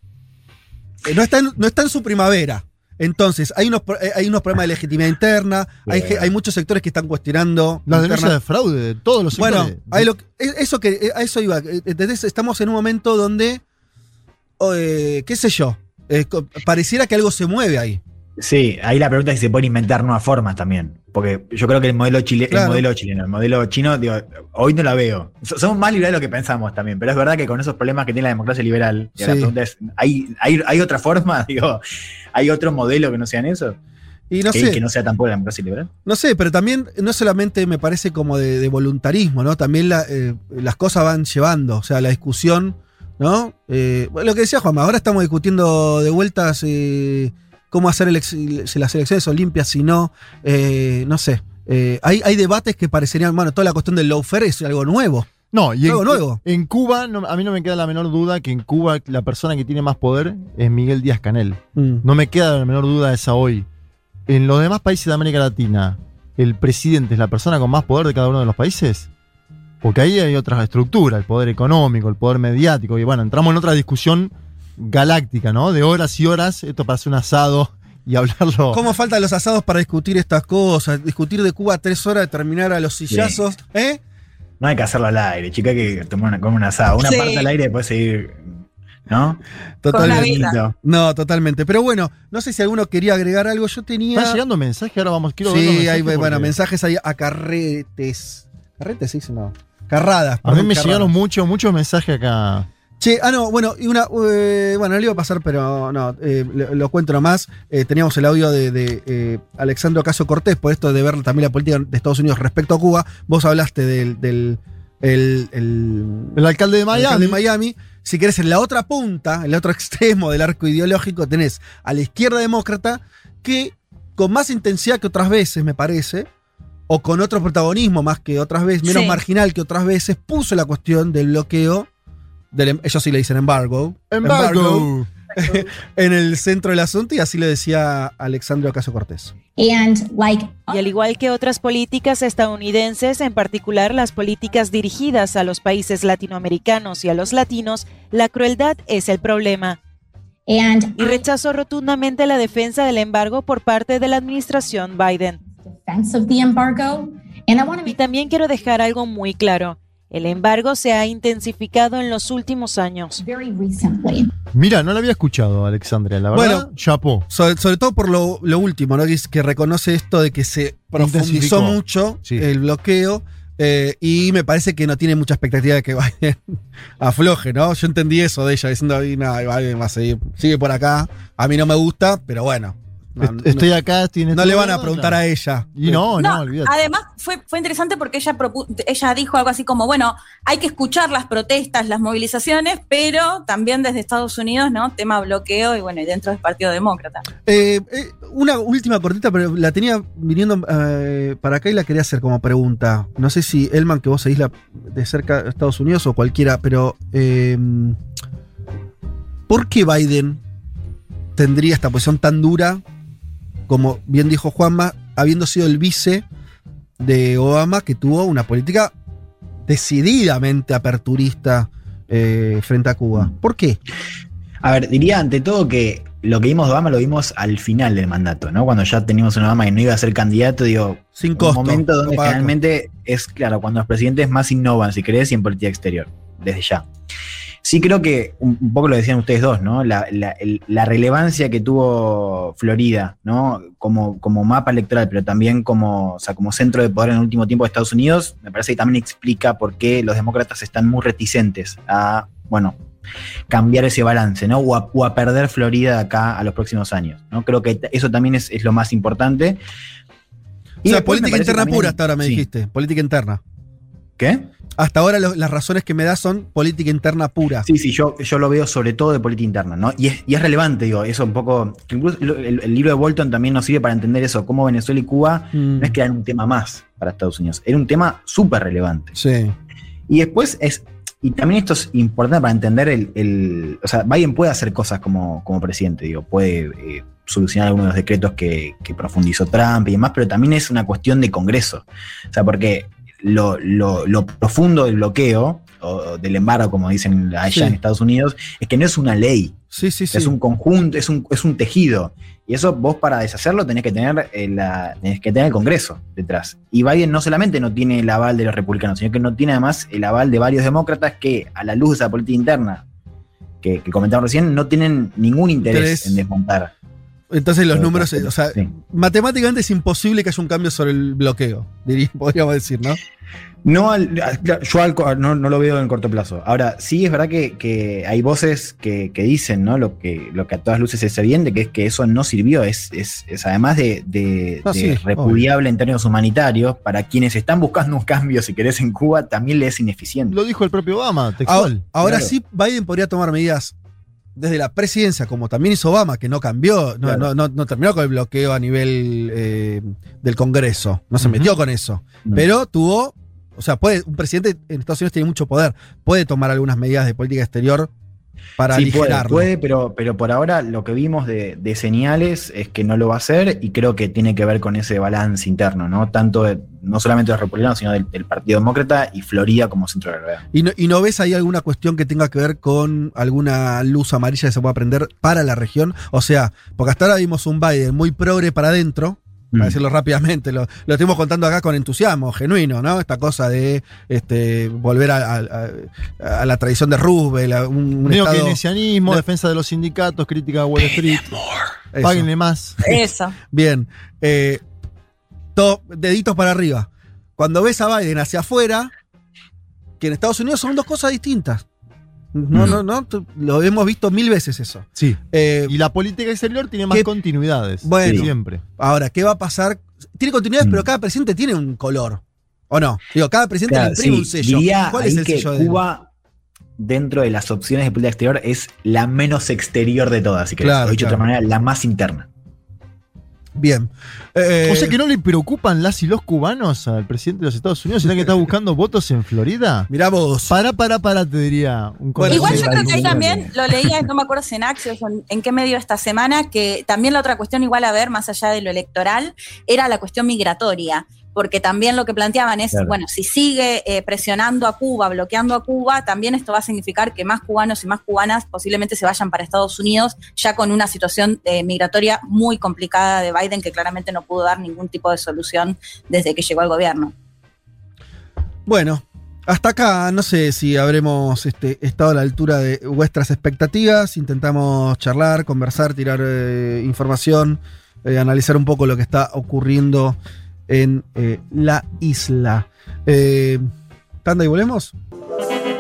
Eh, No está en, no está en su primavera. Entonces, hay unos, eh, hay unos problemas de legitimidad interna, hay, hay muchos sectores que están cuestionando. La interna- denuncia de fraude de todos los sectores. Bueno, hay lo eso que, eh, a eso iba. ¿entendés? Estamos en un momento donde, oh, eh, qué sé yo, eh, pareciera que algo se mueve ahí. Sí, ahí la pregunta es si se pueden inventar nuevas formas también. Porque yo creo que el modelo, chile, Claro. el modelo chileno, el modelo chino, digo, hoy no la veo. So- Somos más liberales de lo que pensamos también, pero es verdad que con esos problemas que tiene la democracia liberal, la pregunta es, ¿hay, hay, hay otra forma? Digo, ¿hay otro modelo que no sean eso? Y no que, sé. que no sea tampoco la democracia liberal. No sé, pero también no solamente me parece como de, de voluntarismo, ¿no? También la, eh, las cosas van llevando, o sea, la discusión, ¿no? Eh, lo que decía Juanma, ahora estamos discutiendo de vueltas eh, cómo hacer si las elecciones son limpias, si no, eh, no sé. Eh, hay, hay debates que parecerían, bueno, toda la cuestión del lawfare es algo nuevo. No, y en, nuevo. en Cuba, no- a mí no me queda la menor duda que en Cuba la persona que tiene más poder es Miguel Díaz Canel. Mm. No me queda la menor duda esa hoy. En los demás países de América Latina, ¿el presidente es la persona con más poder de cada uno de los países? Porque ahí hay otras estructuras, el poder económico, el poder mediático, y bueno, entramos en otra discusión galáctica, ¿no? De horas y horas, esto para hacer un asado y hablarlo. ¿Cómo faltan los asados para discutir estas cosas? Discutir de Cuba tres horas, terminar a los sillazos, ¿eh? No hay que hacerlo al aire, chica, hay que tomar una, comer un asado. Una Sí. parte al aire y después seguir, ¿no? Totalmente. No, totalmente. Pero bueno, no sé si alguno quería agregar algo. Yo tenía. Están llegando mensajes, ahora vamos, quiero Sí, mensajes hay bueno, porque mensajes ahí a carretes. ¿Carretes sí? No. Carradas. A mí me carradas. llegaron muchos, muchos mensajes acá. Che, ah, no, bueno, y una, eh, bueno, no le iba a pasar, pero no, eh, lo, lo cuento nomás. Eh, teníamos el audio de, de, eh, Alexandro Ocasio Cortés, por esto de ver también la política de Estados Unidos respecto a Cuba. Vos hablaste del, del el, el- El alcalde de el Miami. alcalde de Miami. Si querés, en la otra punta, en el otro extremo del arco ideológico, tenés a la izquierda demócrata que, con más intensidad que otras veces, me parece, o con otro protagonismo más que otras veces, menos Sí. marginal que otras veces, puso la cuestión del bloqueo, del, em- ellos sí le dicen embargo, Embargo. en el centro del asunto, y así lo decía Alexandro Ocasio Cortés. And like y al igual que otras políticas estadounidenses, en particular las políticas dirigidas a los países latinoamericanos y a los latinos, la crueldad es el problema. And Y rechazó rotundamente la defensa del embargo por parte de la administración Biden. defense of the embargo. And I want to Y también quiero dejar algo muy claro. El embargo se ha intensificado en los últimos años. Mira, no la había escuchado, Alexandria, la verdad. Bueno, chapó. Sobre, sobre todo por lo, lo último, ¿no? Que, es- que reconoce esto de que se profundizó mucho Sí. el bloqueo. eh, y me parece que no tiene mucha expectativa de que Biden afloje, ¿no? Yo entendí eso de ella, diciendo, "Ay, no, Biden va a seguir, sigue por acá. A mí no me gusta, pero bueno. No, Est- Estoy acá, tiene no le van a preguntar a ella. Y no, no, No, olvídate. además fue, fue interesante porque ella, ella dijo algo así como, bueno, hay que escuchar las protestas, las movilizaciones, pero también desde Estados Unidos, ¿no? Tema bloqueo y bueno, y dentro del Partido Demócrata. Eh, eh, una última cortita, pero la tenía viniendo eh, para acá y la quería hacer como pregunta. No sé si Elman, que vos seguís la, de cerca de Estados Unidos o cualquiera, pero eh, ¿por qué Biden tendría esta posición tan dura, como bien dijo Juanma, habiendo sido el vice de Obama, que tuvo una política decididamente aperturista eh, frente a Cuba? ¿Por qué? A ver, diría ante todo que lo que vimos de Obama lo vimos al final del mandato, ¿no? Cuando ya teníamos un Obama que no iba a ser candidato, digo, Sin un costo. momento donde generalmente es, claro, cuando los presidentes más innovan, si querés, y en política exterior, desde ya. Sí creo que un, poco lo decían ustedes dos, ¿no? La, la- el- la relevancia que tuvo Florida, ¿no? Como, como mapa electoral, pero también como, o sea, como centro de poder en el último tiempo de Estados Unidos, me parece que también explica por qué los demócratas están muy reticentes a, bueno, cambiar ese balance, ¿no? O a, o a perder Florida de acá a los próximos años, ¿no? Creo que eso también es, es lo más importante. O sea, política interna pura hasta ahora me sí. dijiste. Política interna. ¿Qué? Hasta ahora lo- las razones que me das son política interna pura. Sí, sí, yo, yo lo veo sobre todo de política interna, ¿no? Y es, y es relevante, digo, eso un poco. que incluso el, el libro de Bolton también nos sirve para entender eso, cómo Venezuela y Cuba Mm, no es que eran un tema más para Estados Unidos, era un tema súper relevante. sí. Y después es. Y también esto es importante para entender el. el- o sea, Biden puede hacer cosas como, como presidente, digo, puede eh, solucionar algunos de los decretos que, que profundizó Trump y demás, pero también es una cuestión de Congreso. O sea, porque lo, lo- lo profundo del bloqueo, o del embargo, como dicen allá Sí. en Estados Unidos, es que no es una ley. Sí, sí, sí. Es un conjunto, es un, es un tejido. Y eso vos para deshacerlo tenés que tener eh, la, tenés que tener el Congreso detrás. Y Biden no solamente no tiene el aval de los republicanos, sino que no tiene además el aval de varios demócratas que, a la luz de esa política interna que, que comentamos recién, no tienen ningún interés Interés. en desmontar. Entonces los Pero, números, o sea, sí. matemáticamente es imposible que haya un cambio sobre el bloqueo, diría, podríamos decir, ¿no? No, al- yo al no, no lo veo en corto plazo. Ahora, sí es verdad que, que hay voces que, que dicen, ¿no? Lo que, lo que a todas luces es evidente, que es que eso no sirvió. Es, es, es además de, de- Ah, de sí, repudiable en términos humanitarios, para quienes están buscando un cambio, si querés, en Cuba, también le es ineficiente. Lo dijo el propio Obama, Ahora, textual. ahora Claro. sí, Biden podría tomar medidas desde la presidencia, como también hizo Obama, que no cambió, no, Claro. no, no- no terminó con el bloqueo a nivel eh, del Congreso, no se metió con eso, Mm. pero tuvo, o sea, puede, un presidente en Estados Unidos tiene mucho poder, puede tomar algunas medidas de política exterior para Sí, puede, puede, pero, pero por ahora lo que vimos de, de señales es que no lo va a hacer y creo que tiene que ver con ese balance interno, ¿no? Tanto de- no solamente de los republicanos, sino del, del Partido Demócrata y Florida como centro de gravedad. ¿Y no, y no ves ahí alguna cuestión que tenga que ver con alguna luz amarilla que se pueda prender para la región? O sea, porque hasta ahora vimos un Biden muy progre para adentro, para Mm. decirlo rápidamente, lo, lo estuvimos contando acá con entusiasmo, genuino, ¿no? Esta cosa de este, volver a, a- a la tradición de Roosevelt, a un, un estado... Neo-keynesianismo, Ne- defensa de los sindicatos, crítica a Wall Street. Páguenle más. Eso. Bien. Eh, todo, deditos para arriba. Cuando ves a Biden hacia afuera, que en Estados Unidos son dos cosas distintas. No, Mm. no, no. tú- Lo hemos visto mil veces eso. Sí. Eh, Y la política exterior tiene más ¿Qué- continuidades. Bueno. Siempre. Ahora, ¿qué va a pasar? Tiene continuidades, Mm. pero cada presidente tiene un color. ¿O no? Digo, cada presidente Claro, le imprime sí, un sello. Diría ¿Cuál es el que sello de? Cuba, dentro de las opciones de política exterior, es la menos exterior de todas, si querés. Claro, o dicho de claro. otra manera, la más interna. Bien. Eh, o sea que no le preocupan las y los cubanos al presidente de los Estados Unidos, sino que está buscando votos en Florida. Mirá vos. Para, para, para, te diría un Bueno, Igual yo creo que ahí también lo leía, no me acuerdo si en Axios o en, en qué medio esta semana, que también la otra cuestión igual a ver, más allá de lo electoral, era la cuestión migratoria. Porque también lo que planteaban es, Claro. bueno, si sigue eh, presionando a Cuba, bloqueando a Cuba, también esto va a significar que más cubanos y más cubanas posiblemente se vayan para Estados Unidos, ya con una situación eh, migratoria muy complicada de Biden, que claramente no pudo dar ningún tipo de solución desde que llegó al gobierno. Bueno, hasta acá no sé si habremos este, estado a la altura de vuestras expectativas. Intentamos charlar, conversar, tirar eh, información, eh, analizar un poco lo que está ocurriendo en eh, la isla. Eh, ¿Tanda y volvemos?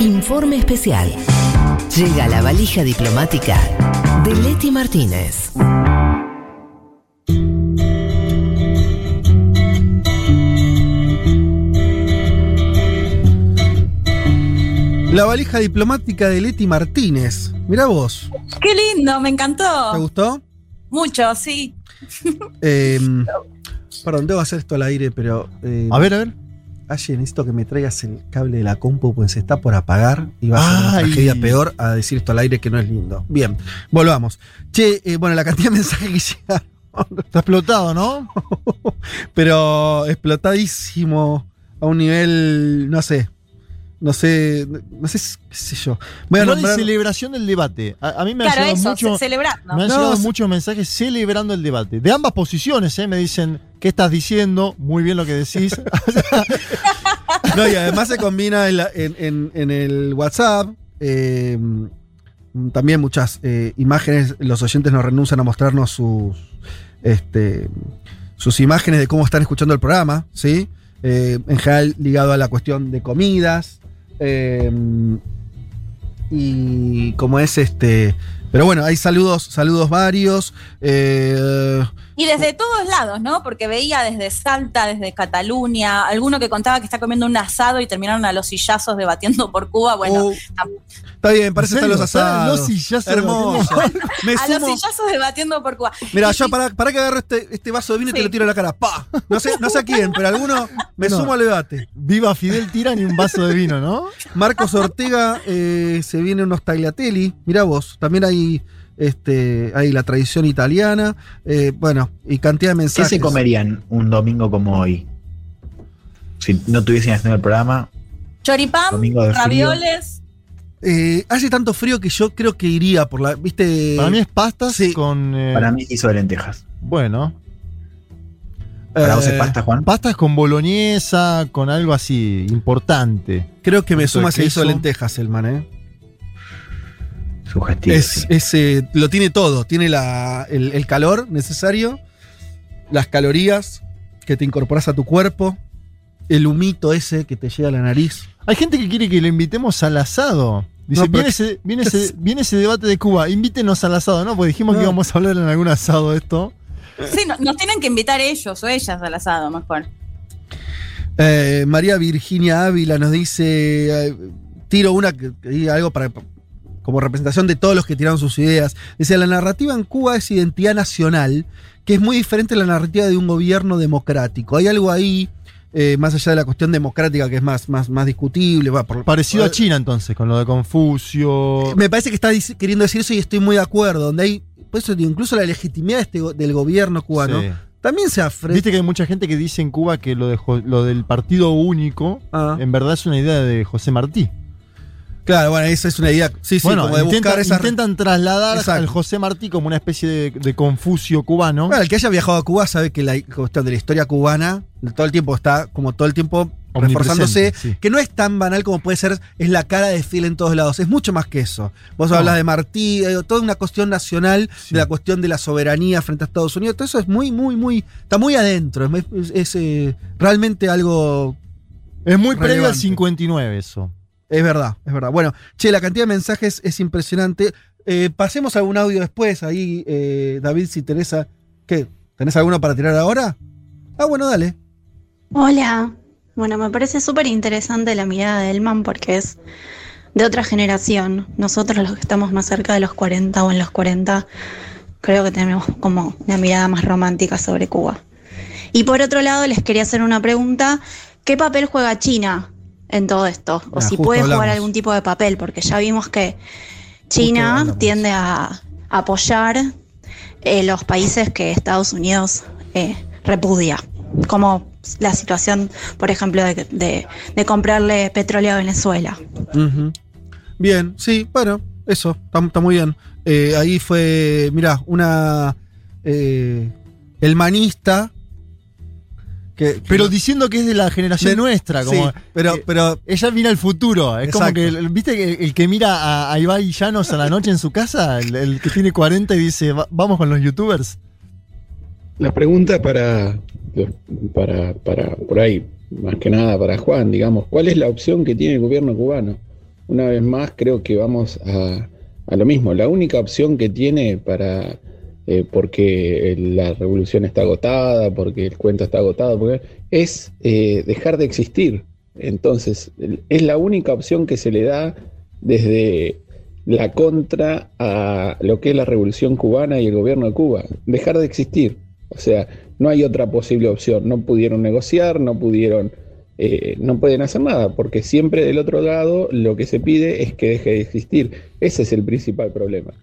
Informe especial. Llega la valija diplomática de Leti Martínez. La valija diplomática de Leti Martínez. Mirá vos, ¡Qué lindo! Me encantó. ¿te gustó? Mucho, sí. Eh, perdón, debo hacer esto al aire, pero. eh, A ver, a ver. Aye, necesito que me traigas el cable de la compu, pues se está por apagar y va a ser una tragedia peor a decir esto al aire que no es lindo. Bien, volvamos. Che, eh, bueno, la cantidad de mensajes que llegaron, Está explotado, ¿no? pero explotadísimo a un nivel, no sé, no sé, no sé, qué sé yo. Voy a de nombrar. celebración del debate. A, a mí me han Claro, llegado eso, mucho, celebrando. me han No, llegado se- muchos mensajes celebrando el debate. De ambas posiciones, ¿eh? Me dicen, ¿qué estás diciendo? Muy bien lo que decís. No, y además se combina en, la- en- en- en el WhatsApp. eh, también muchas eh, imágenes. Los oyentes nos renuncian a mostrarnos sus, este, sus imágenes de cómo están escuchando el programa, ¿sí? Eh, en general ligado a la cuestión de comidas. Eh, y como es este. Pero bueno, hay saludos, saludos varios. eh, Y desde todos lados, ¿no? Porque veía desde Salta, desde Cataluña, alguno que contaba que está comiendo un asado y terminaron a los sillazos debatiendo por Cuba. Bueno, oh, está bien, parece ¿En estar los asados. los sillazos Hermoso. Me a los sillazos debatiendo por Cuba. Mira, yo para, para que agarro este, este vaso de vino y te lo tiro a la cara. ¡Pa! No sé, no sé a quién, pero alguno me No. sumo al debate. Viva Fidel Tiran y un vaso de vino, ¿no? Marcos Ortega eh, se viene unos tagliatelli. Mirá vos, también hay, este, hay la tradición italiana. eh, bueno, y cantidad de ¿Qué mensajes. se comerían un domingo como hoy? Si no tuviesen haciendo el programa, Choripán, Domingo de frío. ravioles. Eh, hace tanto frío que yo creo que iría por la. ¿Viste? Para mí es pastas sí. con. eh, para mí hizo de lentejas. Bueno. ¿Para vos es pasta, Juan? Pastas con boloñesa, con algo así, importante. Creo que me suma ese hizo lentejas, el man, ¿eh? Sugestivo. Es, sí. es, eh, lo tiene todo. Tiene la, el, el calor necesario, las calorías que te incorporas a tu cuerpo, el humito ese que te llega a la nariz. Hay gente que quiere que le invitemos al asado. Dice, No, pero- viene, ese, viene, ese, viene ese debate de Cuba, invítenos al asado, ¿no? Porque dijimos que íbamos a hablar en algún asado de esto. Sí, no- nos tienen que invitar ellos o ellas al asado, mejor. Eh, María Virginia Ávila nos dice, eh, tiro una que, que diga algo para como representación de todos los que tiraron sus ideas. Dice, la narrativa en Cuba es identidad nacional, que es muy diferente a la narrativa de un gobierno democrático. Hay algo ahí, eh, más allá de la cuestión democrática, que es más, más, más discutible. va, por- Parecido a China entonces, con lo de Confucio. Me parece que está queriendo decir eso y estoy muy de acuerdo. Donde hay, por eso incluso la legitimidad de este del gobierno cubano Sí. también se afre. Viste que hay mucha gente que dice en Cuba que lo, de lo del partido único Ah. en verdad es una idea de José Martí. Claro, bueno, esa es una idea. Sí, sí, bueno, como de intenta- buscar esa. intentan trasladar Exacto. al José Martí como una especie de, de Confucio cubano. Bueno, el que haya viajado a Cuba sabe que la cuestión de la historia cubana todo el tiempo está, como todo el tiempo, reforzándose. Sí. Que no es tan banal como puede ser, es la cara de Phil en todos lados. Es mucho más que eso. Vos No. hablas de Martí, eh, toda una cuestión nacional, de la cuestión de la soberanía frente a Estados Unidos. Todo eso es muy, muy, muy. Está muy adentro. Es, es, es, eh, realmente algo. Es muy previo al relevante. 59 eso. Es verdad, es verdad. Bueno, che, la cantidad de mensajes es impresionante. Eh, pasemos algún audio después, ahí, eh, David, si tenés, a- ¿qué? ¿Tenés alguno para tirar ahora? Ah, bueno, dale. Hola. Bueno, me parece súper interesante la mirada de Elman porque es de otra generación. Nosotros los que estamos más cerca de los 40 o en los 40, creo que tenemos como una mirada más romántica sobre Cuba. Y por otro lado, les quería hacer una pregunta. ¿Qué papel juega China en todo esto? O Ah, si puede jugar algún tipo de papel, porque ya vimos que China tiende a apoyar eh, los países que Estados Unidos eh, repudia, como la situación, por ejemplo, de, de- de comprarle petróleo a Venezuela. Bien, sí, bueno, eso, está, muy bien. Eh, ahí fue, mirá, una. eh, el manista. Que, Pero diciendo que es de la generación De- nuestra, como. sí, pero- que pero- ella mira al futuro. Es como que, ¿viste que el, que mira a, a Ibai Llanos a la noche en su casa? El, el que tiene 40 y dice, "Va- vamos con los youtubers. La pregunta para, para, para, por ahí, más que nada para Juan, digamos, ¿cuál es la opción que tiene el gobierno cubano? Una vez más, creo que vamos a, a lo mismo. La única opción que tiene para, eh, porque la revolución está agotada, porque el cuento está agotado, es eh, dejar de existir. Entonces, es la única opción que se le da desde la contra a lo que es la revolución cubana y el gobierno de Cuba. Dejar de existir. O sea, no hay otra posible opción. No pudieron negociar, no pudieron, eh, no pueden hacer nada, porque siempre del otro lado lo que se pide es que deje de existir. Ese es el principal problema.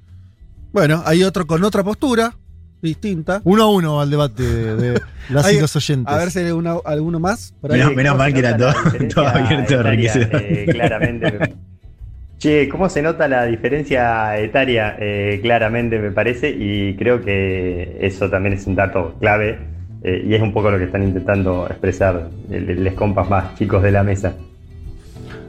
Bueno, hay otro con otra postura, distinta. Uno a uno al debate de, de las Hay- y los oyentes. A ver si hay una- alguno más. por ahí. Menos, menos mal que era todo, todo abierto enriquecedor. eh, claramente. Che, ¿cómo se nota la diferencia etaria? Eh, claramente me parece, y creo que eso también es un dato clave, eh, y es un poco lo que están intentando expresar los compas más chicos de la mesa.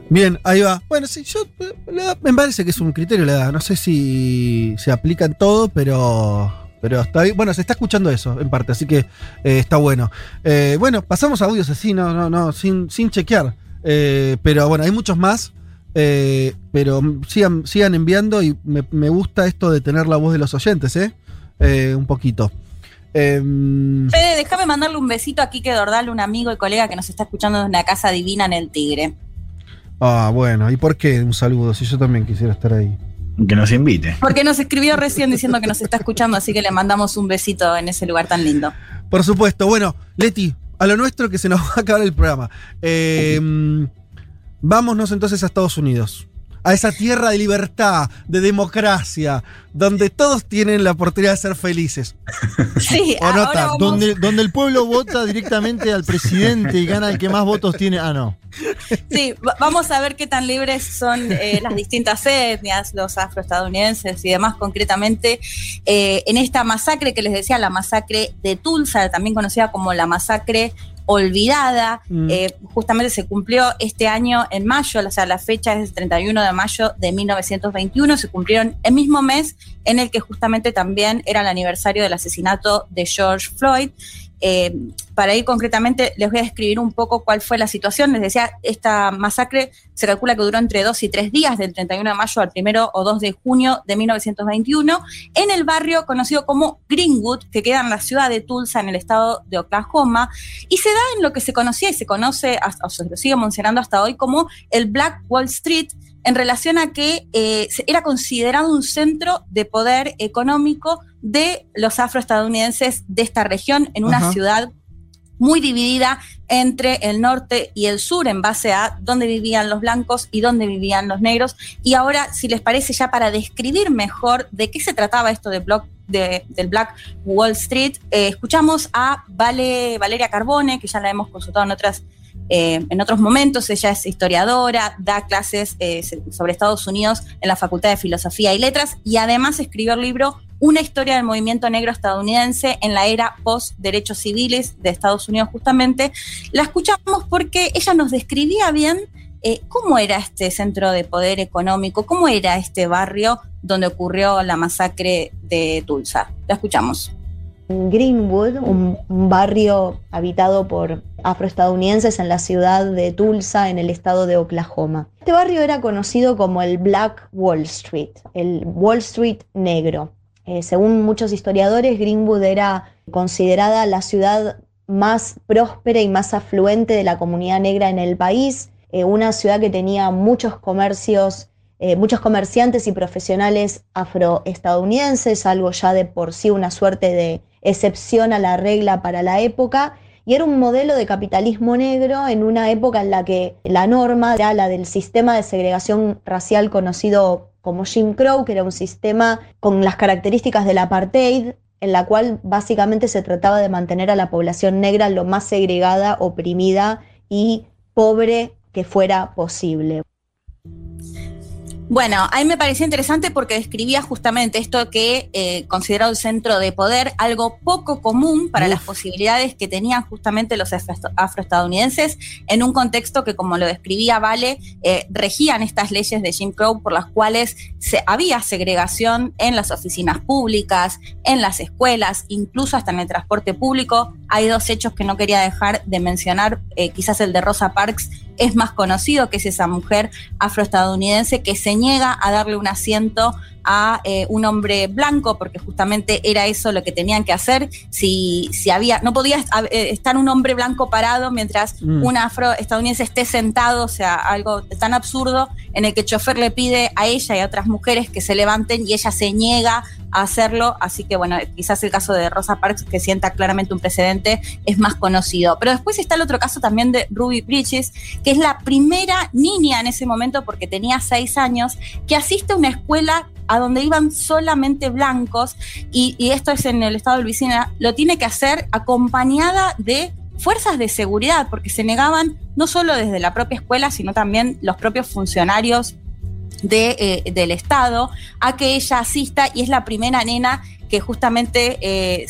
Bien, ahí va. Bueno, sí, yo eh, la me parece que es un criterio la edad. No sé si se aplica en todo, pero. Pero está bien. Bueno, se está escuchando eso en parte, así que eh, está bueno. Eh, bueno, pasamos a audios así, no, no, no, sin, sin chequear. Eh, pero bueno, hay muchos más. eh, pero sigan, sigan enviando y me, me gusta esto de tener la voz de los oyentes, ¿eh? Eh, un poquito. Fede, déjame mandarle un besito a Quique Dordal, un amigo y colega que nos está escuchando desde una casa divina en el Tigre. Ah, bueno, ¿y por qué un saludo? Si yo también quisiera estar ahí. Que nos invite. Porque nos escribió recién diciendo que nos está escuchando, así que le mandamos un besito en ese lugar tan lindo. Por supuesto. Bueno, Leti, a lo nuestro que se nos va a acabar el programa. Eh, vámonos entonces a Estados Unidos. A esa tierra de libertad, de democracia, donde todos tienen la oportunidad de ser felices. Sí, O no ahora vamos- Donde, donde el pueblo vota directamente al presidente y gana el que más votos tiene. Ah, no. Sí, va- vamos a ver qué tan libres son eh, las distintas etnias, los afroestadounidenses y demás concretamente, eh, en esta masacre que les decía, la masacre de Tulsa, también conocida como la masacre olvidada, Mm. eh, justamente se cumplió este año en mayo, o sea, la fecha es el 31 de mayo de 1921, se cumplieron el mismo mes en el que justamente también era el aniversario del asesinato de George Floyd. Eh, para ir concretamente, les voy a describir un poco cuál fue la situación. Les decía, esta masacre se calcula que duró entre dos y tres días, del 31 de mayo al primero o 2 de junio de 1921, en el barrio conocido como Greenwood, que queda en la ciudad de Tulsa, en el estado de Oklahoma, y se da en lo que se conocía y se conoce, hasta- o se lo sigue mencionando hasta hoy, como el Black Wall Street, en relación a que eh, era considerado un centro de poder económico de los afroestadounidenses de esta región, en una ciudad muy dividida entre el norte y el sur en base a dónde vivían los blancos y dónde vivían los negros. Y ahora, si les parece, ya para describir mejor de qué se trataba esto de Block- de- del Black Wall Street, eh, escuchamos a Vale, Valeria Carbone, que ya la hemos consultado en otras eh, en otros momentos. Ella es historiadora, da clases eh, sobre Estados Unidos en la Facultad de Filosofía y Letras y además escribió el libro Una historia del movimiento negro estadounidense en la era post-derechos civiles de Estados Unidos justamente. La escuchamos porque ella nos describía bien eh, cómo era este centro de poder económico, cómo era este barrio donde ocurrió la masacre de Tulsa. La escuchamos. Greenwood, un, barrio habitado por afroestadounidenses en la ciudad de Tulsa, en el estado de Oklahoma. Este barrio era conocido como el Black Wall Street, el Wall Street negro. Eh, según muchos historiadores, Greenwood era considerada la ciudad más próspera y más afluente de la comunidad negra en el país, eh, una ciudad que tenía muchos comercios, eh, muchos comerciantes y profesionales afroestadounidenses, algo ya de por sí una suerte de excepción a la regla para la época, y era un modelo de capitalismo negro en una época en la que la norma era la del sistema de segregación racial conocido como Jim Crow, que era un sistema con las características del apartheid, en la cual básicamente se trataba de mantener a la población negra lo más segregada, oprimida y pobre que fuera posible. Bueno, a mí me pareció interesante porque describía justamente esto que eh, considerado el centro de poder, algo poco común para las posibilidades que tenían justamente los afro- afroestadounidenses en un contexto que, como lo describía Vale, eh, regían estas leyes de Jim Crow por las cuales se, había segregación en las oficinas públicas, en las escuelas, incluso hasta en el transporte público. Hay dos hechos que no quería dejar de mencionar, eh, quizás el de Rosa Parks es más conocido, que es esa mujer afroestadounidense que se niega a darle un asiento a eh, un hombre blanco, porque justamente era eso lo que tenían que hacer. Si, si había, no podía eh, estar un hombre blanco parado mientras Mm. un afroestadounidense esté sentado, o sea, algo tan absurdo en el que el chofer le pide a ella y a otras mujeres que se levanten y ella se niega a hacerlo. Así que, bueno, quizás el caso de Rosa Parks, que sienta claramente un precedente, es más conocido. Pero después está el otro caso también de Ruby Bridges, que es la primera niña en ese momento, porque tenía seis años, que asiste a una escuela a donde iban solamente blancos, y, esto es en el estado de Luisiana, lo tiene que hacer acompañada de fuerzas de seguridad, porque se negaban no solo desde la propia escuela, sino también los propios funcionarios de, eh, del Estado a que ella asista y es la primera nena que justamente eh,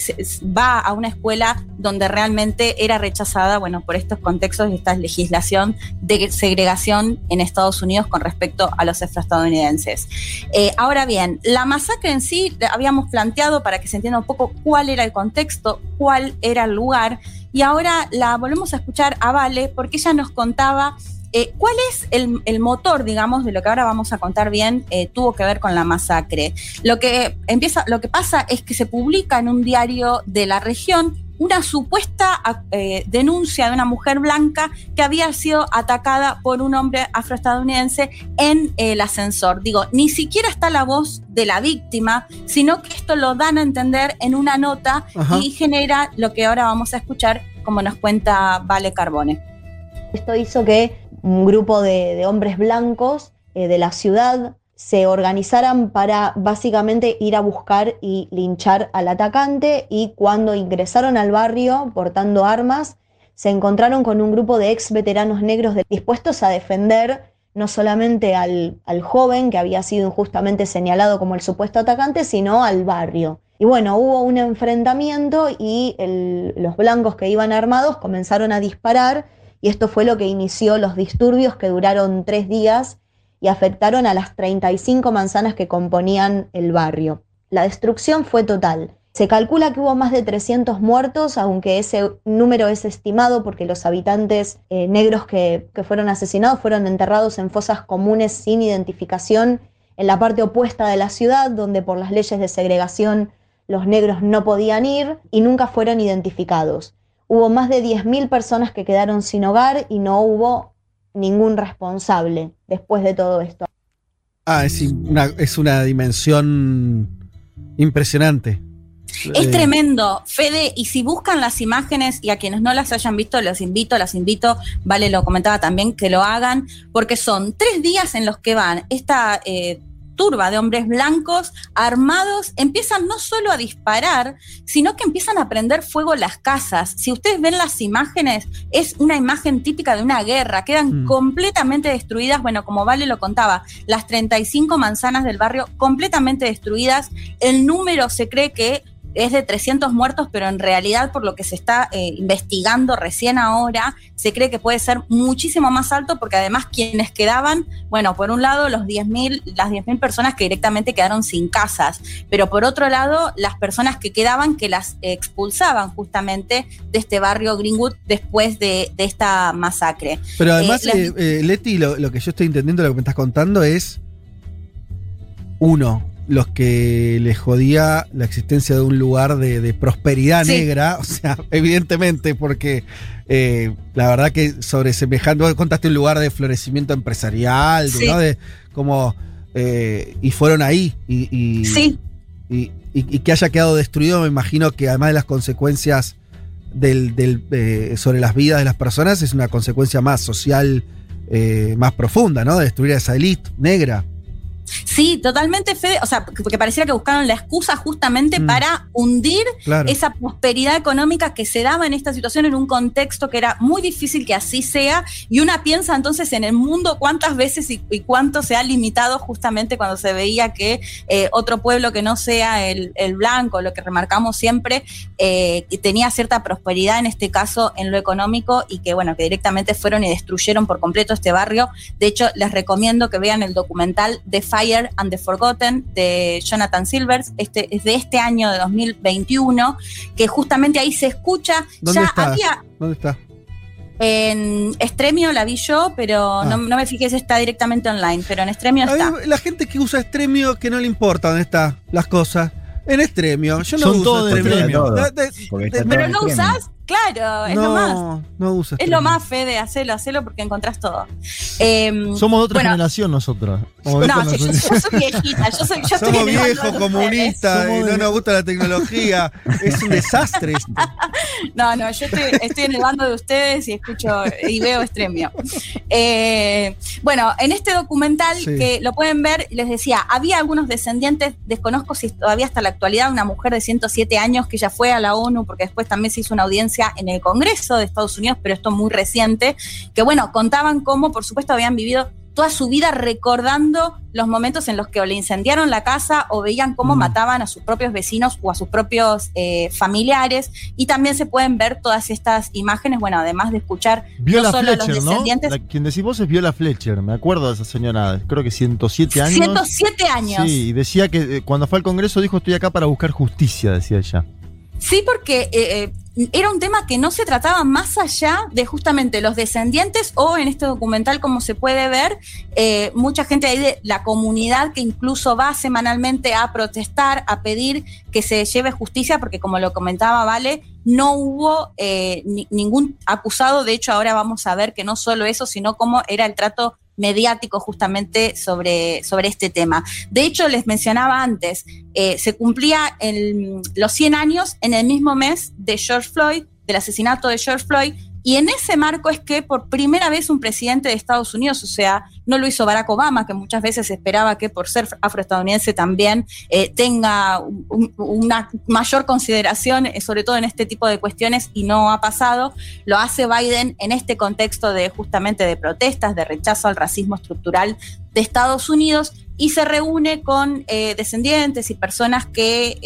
va a una escuela donde realmente era rechazada, bueno, por estos contextos y esta legislación de segregación en Estados Unidos con respecto a los afroestadounidenses. Eh, ahora bien, la masacre en sí habíamos planteado para que se entienda un poco cuál era el contexto, cuál era el lugar, y ahora la volvemos a escuchar a Vale porque ella nos contaba eh, ¿Cuál es el, el motor, digamos, de lo que ahora vamos a contar bien, eh, tuvo que ver con la masacre? Lo que empieza, lo que pasa es que se publica en un diario de la región una supuesta eh, denuncia de una mujer blanca que había sido atacada por un hombre afroestadounidense en el ascensor. Digo, ni siquiera está la voz de la víctima, sino que esto lo dan a entender en una nota Ajá. y genera lo que ahora vamos a escuchar, como nos cuenta Vale Carbone. Esto hizo que un grupo de, hombres blancos eh, de la ciudad se organizaran para básicamente ir a buscar y linchar al atacante y cuando ingresaron al barrio portando armas, se encontraron con un grupo de ex veteranos negros dispuestos a defender no solamente al, al joven que había sido injustamente señalado como el supuesto atacante, sino al barrio. Y bueno, hubo un enfrentamiento y los blancos que iban armados comenzaron a disparar y esto fue lo que inició los disturbios que duraron tres días y afectaron a las 35 manzanas que componían el barrio. La destrucción fue total. Se calcula que hubo más de 300 muertos, aunque ese número es estimado porque los habitantes eh, negros que, que fueron asesinados fueron enterrados en fosas comunes sin identificación en la parte opuesta de la ciudad, donde por las leyes de segregación los negros no podían ir y nunca fueron identificados. Hubo más de 10.000 personas que quedaron sin hogar y no hubo ningún responsable después de todo esto. Ah, es una, es una dimensión impresionante. Es Eh, tremendo, Fede, y si buscan las imágenes y a quienes no las hayan visto, los invito, las invito, Vale lo comentaba también, que lo hagan, porque son tres días en los que van esta eh, turba de hombres blancos armados, empiezan no solo a disparar, sino que empiezan a prender fuego las casas. Si ustedes ven las imágenes, es una imagen típica de una guerra, quedan completamente destruidas, bueno, como Vale lo contaba, las 35 manzanas del barrio completamente destruidas, el número se cree que es de 300 muertos, pero en realidad por lo que se está eh, investigando recién ahora, se cree que puede ser muchísimo más alto porque además quienes quedaban, bueno, por un lado los 10.000, las 10.000 personas que directamente quedaron sin casas, pero por otro lado las personas que quedaban que las expulsaban justamente de este barrio Greenwood después de, de esta masacre. Pero además, Eh, las- eh, eh, Leti, lo, lo que yo estoy entendiendo, lo que me estás contando es. Uno, los que les jodía la existencia de un lugar de, de prosperidad Sí. negra. O sea, evidentemente, porque eh, la verdad que sobre semejante. Vos contaste un lugar de florecimiento empresarial, Sí. ¿no? De como. eh, y fueron ahí. Y, y- Sí. y, y- y que haya quedado destruido, me imagino que además de las consecuencias del, del, eh, sobre las vidas de las personas, es una consecuencia más social, más profunda, ¿no? De destruir a esa élite negra. Sí, totalmente, Fede. O sea, porque pareciera que buscaron la excusa justamente Mm. para hundir Claro. esa prosperidad económica que se daba en esta situación en un contexto que era muy difícil que así sea. Y una piensa entonces en el mundo cuántas veces y, y cuánto se ha limitado justamente cuando se veía que eh, otro pueblo que no sea el, el blanco, lo que remarcamos siempre, eh, tenía cierta prosperidad en este caso en lo económico y que, bueno, que directamente fueron y destruyeron por completo este barrio. De hecho, les recomiendo que vean el documental The Fire and the Forgotten de Jonathan Silvers. Este es de este año de 2021, que justamente ahí se escucha. ¿Dónde ya está? había ¿Dónde está? en Estremio la vi yo, pero Ah. no, no me fijé si está directamente online, pero en Estremio A está. la gente que usa Extremio, que no le importa dónde están las cosas. En Extremio. Yo no Son uso Pero no usás, claro, es lo más. no, no uso Es lo más, Fede, hacelo, hacelo porque encontrás todo. Em, Somos de otra bueno, generación nosotros. No, yo, yo- nosotros. yo soy viejita, yo soy, yo Somos viejos, comunistas, y no nos gusta la tecnología. Es un desastre esto. No, no, yo estoy, estoy en el bando de ustedes y escucho y veo extremio. Eh, bueno, en este documental Sí. que lo pueden ver, les decía, había algunos descendientes, desconozco si todavía hasta la actualidad, una mujer de 107 años que ya fue a la ONU, porque después también se hizo una audiencia en el Congreso de Estados Unidos, pero esto muy reciente, que bueno, contaban cómo, por supuesto, habían vivido toda su vida recordando los momentos en los que o le incendiaron la casa o veían cómo Mm. mataban a sus propios vecinos o a sus propios eh, familiares. Y también se pueden ver todas estas imágenes, bueno, además de escuchar Viola no solo a los Fletcher, ¿no? La- quien decís vos es Viola Fletcher, me acuerdo de esa señora, creo que 107 años. 107 años. Sí, y decía que eh, cuando fue al Congreso dijo estoy acá para buscar justicia, decía ella. Sí, porque eh, era un tema que no se trataba más allá de justamente los descendientes o en este documental, como se puede ver, eh, mucha gente ahí de la comunidad que incluso va semanalmente a protestar, a pedir que se lleve justicia, porque como lo comentaba Vale, no hubo eh, ni- ningún acusado, de hecho ahora vamos a ver que no solo eso, sino cómo era el trato mediático justamente sobre, sobre este tema. De hecho, les mencionaba antes, eh, se cumplía los 100 años en el mismo mes de George Floyd, del asesinato de George Floyd, y en ese marco es que por primera vez un presidente de Estados Unidos, o sea, no lo hizo Barack Obama, que muchas veces esperaba que por ser afroestadounidense también eh, tenga un- un- una mayor consideración, eh, sobre todo en este tipo de cuestiones, y no ha pasado. Lo hace Biden en este contexto de justamente de protestas, de rechazo al racismo estructural de Estados Unidos y se reúne con eh, descendientes y personas que,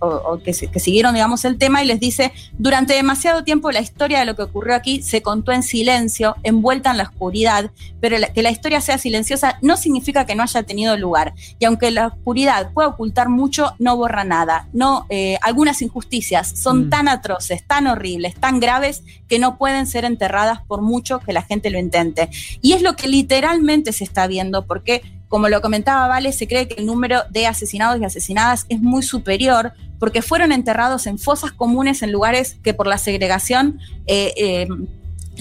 o que, siguieron, digamos, el tema y les dice, durante demasiado tiempo la historia de lo que ocurrió aquí se contó en silencio, envuelta en la oscuridad, pero que la historia sea silenciosa no significa que no haya tenido lugar. Y aunque la oscuridad pueda ocultar mucho, no borra nada. No, eh, algunas injusticias son Mm. tan atroces, tan horribles, tan graves, que no pueden ser enterradas por mucho que la gente lo intente. Y es lo que literalmente se está viendo, porque como lo comentaba Vale, se cree que el número de asesinados y asesinadas es muy superior porque fueron enterrados en fosas comunes en lugares que por la segregación eh, eh,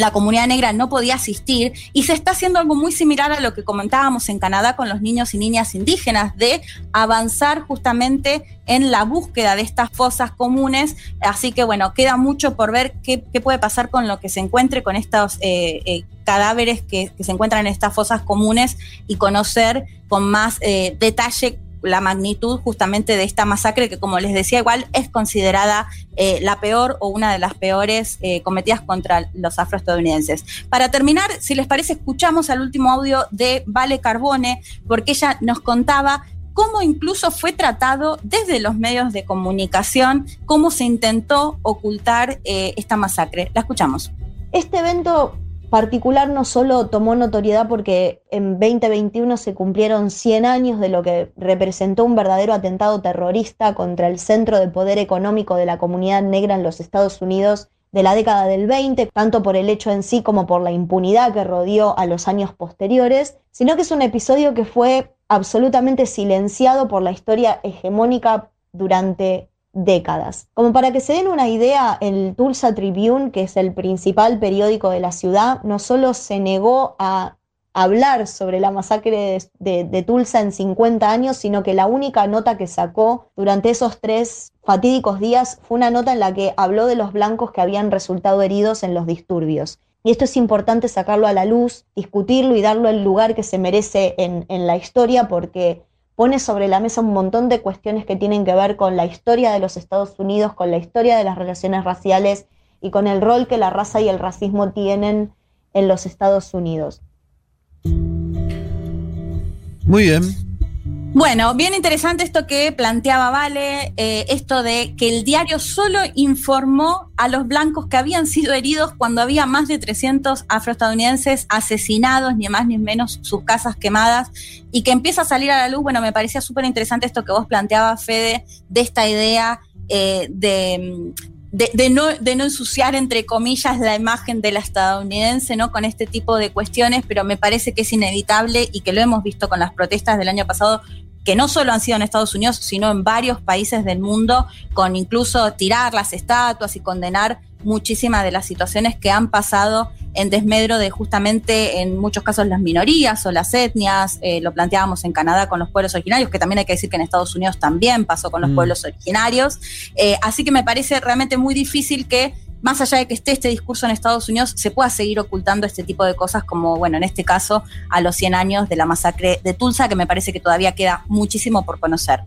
la comunidad negra no podía asistir y se está haciendo algo muy similar a lo que comentábamos en Canadá con los niños y niñas indígenas, de avanzar justamente en la búsqueda de estas fosas comunes. Así que bueno, queda mucho por ver qué, puede pasar con lo que se encuentre con estos eh, eh, cadáveres que, que se encuentran en estas fosas comunes y conocer con más eh, detalle la magnitud justamente de esta masacre que como les decía igual es considerada eh, la peor o una de las peores eh, cometidas contra los afroestadounidenses. Para terminar, si les parece, escuchamos al último audio de Vale Carbone porque ella nos contaba cómo incluso fue tratado desde los medios de comunicación, cómo se intentó ocultar eh, esta masacre. La escuchamos. Este evento particular no solo tomó notoriedad porque en 2021 se cumplieron 100 años de lo que representó un verdadero atentado terrorista contra el centro de poder económico de la comunidad negra en los Estados Unidos de la década del 20, tanto por el hecho en sí como por la impunidad que rodeó a los años posteriores, sino que es un episodio que fue absolutamente silenciado por la historia hegemónica durante décadas. Como para que se den una idea, el Tulsa Tribune, que es el principal periódico de la ciudad, no solo se negó a hablar sobre la masacre de, de, de, Tulsa en 50 años, sino que la única nota que sacó durante esos tres fatídicos días fue una nota en la que habló de los blancos que habían resultado heridos en los disturbios. Y esto es importante sacarlo a la luz, discutirlo y darlo el lugar que se merece en, en la historia porque pone sobre la mesa un montón de cuestiones que tienen que ver con la historia de los Estados Unidos, con la historia de las relaciones raciales y con el rol que la raza y el racismo tienen en los Estados Unidos. Muy bien. Bueno, bien interesante esto que planteaba Vale, eh, esto de que el diario solo informó a los blancos que habían sido heridos cuando había más de 300 afroestadounidenses asesinados, ni más ni menos sus casas quemadas, y que empieza a salir a la luz. Bueno, me parecía súper interesante esto que vos planteabas, Fede, de esta idea eh, de de, no, de no ensuciar, entre comillas, la imagen de la estadounidense, ¿no? Con este tipo de cuestiones, pero me parece que es inevitable y que lo hemos visto con las protestas del año pasado, que no solo han sido en Estados Unidos, sino en varios países del mundo, con incluso tirar las estatuas y condenar muchísimas de las situaciones que han pasado en desmedro de justamente en muchos casos las minorías o las etnias, eh, lo planteábamos en Canadá con los pueblos originarios, que también hay que decir que en Estados Unidos también pasó con los mm. pueblos originarios, eh, así que me parece realmente muy difícil que más allá de que esté este discurso en Estados Unidos, se pueda seguir ocultando este tipo de cosas como, bueno, en este caso, a los 100 años de la masacre de Tulsa, que me parece que todavía queda muchísimo por conocer.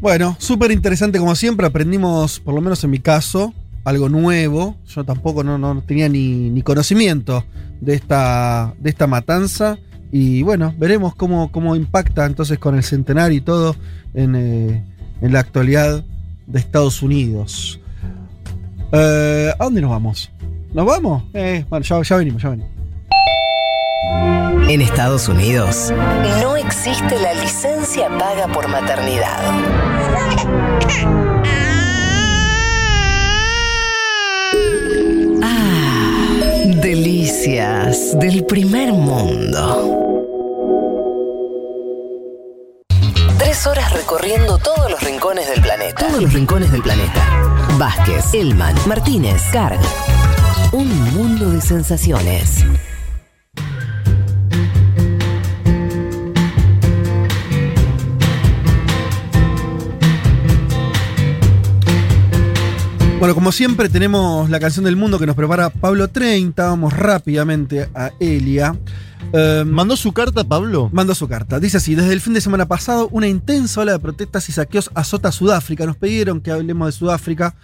Bueno, súper interesante como siempre, aprendimos, por lo menos en mi caso, algo nuevo. Yo tampoco no, no tenía ni, ni, conocimiento de esta, de esta matanza. Y bueno, veremos cómo, cómo impacta entonces con el centenario y todo en, eh, en la actualidad de Estados Unidos. Eh, ¿A dónde nos vamos? ¿Nos vamos? Eh, bueno, ya, ya venimos, ya venimos. En Estados Unidos no existe la licencia paga por maternidad. Del primer mundo. Tres horas recorriendo todos los rincones del planeta. Todos los rincones del planeta. Vázquez, Elman, Martínez, Carg. Un mundo de sensaciones. Bueno, como siempre tenemos la canción del mundo que nos prepara Pablo 30. Vamos rápidamente a Elia. Eh, ¿Mandó su carta, Pablo? Mandó su carta. Dice así: Desde el fin de semana pasado, una intensa ola de protestas y saqueos azota Sudáfrica. Nos pidieron que hablemos de Sudáfrica.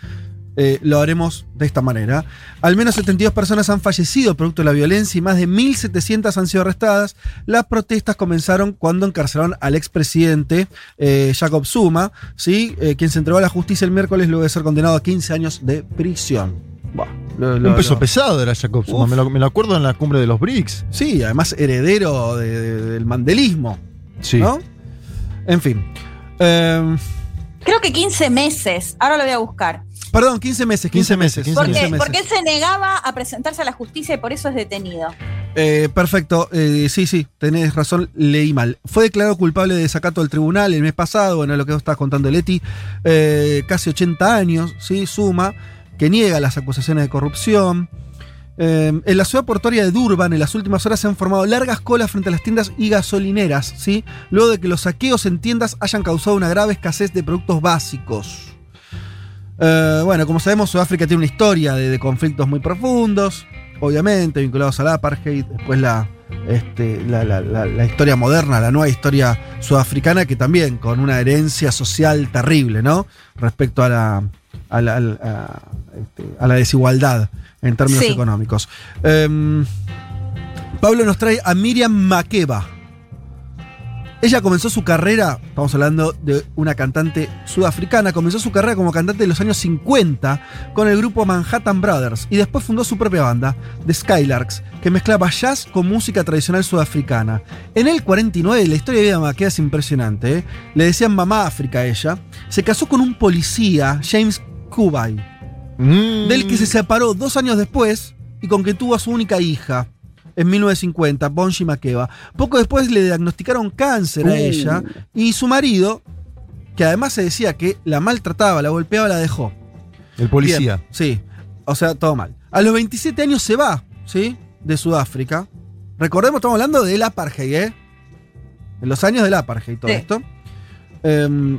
Eh, lo haremos de esta manera. Al menos 72 personas han fallecido producto de la violencia y más de 1.700 han sido arrestadas. Las protestas comenzaron cuando encarcelaron al expresidente eh, Jacob Zuma, ¿sí? Eh, quien se entregó a la justicia el miércoles luego de ser condenado a 15 años de prisión. Bah, lo, lo, Un peso lo... pesado era Jacob Zuma, me lo, me lo, acuerdo en la cumbre de los BRICS. Sí, además heredero de, de, del mandelismo. Sí. ¿no? En fin. Eh, Creo que 15 meses. Ahora lo voy a buscar. Perdón, 15 meses. 15 meses. 15 porque, meses. porque él se negaba a presentarse a la justicia y por eso es detenido. Eh, perfecto, eh, sí, sí, tenés razón, leí mal. Fue declarado culpable de desacato del tribunal el mes pasado, bueno, lo que vos estabas contando, Leti, eh, casi 80 años, ¿sí? Suma, que niega las acusaciones de corrupción. Eh, en la ciudad portuaria de Durban, en las últimas horas se han formado largas colas frente a las tiendas y gasolineras, ¿sí? luego de que los saqueos en tiendas hayan causado una grave escasez de productos básicos. Eh, bueno, como sabemos, Sudáfrica tiene una historia de, de, conflictos muy profundos, obviamente, vinculados al apartheid, después la, este, la, la, historia moderna, la nueva historia sudafricana, que también con una herencia social terrible, ¿no? Respecto a la, a la, a, este, a desigualdad en términos sí. económicos. Eh, Pablo nos trae a Miriam Makeba. Ella comenzó su carrera, estamos hablando de una cantante sudafricana, comenzó su carrera como cantante en los años 50 con el grupo Manhattan Brothers y después fundó su propia banda, The Skylarks, que mezclaba jazz con música tradicional sudafricana. En el 49, la historia de vida de Maqueda es impresionante, ¿eh? le decían mamá África a ella, se casó con un policía, James Kubai, Mm. del que se separó dos años después y con quien tuvo a su única hija en 1950, Bonji Makeba. Poco después le diagnosticaron cáncer a Uh. ella y su marido, que además se decía que la maltrataba, la golpeaba, la dejó. El policía. Bien, sí, o sea, todo mal. A los 27 años se va, ¿sí? De Sudáfrica. Recordemos, estamos hablando del apartheid, ¿eh? En los años del apartheid, todo Sí. esto. Em,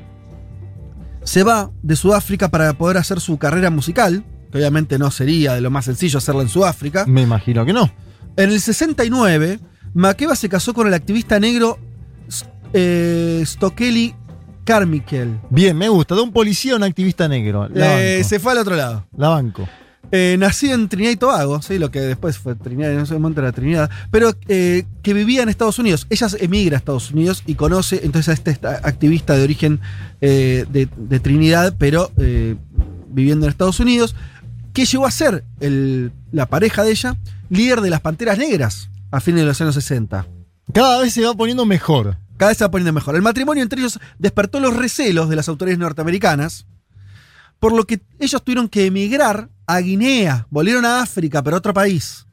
se va de Sudáfrica para poder hacer su carrera musical, que obviamente no sería de lo más sencillo hacerla en Sudáfrica. Me imagino que no. En el 69, Makeba se casó con el activista negro eh, Stokely Carmichael. Bien, me gusta. De un policía a un activista negro. La Eh, banco. se fue al otro lado. La banco. Eh, nacido en Trinidad y Tobago, ¿sí? lo que después fue Trinidad, en ese momento era Trinidad, pero eh, que vivía en Estados Unidos. Ella emigra a Estados Unidos y conoce entonces a este activista de origen eh, de, de Trinidad, pero viviendo en Estados Unidos, que llegó a ser el- la pareja de ella, líder de las Panteras Negras a fines de los años 60. Cada vez se va poniendo mejor. Cada vez se va poniendo mejor. El matrimonio entre ellos despertó los recelos de las autoridades norteamericanas, por lo que ellos tuvieron que emigrar a Guinea, volvieron a África, pero a otro país.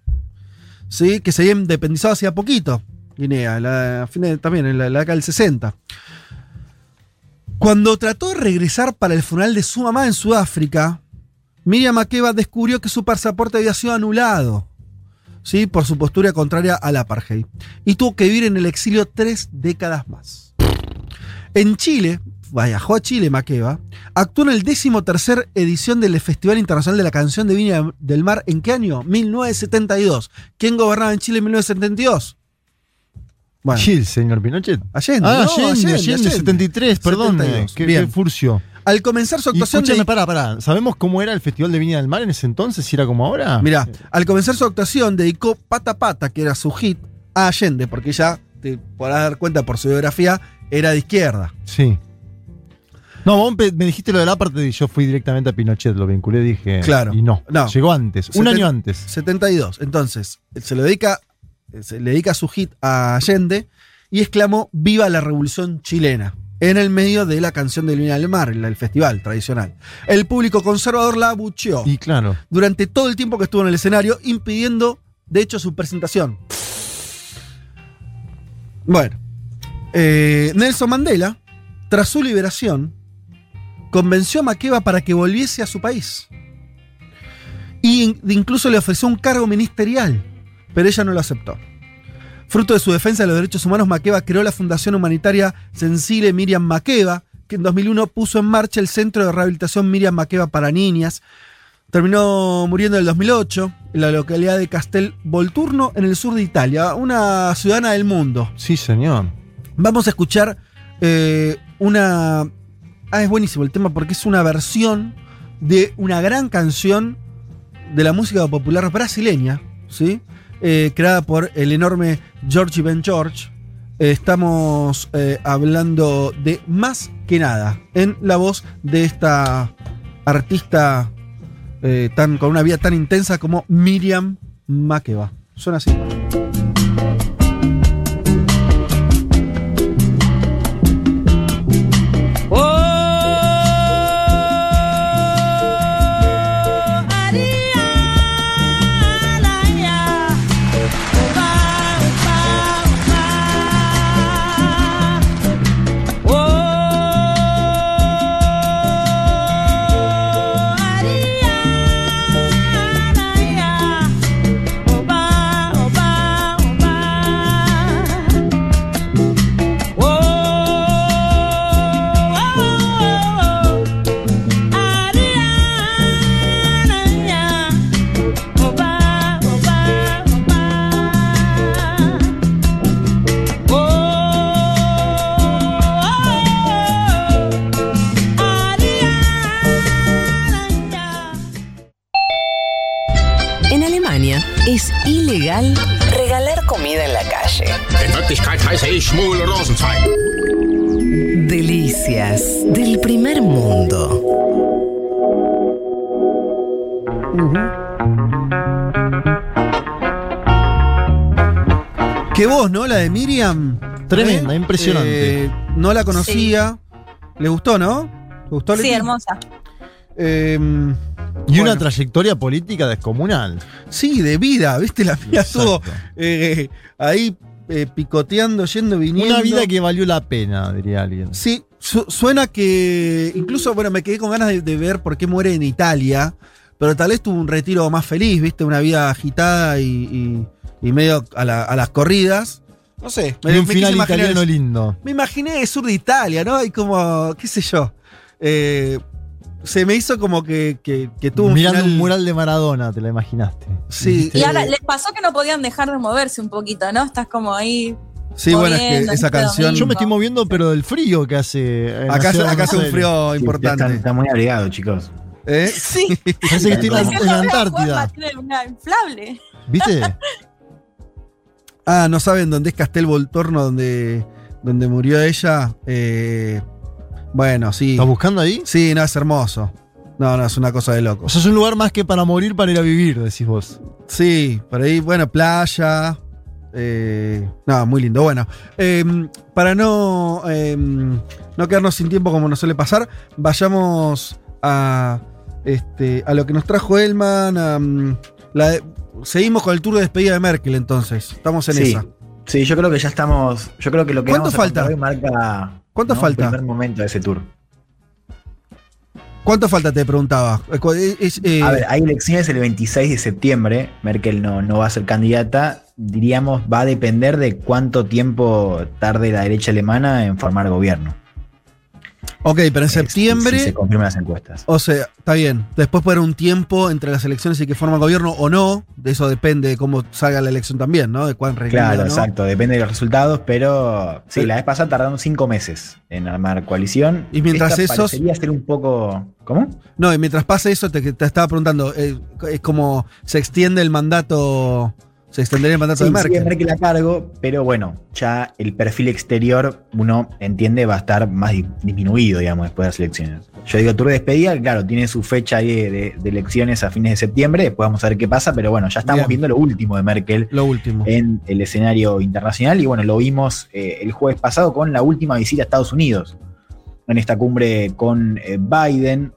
¿Sí? Que se había independizado hacía poquito, Guinea, la- también en la, la década del 60. Cuando trató de regresar para el funeral de su mamá en Sudáfrica, Miriam Makeba descubrió que su pasaporte había sido anulado. ¿sí? por su postura contraria al apartheid. Y tuvo que vivir en el exilio tres décadas más. En Chile, viajó a Chile Makeba, actuó en el décimo tercer edición del Festival Internacional de la Canción de Viña del Mar. ¿En qué año? 1972. ¿Quién gobernaba en Chile en 1972? Bueno, Chile, señor Pinochet. Allende. Ah, no, Allende, Allende, Allende, Allende. 73, perdón. 72. Qué, Bien. qué furcio. Al comenzar su Y actuación escúchame, de- pará, pará. ¿Sabemos cómo era el Festival de Viña del Mar en ese entonces? ¿Si era como ahora? Mirá, al comenzar su actuación dedicó Pata Pata, que era su hit, a Allende, porque ella, te podrás dar cuenta por su biografía, era de izquierda. Sí. No, vos me dijiste lo del apartheid y yo fui directamente a Pinochet, lo vinculé, dije. Claro. Y no, No. llegó antes, un año antes. 72. Entonces, se lo dedica, se le dedica su hit a Allende y exclamó Viva la Revolución Chilena. En el medio de la canción del Viña del Mar, el, festival tradicional. El público conservador la abucheó Y claro. durante todo el tiempo que estuvo en el escenario, impidiendo, de hecho, su presentación. Bueno, eh, Nelson Mandela, tras su liberación, convenció a Makeba para que volviese a su país. Y in- incluso le ofreció un cargo ministerial, pero ella no lo aceptó. Fruto de su defensa de los derechos humanos, Makeba creó la Fundación Humanitaria Sensible Miriam Makeba, que en 2001 puso en marcha el Centro de Rehabilitación Miriam Makeba para Niñas, Terminó muriendo en el 2008 en la localidad de Castel Volturno, en el sur de Italia, una ciudadana del mundo. Sí, señor. Vamos a escuchar eh, una... Ah, es buenísimo el tema porque es una versión de una gran canción de la música popular brasileña, ¿sí? Eh, creada por el enorme George Ben George. Estamos eh, hablando de Más que nada, en la voz de esta artista eh, tan, con una vida tan intensa como Miriam Makeba. Suena así. In Wirklichkeit heiße ich Schmuel Rosenzweig. Delicias del primer mundo. Qué voz, ¿no? La de Miriam. Tremenda, impresionante. Eh, no la conocía. ¿Le gustó, no? ¿Le gustó? Sí, Leti? hermosa. Em, Y una trayectoria política descomunal. Sí, de vida, ¿viste? La mía estuvo eh, ahí eh, picoteando, yendo, viniendo. Una vida que valió la pena, diría alguien. Sí, su- suena que. Incluso, bueno, me quedé con ganas de, de ver por qué muere en Italia. Pero tal vez tuvo un retiro más feliz, ¿viste? Una vida agitada y, y- y medio a, la- a las corridas. No sé. Y un quise final italiano lindo. Me imaginé sur de Italia, ¿no? Y como, qué sé yo. eh, se me hizo como que, que, que tuvo un Mirando final- un mural de Maradona, te la imaginaste. Sí. Y ahora les pasó que no podían dejar de moverse un poquito, ¿no? Estás como ahí. Sí, bueno, es que esa canción. Yo me estoy moviendo, pero del frío que hace. Acá, de acá hace un frío importante. Está, está muy abrigado, chicos. ¿Eh? Sí. Parece que estoy en la, Antártida. una inflable. ¿Viste? Ah, no saben dónde es Castel Voltorno, donde, donde murió ella. Eh, bueno, sí. ¿Estás buscando ahí? Sí, no, es hermoso. No, no, es una cosa de O loco. sea, es un lugar más que para morir, para ir a vivir, decís vos. Sí, por ahí, bueno, playa. eh, no, muy lindo. Bueno, eh, para no, eh, no quedarnos sin tiempo como nos suele pasar, vayamos a, este, a lo que nos trajo Elman. a, mm, la de- seguimos con el tour de despedida de Merkel, entonces. Estamos en sí. esa. Sí, yo creo que ya estamos. Yo creo que lo que ¿Cuánto vamos a falta? hoy marca. ¿Cuánto ¿no? falta? Primer momento de ese tour. ¿Cuánto falta? Te preguntaba. Es, eh, A ver, hay elecciones el 26 de septiembre. Merkel no, no va a ser candidata. Diríamos, va a depender de cuánto tiempo tarde la derecha alemana en formar gobierno. Ok, pero en septiembre. Si se confirman las encuestas. O sea, está bien. Después puede haber un tiempo entre las elecciones y que forma gobierno o no. De eso depende de cómo salga la elección también, ¿no? De cuán reñida, Claro, ¿no? exacto, depende de los resultados, pero sí, la vez pasada tardaron cinco meses en armar coalición. Y mientras esos- parecería ser un poco. ¿Cómo? No, y mientras pasa eso, te, te estaba preguntando, eh, es como se extiende el mandato, se extendería el mandato Sí, de Merkel. Merkel a cargo, pero bueno, ya el perfil exterior, uno entiende, va a estar más di- disminuido, digamos, después de las elecciones. Yo digo, tour de despedida, claro, tiene su fecha ahí de, de- de elecciones a fines de septiembre, después vamos a ver qué pasa, pero bueno, ya estamos Bien. viendo lo último de Merkel Lo último. en el escenario internacional y bueno, lo vimos eh, el jueves pasado con la última visita a Estados Unidos, en esta cumbre con eh, Biden.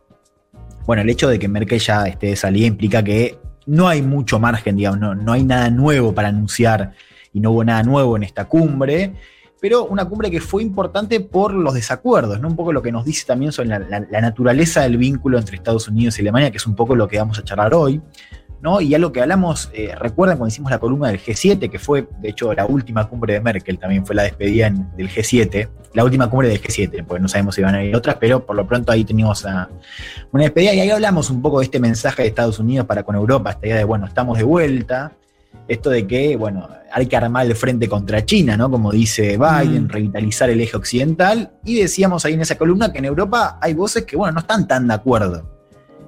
Bueno, el hecho de que Merkel ya esté de salida implica que no hay mucho margen, digamos, no, no hay nada nuevo para anunciar y no hubo nada nuevo en esta cumbre, pero una cumbre que fue importante por los desacuerdos, ¿no? Un poco lo que nos dice también sobre la, naturaleza del vínculo entre Estados Unidos y Alemania, que es un poco lo que vamos a charlar hoy. ¿No? Y algo que hablamos, eh, recuerdan cuando hicimos la columna del G7, que fue de hecho la última cumbre de Merkel, también fue la despedida en- del G7, la última cumbre del G7, porque no sabemos si van a ir otras, pero por lo pronto ahí teníamos a- una despedida y ahí hablamos un poco de este mensaje de Estados Unidos para con Europa, esta idea de, bueno, estamos de vuelta, esto de que, bueno, hay que armar el frente contra China, ¿no? Como dice Biden, Mm. revitalizar el eje occidental, y decíamos ahí en esa columna que en Europa hay voces que, bueno, no están tan de acuerdo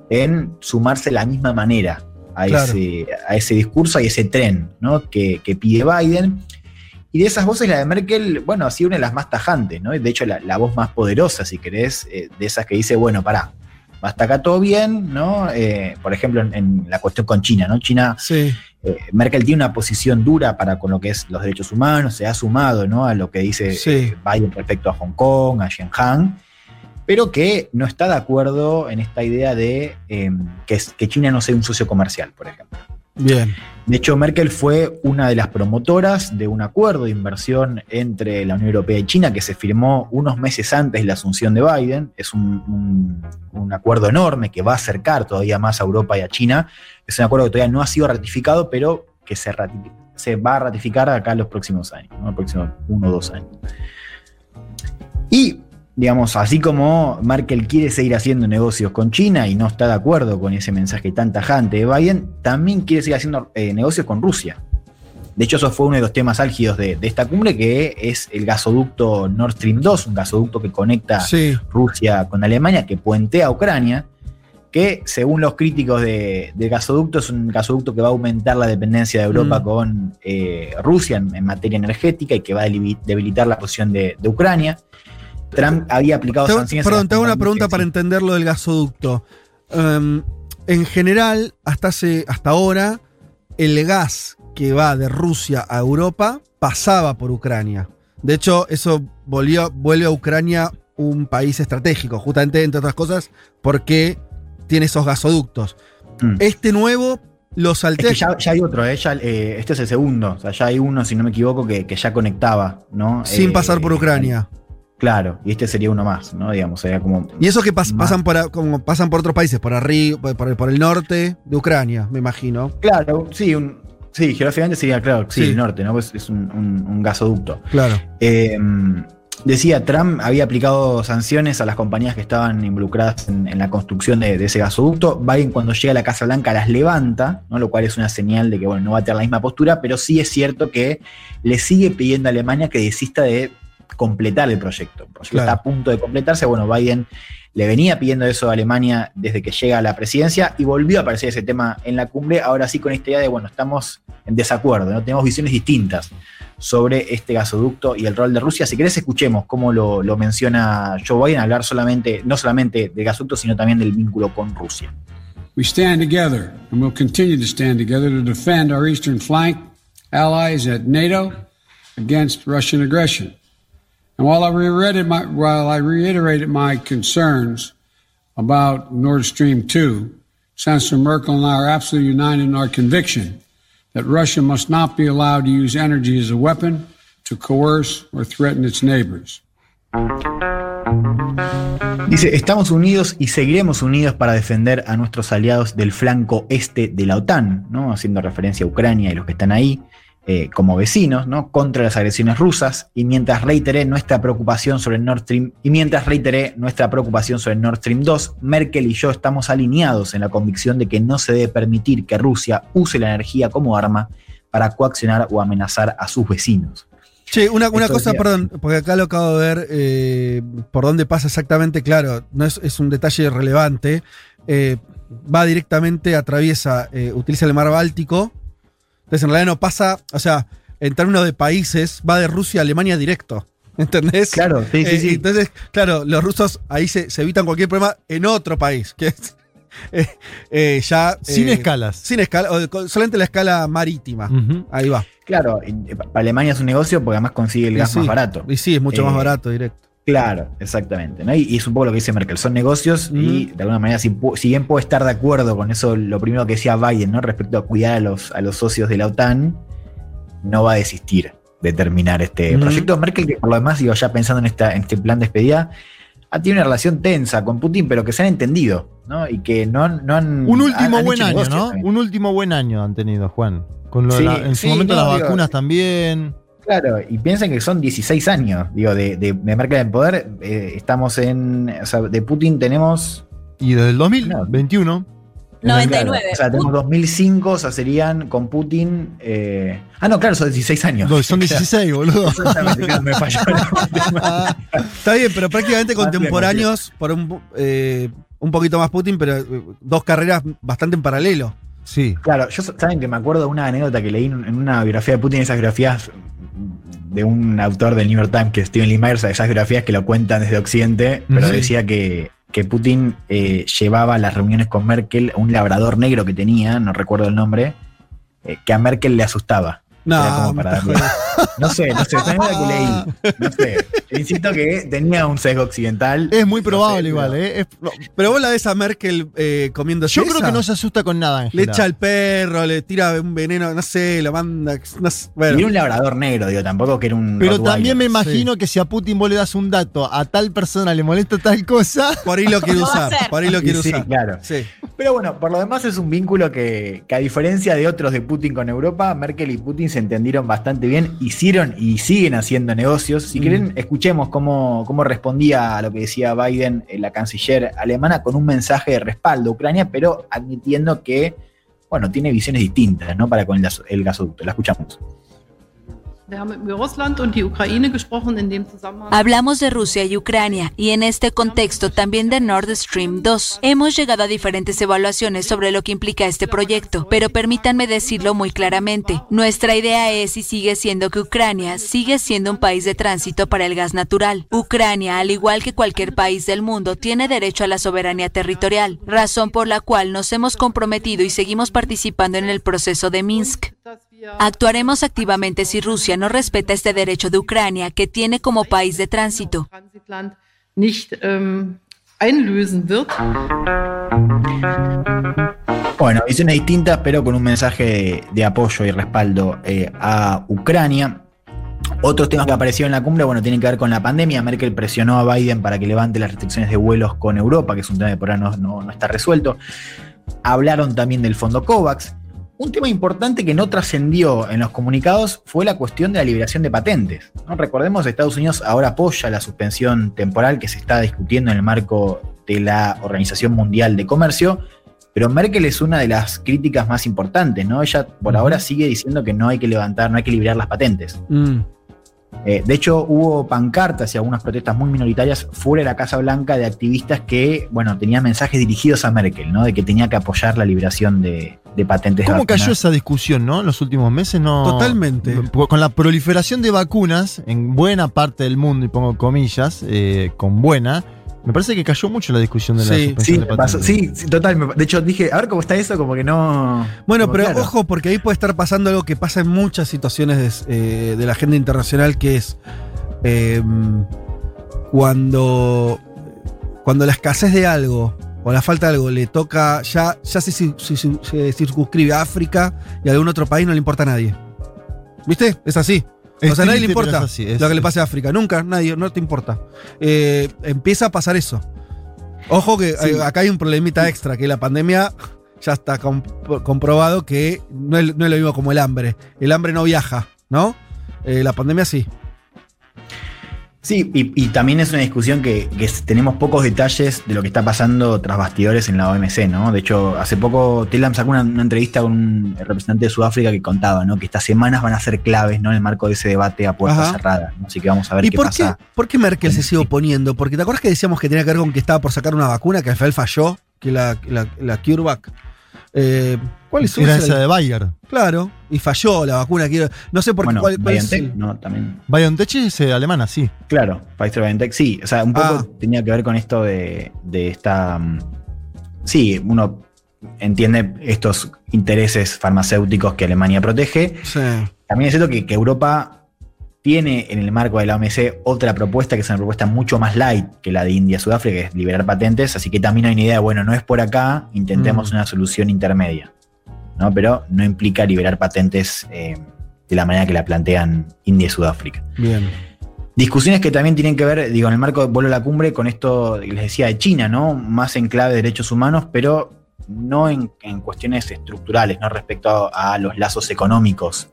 en sumarse de la misma manera a, Claro. ese, a ese discurso y ese tren ¿no? que, que pide Biden. Y de esas voces, la de Merkel, bueno, ha sido una de las más tajantes, ¿no? De hecho, la, la voz más poderosa, si querés, eh, de esas que dice, bueno, pará, hasta acá todo bien, ¿no? Eh, por ejemplo, en, en la cuestión con China, ¿no? China, Sí. eh, Merkel tiene una posición dura para con lo que es los derechos humanos, se ha sumado, ¿no? A lo que dice Sí. Biden respecto a Hong Kong, a Xinjiang, pero que no está de acuerdo en esta idea de eh, que, China no sea un socio comercial, por ejemplo. Bien. De hecho, Merkel fue una de las promotoras de un acuerdo de inversión entre la Unión Europea y China que se firmó unos meses antes de la asunción de Biden. Es un, un- un acuerdo enorme que va a acercar todavía más a Europa y a China. Es un acuerdo que todavía no ha sido ratificado, pero que se va a ratificar acá en los próximos años, ¿no? los próximos uno o dos años. Y digamos, así como Merkel quiere seguir haciendo negocios con China y no está de acuerdo con ese mensaje tan tajante de Biden, también quiere seguir haciendo eh, negocios con Rusia. De hecho, eso fue uno de los temas álgidos de, de esta cumbre, que es el gasoducto Nord Stream 2, un gasoducto que conecta Sí. Rusia con Alemania, que puentea a Ucrania, que según los críticos de- del gasoducto es un gasoducto que va a aumentar la dependencia de Europa Mm. con eh, Rusia en, en materia energética y que va a debi- debilitar la posición de, de Ucrania. Trump había aplicado sanciones. perdón, te hago una pregunta para entender lo del gasoducto. Em, en general, hasta, hace, hasta ahora, el gas que va de Rusia a Europa pasaba por Ucrania. De hecho, eso volvió, vuelve a Ucrania un país estratégico, justamente, entre otras cosas, porque tiene esos gasoductos. Mm. Este nuevo lo Es salté. que ya, ya hay otro, ¿eh? Ya, eh, este es el segundo. O sea, ya hay uno, si no me equivoco, que, que ya conectaba, ¿no? sin Eh, pasar por Ucrania. Claro, y este sería uno más, ¿no? Digamos, sería como. Y eso que pas- más- pasan, por, como pasan por otros países, por arriba, por, por el- por el norte de Ucrania, me imagino. Claro, sí, un, sí, geográficamente sería, claro, sí, Sí. el norte, ¿no? Pues es un, un- un gasoducto. Claro. Eh, decía, Trump había aplicado sanciones a las compañías que estaban involucradas en, en la construcción de, de ese gasoducto. Biden cuando llega a la Casa Blanca las levanta, ¿no? lo cual es una señal de que bueno, no va a tener la misma postura, pero sí es cierto que le sigue pidiendo a Alemania que desista de completar el proyecto. El proyecto Claro. está a punto de completarse. Bueno, Biden le venía pidiendo eso a Alemania desde que llega a la presidencia y volvió a aparecer ese tema en la cumbre, ahora sí con esta idea de, bueno, estamos en desacuerdo, ¿no? tenemos visiones distintas sobre este gasoducto y el rol de Rusia. Si querés, escuchemos cómo lo, lo menciona Joe Biden, hablar solamente, no solamente del gasoducto, sino también del vínculo con Rusia. We stand together and will continue to stand together to defend our eastern flank, allies at NATO against Russian aggression. And while I reiterated my, while I reiterated my concerns about Nord Stream 2, Chancellor Merkel and I are absolutely united in our conviction that Russia must not be allowed to use energy as a weapon to coerce or threaten its neighbors. Dice, estamos unidos y seguiremos unidos para defender a nuestros aliados del flanco este de la OTAN, ¿no? haciendo referencia a Ucrania y los que están ahí eh, como vecinos, ¿no? contra las agresiones rusas, y mientras reiteré nuestra preocupación sobre Nord Stream, y mientras reiteré nuestra preocupación sobre Nord Stream 2, Merkel y yo estamos alineados en la convicción de que no se debe permitir que Rusia use la energía como arma para coaccionar o amenazar a sus vecinos. Che, una, una cosa, decía- perdón, porque acá lo acabo de ver, eh, por dónde pasa exactamente, claro, no es, es un detalle relevante. eh, va directamente, atraviesa, utiliza el mar Báltico. Entonces, en realidad no pasa, o sea, en términos de países, va de Rusia a Alemania directo. ¿Entendés? Claro, sí, sí, Eh, sí. Entonces, claro, los rusos ahí se, se evitan cualquier problema en otro país, que es eh, eh, ya. Sin eh, escalas. Sin escala, o solamente la escala marítima. Ahí va. Claro, para Alemania es un negocio porque además consigue el Y gas sí, más barato. Y sí, es mucho más barato, directo. Claro, exactamente. ¿no? Y, y es un poco lo que dice Merkel. Son negocios y de alguna manera, si, si bien puedo estar de acuerdo con eso, lo primero que decía Biden, ¿no? Respecto a cuidar a los, a los socios de la OTAN, no va a desistir de terminar este Ujú. proyecto. Merkel, que por lo demás, digo, ya pensando en, esta, en este plan de despedida, ha tenido una relación tensa con Putin, pero que se han entendido, ¿no? Y que no, no han. Un último han- han buen año, ¿no? también. Un último buen año han tenido, Juan. Con lo de la- en su sí, momento no, las digo- vacunas también. Claro, y piensen que son 16 años, digo, de, de, de Merkel en poder. eh, estamos en. O sea, de Putin tenemos. Y desde el 2021. 99. Claro, o sea, tenemos 2005, o sea, serían con Putin. eh, ah, no, claro, son 16 años. No, son 16, boludo. Me falló. Está bien, pero prácticamente contemporáneos, por un, eh, un poquito más Putin, pero dos carreras bastante en paralelo. Sí. Claro, yo saben que me acuerdo de una anécdota que leí en en una biografía de Putin, esas biografías de un autor del New York Times, que es Steven Lee Myers, esas biografías que lo cuentan desde Occidente, pero decía que, que Putin eh, llevaba a las reuniones con Merkel un labrador negro que tenía, no recuerdo el nombre, eh, que a Merkel le asustaba. No, para no sé, no sé, que leí. No sé. Insisto que tenía un sesgo occidental. Es muy No sé, probable pero- igual, ¿eh? Es- no, Pero vos la ves a Merkel eh, comiendo yo creo que no se asusta con nada, Le echa al perro, le tira un veneno, no sé, lo manda. No sé, Y bueno. era un labrador negro, digo, tampoco que era un. Pero Rottweiler. también me imagino que si a Putin vos le das un dato, a tal persona le molesta tal cosa. Por ahí lo quiere usar. hacer. Por ahí lo Y quiere sí, usar. claro. Sí. Pero bueno, por lo demás es un vínculo que, que a diferencia de otros de Putin con Europa, Merkel y Putin se entendieron bastante bien, hicieron y siguen haciendo negocios. Si Mm. quieren, escuchemos cómo, cómo respondía a lo que decía Biden, eh, la canciller alemana, con un mensaje de respaldo a Ucrania, pero admitiendo que, bueno, tiene visiones distintas, ¿no? Para con el, el gasoducto. La escuchamos. Hablamos de Rusia y Ucrania y en este contexto también de Nord Stream 2. Hemos llegado a diferentes evaluaciones sobre lo que implica este proyecto, pero permítanme decirlo muy claramente. Nuestra idea es y sigue siendo que Ucrania sigue siendo un país de tránsito para el gas natural. Ucrania, al igual que cualquier país del mundo, tiene derecho a la soberanía territorial, razón por la cual nos hemos comprometido y seguimos participando en el proceso de Minsk. Actuaremos activamente si Rusia no respeta este derecho de Ucrania que tiene como país de tránsito. Ähm. Bueno, visiones distintas, pero con un mensaje de, de apoyo y respaldo eh, a Ucrania. Otros temas que aparecieron en la cumbre, bueno, tienen que ver con la pandemia. Merkel presionó a Biden para que levante las restricciones de vuelos con Europa, que es un tema que por ahora no, no- no está resuelto. Hablaron también del fondo COVAX. Un tema importante que no trascendió en los comunicados fue la cuestión de la liberación de patentes. ¿no? Recordemos, Estados Unidos ahora apoya la suspensión temporal que se está discutiendo en el marco de la Organización Mundial de Comercio, pero Merkel es una de las críticas más importantes, ¿no? Ella por ahora sigue diciendo que no hay que levantar, no hay que liberar las patentes. Mm. Eh, de hecho, hubo pancartas y algunas protestas muy minoritarias fuera de la Casa Blanca de activistas que, bueno, tenían mensajes dirigidos a Merkel, ¿no? De que tenía que apoyar la liberación de, de patentes. ¿Cómo vacunas. cayó esa discusión, no? En los últimos meses, no. Totalmente. Con la proliferación de vacunas en buena parte del mundo, y pongo comillas, eh, con buena, me parece que cayó mucho la discusión de la Sí, suspensión sí, de sí, sí, total. De hecho, dije, a ver cómo está eso, como que no. Bueno, como pero claro. ojo, porque ahí puede estar pasando algo que pasa en muchas situaciones de, eh, de la agenda internacional, que es eh, cuando, cuando la escasez de algo o la falta de algo le toca, ya, ya se, se- se- se circunscribe a África y a algún otro país no le importa a nadie. ¿Viste? Es así. Es o sea, a nadie le importa es así, es- lo que le pase a África. Nunca, nadie, no te importa. Eh, empieza a pasar eso. Ojo que Sí. eh, acá hay un problemita extra, que la pandemia ya está comp- comprobado que no es, no es lo mismo como el hambre. El hambre no viaja, ¿no? Eh, la pandemia sí. Sí, y, y también es una discusión que, tenemos pocos detalles de lo que está pasando tras bastidores en la OMC, ¿no? De hecho, hace poco Telam sacó una, una entrevista con un representante de Sudáfrica que contaba, ¿no? Que estas semanas van a ser claves, ¿no? En el marco de ese debate a puertas Ajá. cerradas, ¿no? Así que vamos a ver ¿Y qué por pasa. qué, por qué Merkel se sigue oponiendo? Porque te acuerdas que decíamos que tenía que ver con que estaba por sacar una vacuna que al final falló, que la, la, la CureVac. Eh, ¿Cuál es Era esa? de Bayer. Claro, y falló la vacuna. quiero- No sé por qué. Bueno, cuál, cuál es BioNTech, el- ¿no? También. BioNTech es eh, alemana, sí. Claro, Pfizer BioNTech, sí. O sea, un poco Ah. tenía que ver con esto de, de esta. mm, Sí, uno entiende estos intereses farmacéuticos que Alemania protege. Sí. También es cierto que, que Europa tiene en el marco de la OMC otra propuesta que es una propuesta mucho más light que la de India-Sudáfrica, que es liberar patentes. Así que también hay una idea de, bueno, no es por acá, intentemos Mm. una solución intermedia. ¿No? Pero no implica liberar patentes eh, de la manera que la plantean India y Sudáfrica. Bien. Discusiones que también tienen que ver, digo, en el marco de Vuelo a la Cumbre, con esto les decía de China, ¿no? Más en clave de derechos humanos, pero no en, en cuestiones estructurales, ¿no? Respecto a, a los lazos económicos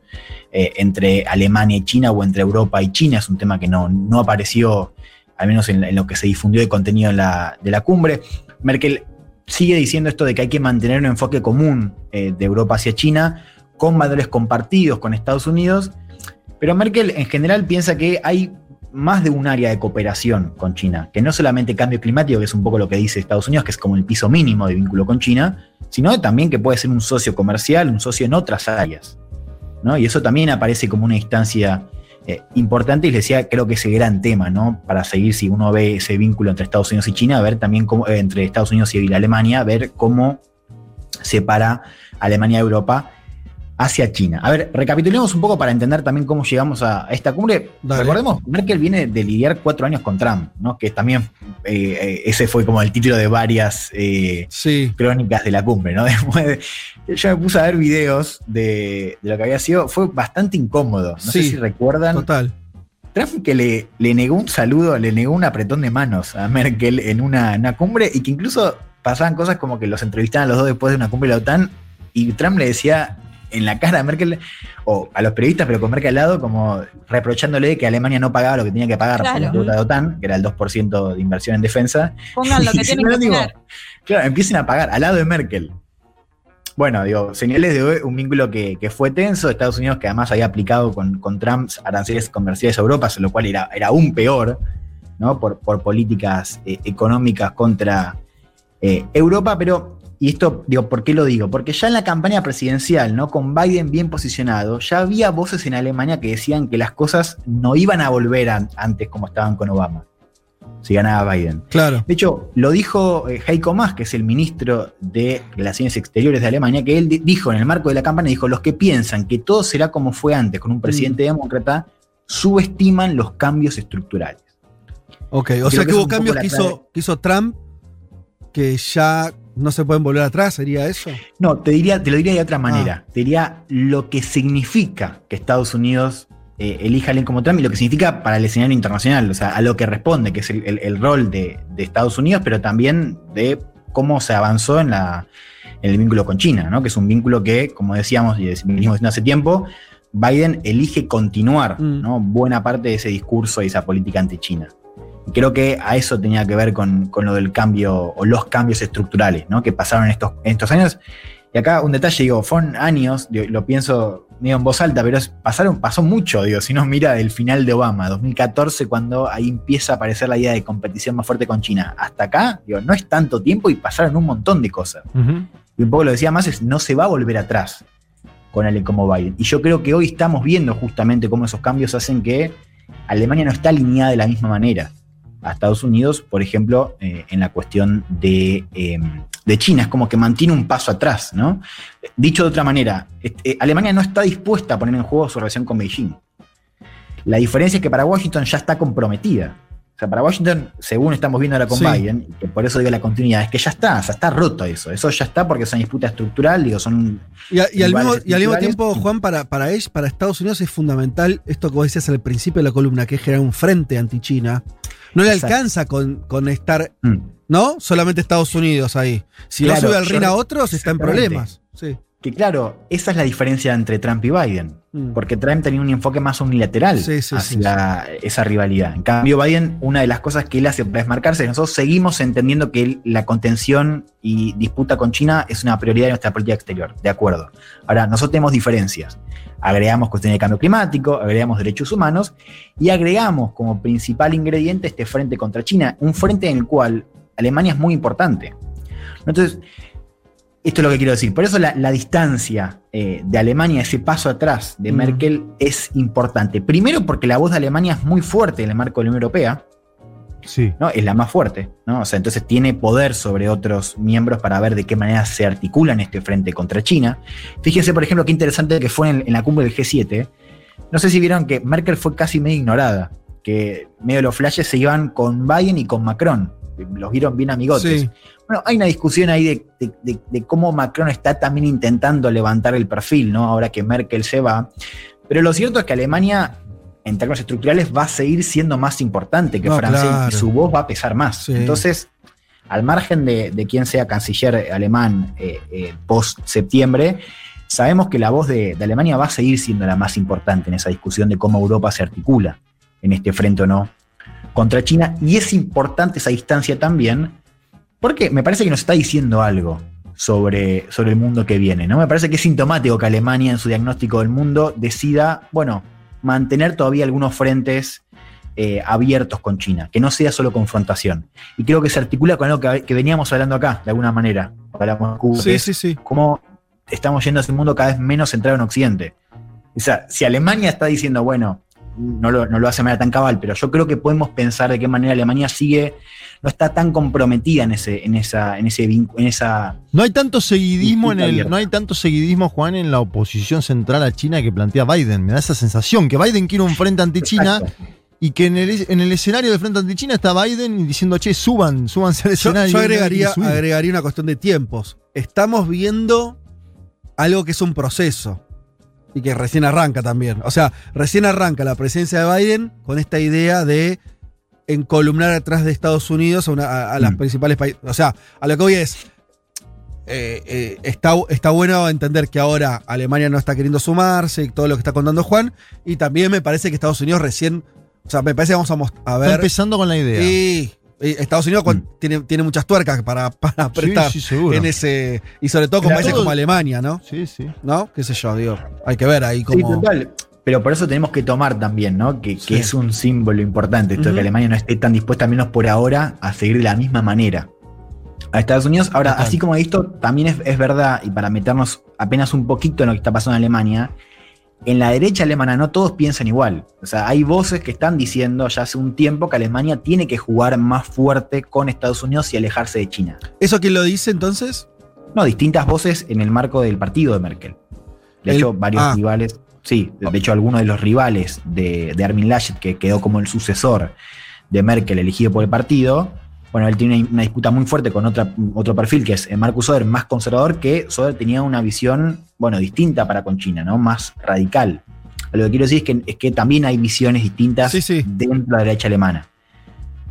eh, entre Alemania y China o entre Europa y China. Es un tema que no, no apareció, al menos en, en lo que se difundió de contenido en la- de la cumbre. Merkel sigue diciendo esto de que hay que mantener un enfoque común eh, de Europa hacia China, con valores compartidos con Estados Unidos, pero Merkel en general piensa que hay más de un área de cooperación con China, que no solamente cambio climático, que es un poco lo que dice Estados Unidos, que es como el piso mínimo de vínculo con China, sino también que puede ser un socio comercial, un socio en otras áreas. ¿no? Y eso también aparece como una instancia eh, importante y les decía, creo que ese gran tema, ¿no? Para seguir, si uno ve ese vínculo entre Estados Unidos y China, ver también cómo, eh, entre Estados Unidos y Alemania, ver cómo separa Alemania de Europa hacia China. A ver, recapitulemos un poco para entender también cómo llegamos a, esta cumbre. Dale. Recordemos, Merkel viene de lidiar cuatro años con Trump, ¿no? Que también eh, eh, ese fue como el título de varias eh, crónicas de la cumbre, ¿no? Después de- yo me puse a ver videos de, de lo que había sido, fue bastante incómodo. No sé si recuerdan. Total. Trump que le, le negó un saludo, le negó un apretón de manos a Merkel en una, cumbre y que incluso pasaban cosas como que los entrevistaban a los dos después de una cumbre de la OTAN y Trump le decía en la cara a Merkel o a los periodistas, pero con Merkel al lado, como reprochándole que Alemania no pagaba lo que tenía que pagar por la Claro. deuda de OTAN, que era el 2% de inversión en defensa. Pongan lo que tienen que digo. Claro, empiecen a pagar al lado de Merkel. Bueno, digo, señales de un vínculo que, que fue tenso, Estados Unidos que además había aplicado con, con Trump aranceles comerciales a Europa, lo cual era, era aún peor, ¿no? Por, por políticas eh, económicas contra eh, Europa, pero, y esto, digo, ¿por qué lo digo? Porque ya en la campaña presidencial, ¿no? Con Biden bien posicionado, ya había voces en Alemania que decían que las cosas no iban a volver a- antes como estaban con Obama si ganaba Biden. Claro. De hecho, lo dijo eh, Heiko Maas, que es el ministro de Relaciones Exteriores de Alemania, que él di- dijo en el marco de la campaña, dijo, los que piensan que todo será como fue antes con un presidente demócrata, subestiman los cambios estructurales. Ok, Creo o sea que que hubo cambios que hizo, que hizo Trump que ya no se pueden volver atrás, ¿sería eso? No, te, diría, te lo diría de otra manera. Te diría lo que significa que Estados Unidos eh, elija a alguien como Trump y lo que significa para el escenario internacional, o sea, a lo que responde, que es el, el- el rol de, de Estados Unidos, pero también de cómo se avanzó en, la, en el vínculo con China, ¿no? que es un vínculo que, como decíamos y venimos diciendo hace tiempo, Biden elige continuar ¿no? buena parte de ese discurso y esa política anti-China. Y creo que a eso tenía que ver con, con lo del cambio o los cambios estructurales ¿no? que pasaron en estos, en estos años. Y acá un detalle, digo, fueron años, digo, lo pienso medio en voz alta, pero pasaron, pasó mucho, digo, si nos mira del final de Obama, 2014, cuando ahí empieza a aparecer la idea de competición más fuerte con China. Hasta acá, digo, no es tanto tiempo y pasaron un montón de cosas. Y un poco lo decía más, es no se va a volver atrás con alguien como Biden. Y yo creo que hoy estamos viendo justamente cómo esos cambios hacen que Alemania no está alineada de la misma manera a Estados Unidos, por ejemplo, eh, en la cuestión de, eh, de China. Es como que mantiene un paso atrás, ¿no? Dicho de otra manera, este, Alemania no está dispuesta a poner en juego su relación con Beijing. La diferencia es que para Washington ya está comprometida. O sea, para Washington, según estamos viendo ahora con Sí. Biden, que por eso digo la continuidad, es que ya está, o sea, está roto eso. Eso ya está porque es una disputa estructural, digo, son. Y, a- y al, mismo, y al mismo tiempo, Juan, para, para, ellos, para Estados Unidos es fundamental esto que vos decías al principio de la columna, que es generar un frente anti-China. No le Exacto. alcanza con, con estar, Mm. ¿no? Solamente Estados Unidos ahí. Si Claro, no sube al ring a otros, está en problemas. Sí. Que claro, esa es la diferencia entre Trump y Biden. Mm. Porque Trump tenía un enfoque más unilateral Sí, sí, sí, hacia esa rivalidad. En cambio, Biden, una de las cosas que él hace para desmarcarse, es nosotros seguimos entendiendo que él- la contención y disputa con China es una prioridad de nuestra política exterior. De acuerdo. Ahora, nosotros tenemos diferencias. Agregamos cuestiones de cambio climático, agregamos derechos humanos y agregamos como principal ingrediente este frente contra China, un frente en el cual Alemania es muy importante. Entonces, esto es lo que quiero decir. Por eso la, la distancia eh, de Alemania, ese paso atrás de Mm. Merkel, es importante. Primero porque la voz de Alemania es muy fuerte en el marco de la Unión Europea. Sí. ¿no? Es la más fuerte. ¿no? O sea, entonces tiene poder sobre otros miembros para ver de qué manera se articula en este frente contra China. Fíjense, por ejemplo, qué interesante que fue en, en la cumbre del G7. No sé si vieron que Merkel fue casi medio ignorada. Que medio de los flashes se iban con Biden y con Macron. Los vieron bien amigotes. Sí. Bueno, hay una discusión ahí de, de- de- de cómo Macron está también intentando levantar el perfil, ¿no? Ahora que Merkel se va. Pero lo cierto es que Alemania, en términos estructurales, va a seguir siendo más importante que No, Francia claro. y su voz va a pesar más. Sí. Entonces, al margen de, de quién sea canciller alemán eh, eh, post-septiembre, sabemos que la voz de, de Alemania va a seguir siendo la más importante en esa discusión de cómo Europa se articula en este frente o no contra China. Y es importante esa distancia también, porque me parece que nos está diciendo algo sobre, sobre el mundo que viene. ¿no? Me parece que es sintomático que Alemania en su diagnóstico del mundo decida, bueno, mantener todavía algunos frentes eh, abiertos con China, que no sea solo confrontación. Y creo que se articula con algo que, que veníamos hablando acá, de alguna manera. Hablamos de Cuba, Sí, sí, sí. cómo estamos yendo hacia un mundo cada vez menos centrado en Occidente. O sea, si Alemania está diciendo, bueno, no lo, no lo hace de manera tan cabal, pero yo creo que podemos pensar de qué manera Alemania sigue, no está tan comprometida en ese, en esa, en ese en esa. No hay tanto seguidismo en el, abierta. no hay tanto seguidismo, Juan, en la oposición central a China que plantea Biden. Me da esa sensación que Biden quiere un frente anti-China y que en el, en el escenario del frente anti-China está Biden diciendo, che, suban, súbanse al Yo, escenario. yo y agregaría, agregaría una cuestión de tiempos. Estamos viendo algo que es un proceso y que recién arranca también. O sea, recién arranca la presencia de Biden con esta idea de encolumnar atrás de Estados Unidos a, una- a- a las Mm. principales países. O sea, a lo que voy es. eh, eh, está, está bueno entender que ahora Alemania no está queriendo sumarse y todo lo que está contando Juan. Y también me parece que Estados Unidos recién. O sea, me parece que vamos a, a ver. Está empezando con la idea. Sí, Eh, Estados Unidos cuan- tiene, tiene muchas tuercas para, para apretar Mm. sí, seguro. en ese. Y sobre todo con países como Alemania, ¿no? Sí, sí. ¿No? ¿Qué sé yo? Digo, hay que ver ahí Sí, cómo. total. Pero por eso tenemos que tomar también, ¿no? Que, que Sí. es un símbolo importante, esto de que Alemania no esté tan dispuesta, al menos por ahora, a seguir de la misma manera a Estados Unidos. Ahora, Total. así como esto, también es, es verdad, y para meternos apenas un poquito en lo que está pasando en Alemania, en la derecha alemana no todos piensan igual. O sea, hay voces que están diciendo ya hace un tiempo que Alemania tiene que jugar más fuerte con Estados Unidos y alejarse de China. ¿Eso quién lo dice entonces? No, distintas voces en el marco del partido de Merkel. De El- hecho, varios ah. rivales, sí, de hecho, algunos de los rivales de, de Armin Laschet, que quedó como el sucesor de Merkel elegido por el partido, bueno, él tiene una, disputa muy fuerte con otra, otro perfil que es eh, Marcus Söder, más conservador, que Söder tenía una visión, bueno, distinta para con China, ¿no? Más radical. Lo que quiero decir es que, es que también hay visiones distintas dentro de la derecha alemana.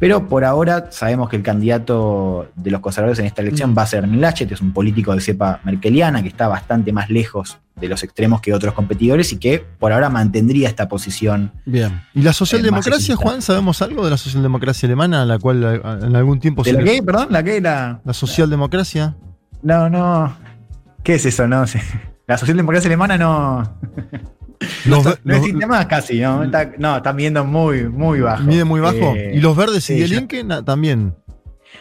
Pero por ahora sabemos que el candidato de los conservadores en esta elección va a ser Armin Laschet, es un político de cepa merkeliana que está bastante más lejos de los extremos que otros competidores y que por ahora mantendría esta posición. Bien. ¿Y la socialdemocracia, exista. Juan? ¿Sabemos algo de la socialdemocracia alemana, a la cual eh, en algún tiempo ¿De se la qué? Perdón, ¿la qué era? La socialdemocracia. No, no. ¿Qué es eso? No sé. La socialdemocracia alemana no. No, Los no los- existe más casi, ¿no? Está, no, están viendo muy, muy bajo. Mide muy bajo. Eh, ¿Y los verdes y sí, el na- también?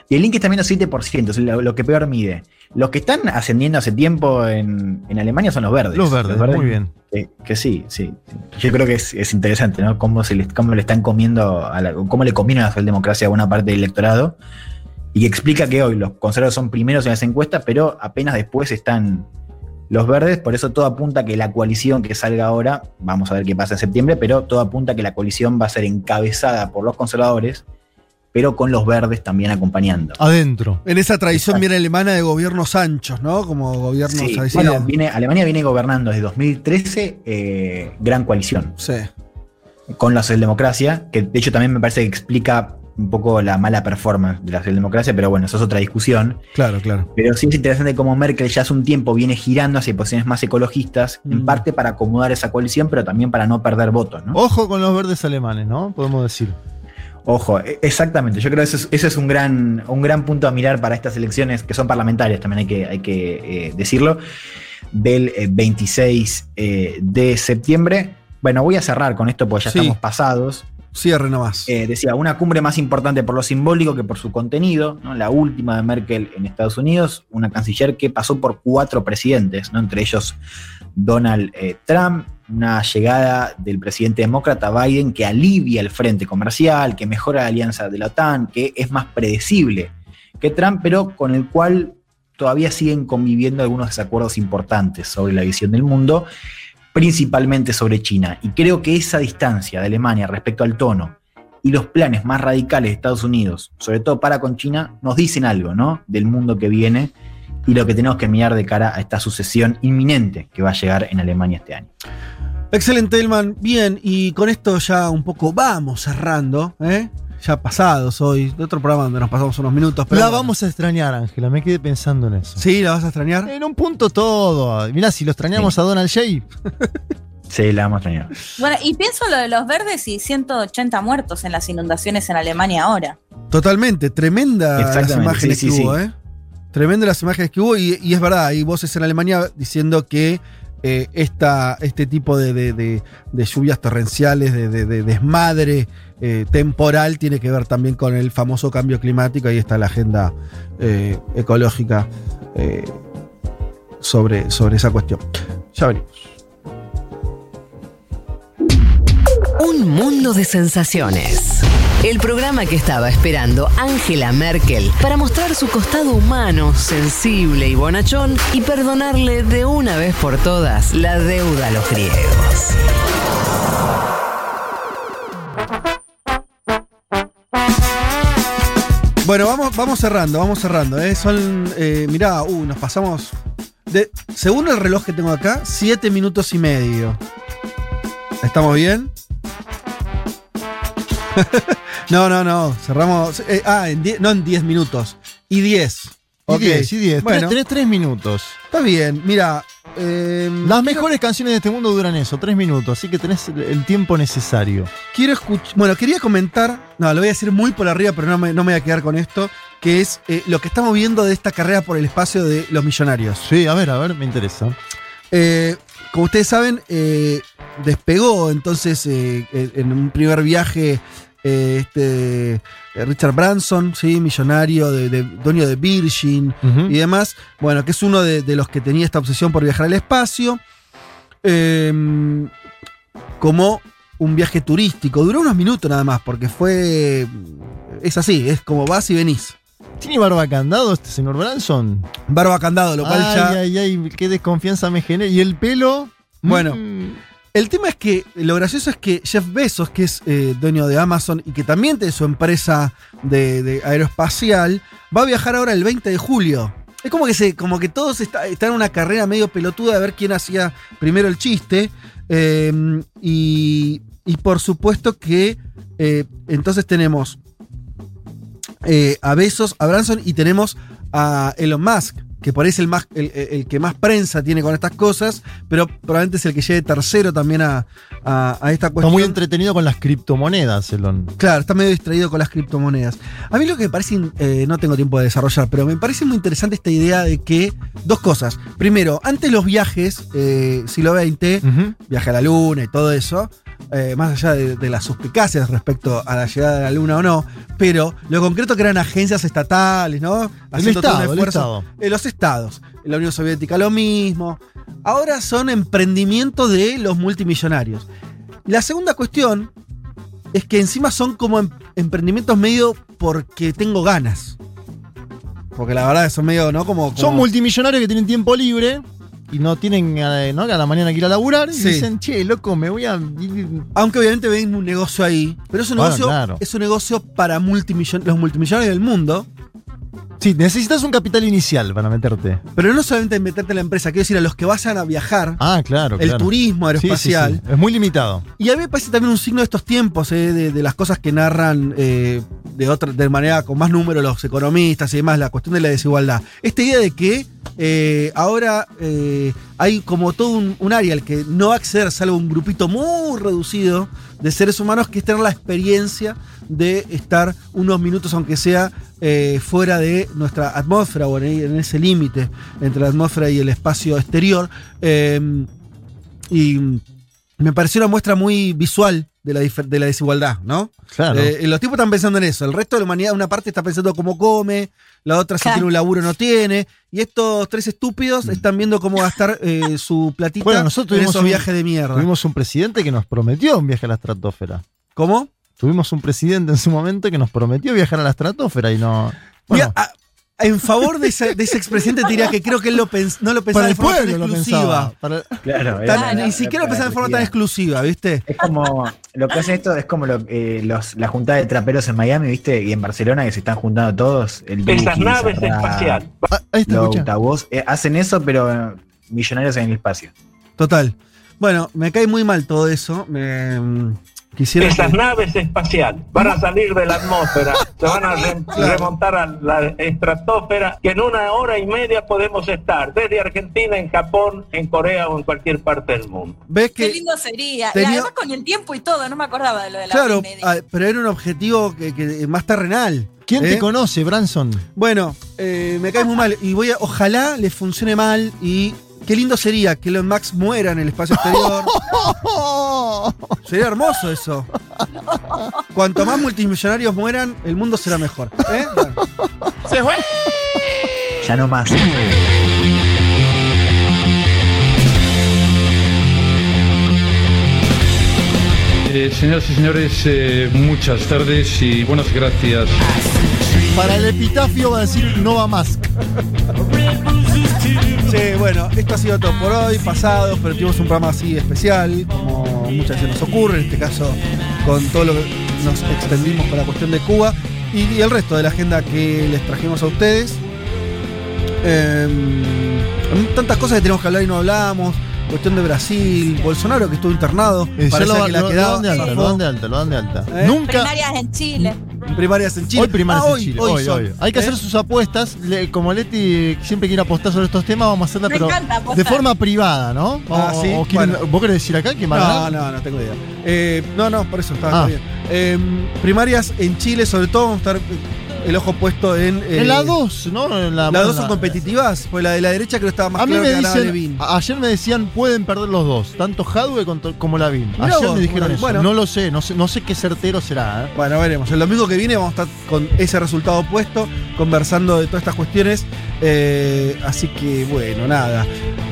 Y el link está menos 7%, es lo, lo que peor mide. Los que están ascendiendo hace tiempo en, en Alemania son los verdes. Los verdes, muy bien. Que, que sí, sí. Yo creo que es, es interesante, ¿no? Cómo, se les, cómo le están comiendo, a la- cómo le a la socialdemocracia a buena parte del electorado. Y explica que hoy los conservadores son primeros en las encuestas, pero apenas después están los verdes. Por eso todo apunta a que la coalición que salga ahora, vamos a ver qué pasa en septiembre, pero todo apunta a que la coalición va a ser encabezada por los conservadores, pero con los verdes también acompañando. Adentro. En esa tradición bien alemana de gobiernos anchos, ¿no? Como gobiernos Sí, bueno, viene, Alemania viene gobernando desde 2013 eh, gran coalición. Sí. Con la socialdemocracia, que de hecho también me parece que explica un poco la mala performance de la socialdemocracia, pero bueno, eso es otra discusión. Claro, claro. Pero sí es interesante cómo Merkel ya hace un tiempo viene girando hacia posiciones más ecologistas, Mm. en parte para acomodar esa coalición, pero también para no perder votos, ¿no? Ojo con los verdes alemanes, ¿no? Podemos decir. Ojo, e- exactamente. Yo creo que ese es, ese es un, gran, un gran punto a mirar para estas elecciones, que son parlamentarias, también hay que, hay que eh, decirlo, del eh, 26 eh, de septiembre. Bueno, voy a cerrar con esto porque ya Sí. estamos pasados. Cierre nomás. Eh, decía, una cumbre más importante por lo simbólico que por su contenido, ¿no? la última de Merkel en Estados Unidos, una canciller que pasó por cuatro presidentes, ¿no? entre ellos Donald eh, Trump, una llegada del presidente demócrata Biden que alivia el frente comercial, que mejora la alianza de la OTAN, que es más predecible que Trump, pero con el cual todavía siguen conviviendo algunos desacuerdos importantes sobre la visión del mundo principalmente sobre China. Y creo que esa distancia de Alemania respecto al tono y los planes más radicales de Estados Unidos, sobre todo para con China, nos dicen algo, ¿no? Del mundo que viene y lo que tenemos que mirar de cara a esta sucesión inminente que va a llegar en Alemania este año. Excelente, Elman. Bien, y con esto ya un poco vamos cerrando, ¿eh? Ya pasados hoy, de otro programa donde nos pasamos unos minutos. Pero la bueno. vamos a extrañar, Ángela. Me quedé pensando en eso. Sí, la vas a extrañar. En un punto todo. Mirá, si lo extrañamos a Donald J. Sí, la vamos a extrañar. Bueno, y pienso lo de los verdes y 180 muertos en las inundaciones en Alemania ahora. Totalmente, tremenda las imágenes sí, que sí, hubo. ¿eh? Tremenda las imágenes que hubo, y, y es verdad, hay voces en Alemania diciendo que eh, esta, este tipo de, de- de- lluvias torrenciales, de, de- de desmadre eh, temporal, tiene que ver también con el famoso cambio climático. Ahí está la agenda eh, ecológica sobre, sobre esa cuestión. Ya venimos. Un mundo de sensaciones. El programa que estaba esperando Angela Merkel para mostrar su costado humano, sensible y bonachón y perdonarle de una vez por todas la deuda a los griegos. Bueno, vamos, vamos cerrando, vamos cerrando. ¿eh? Son, eh, mirá, uh, nos pasamos, de, según el reloj que tengo acá, siete minutos y medio. ¿Estamos bien? no, no, no, cerramos, eh, ah, en no en 10 minutos, y 10. Y Ok, 10, y 10. Bueno, Tenés tres minutos. está bien, mira, eh, Las mejores canciones de este mundo duran eso, tres minutos, así que tenés el- el tiempo necesario. quiero escuchar. Bueno, quería comentar. No, lo voy a decir muy por arriba, pero no me, no me voy a quedar con esto. Que es eh, lo que estamos viendo de esta carrera por el espacio de los millonarios. Sí, a ver, a ver, me interesa. Eh, como ustedes saben, eh, despegó entonces eh, en en un primer viaje eh, este eh, Richard Branson, ¿sí? millonario, de, de- dueño de Virgin y demás. Bueno, que es uno de, de los que tenía esta obsesión por viajar al espacio. Eh, como un viaje turístico. Duró unos minutos nada más, porque fue. Es así, es como vas y venís. ¿Tiene barba candado este señor Branson? Barba candado, lo cual ay, ya. Ay, ay, qué desconfianza me genera. ¿Y el pelo? Bueno, Mm. El tema es que lo gracioso es que Jeff Bezos, que es eh, dueño de Amazon y que también tiene su empresa de, aeroespacial, va a viajar ahora el 20 de julio. Es como que, se, como que todos está- están en una carrera medio pelotuda de ver quién hacía primero el chiste. eh, y, y por supuesto que eh, entonces tenemos eh, a Bezos, a Branson y tenemos a Elon Musk, que por ahí es el, más, el, el que más prensa tiene con estas cosas, pero probablemente es el que llegue tercero también a, a- a esta Está cuestión. muy entretenido con las criptomonedas, Elon. Claro, está medio distraído con las criptomonedas. A mí lo que me parece, eh, no tengo tiempo de desarrollar, pero me parece muy interesante esta idea de que, dos cosas. Primero, antes los viajes, eh, siglo XX, viaje a la luna y todo eso, eh, más allá de, de las suspicacias respecto a la llegada de la luna o no, pero lo concreto que eran agencias estatales, ¿no? Haciendo Estado, el esfuerzo. Estado. Eh, los estados. La Unión Soviética lo mismo. Ahora son emprendimientos de los multimillonarios. La segunda cuestión es que encima son como em- emprendimientos medio porque tengo ganas. Porque la verdad son medio, ¿no? Como, Son multimillonarios que tienen tiempo libre y no tienen eh, ¿no? a la mañana que ir a laburar y Sí. dicen, che, loco, me voy a. Aunque obviamente ven un negocio ahí. Pero es un Bueno, negocio, claro. es un negocio para multimillon- los multimillonarios del mundo. Sí, necesitas un capital inicial para meterte. Pero no solamente meterte en la empresa, quiero decir a los que vayan a viajar. Ah, claro. El claro. turismo Sí, sí, aeroespacial. sí. Es muy limitado. Y a mí me parece también un signo de estos tiempos, eh, de, de las cosas que narran eh, de otra de manera con más número los economistas y demás, la cuestión de la desigualdad. Esta idea de que eh, ahora hay como todo un, un área al que no va a acceder, salvo un grupito muy reducido de seres humanos, que es tener la experiencia de estar unos minutos, aunque sea eh, fuera de nuestra atmósfera o en, ese límite entre la atmósfera y el espacio exterior. Eh, y me pareció una muestra muy visual de la, de la desigualdad, ¿no? Claro. Eh, los tipos están pensando en eso. El resto de la humanidad, una parte está pensando cómo come, la otra si Claro. tiene un laburo no tiene. Y estos tres estúpidos están viendo cómo gastar eh, su platita Bueno, nosotros en esos un, viajes de mierda. Tuvimos un presidente que nos prometió un viaje a la estratosfera. ¿Cómo? Tuvimos un presidente en su momento que nos prometió viajar a la estratosfera y no. Mira, Bueno, a- en favor de ese, de ese expresidente te diría que creo que él lo pens- no lo pensaba para de el forma tan exclusiva. pensaba. Para- Claro, Tan- era- ni siquiera lo pensaba de forma tan exclusiva, ¿viste? Es como, lo que hace esto es como lo, eh, los, la juntada de traperos en Miami, ¿viste? Y en Barcelona que se están juntando todos. El Esas naves espaciales. Ah, eh, hacen eso, pero eh, millonarios en el espacio. Total. Bueno, me cae muy mal todo eso. Me, quisiera. Esas que- naves espaciales van a salir de la atmósfera, se van a re- remontar a la estratosfera, que en una hora y media podemos estar desde Argentina, en Japón, en Corea o en cualquier parte del mundo. ¿Ves Qué lindo sería. tenía- Y además con el tiempo y todo, no me acordaba de lo de la Claro, hora y media. ah, pero era un objetivo que, que más terrenal. ¿Quién ¿eh? te conoce, Branson? Bueno, eh, me cae muy mal. Y voy a, ojalá le funcione mal. Y qué lindo sería que Elon Max muera en el espacio exterior. Sería hermoso eso. Cuanto más multimillonarios mueran, el mundo será mejor. ¿eh? Bueno. ¡Se fue! Ya no más. Eh, señoras y señores, eh, muchas tardes y buenas gracias. Para el epitafio va a decir no va más. Sí, bueno, esto ha sido todo por hoy, pasado, pero tuvimos un programa así especial, como muchas veces nos ocurre, en este caso con todo lo que nos extendimos con la cuestión de Cuba y, el resto de la agenda que les trajimos a ustedes. Em, tantas cosas que tenemos que hablar y no hablamos. Cuestión de Brasil, Bolsonaro que estuvo internado. Eh, parece lo, que la lo- lo dan de alta, zafó. lo dan de alta, lo dan de alta. ¿Eh? Nunca, Primarias en Chile. primarias en Chile. Hoy primarias Ah, en hoy, Chile. hoy Hoy. Hay que ¿Eh? hacer sus apuestas. Le- como Leti siempre quiere apostar sobre estos temas, vamos a hacerla, Me pero encanta de forma privada, ¿no? Ah, O- sí, o quieren- bueno. ¿Vos querés decir acá a No, no, no tengo idea. Eh, no, no, por eso está, está Ah. bien. Eh, primarias en Chile, sobre todo, vamos a estar el ojo puesto en. eh, En la 2, ¿no? En la, Las dos son la- competitivas, pues la de la derecha creo que estaba más A mí claro me que dicen, Levin. ayer me decían pueden perder los dos, tanto Hadwe como Lavín. Mirá Ayer vos, me dijeron bueno, eso. bueno. No lo sé, no sé, no sé qué certero será. ¿eh? Bueno, veremos. El domingo que viene vamos a estar con ese resultado opuesto, conversando de todas estas cuestiones. Eh, así que, bueno, nada.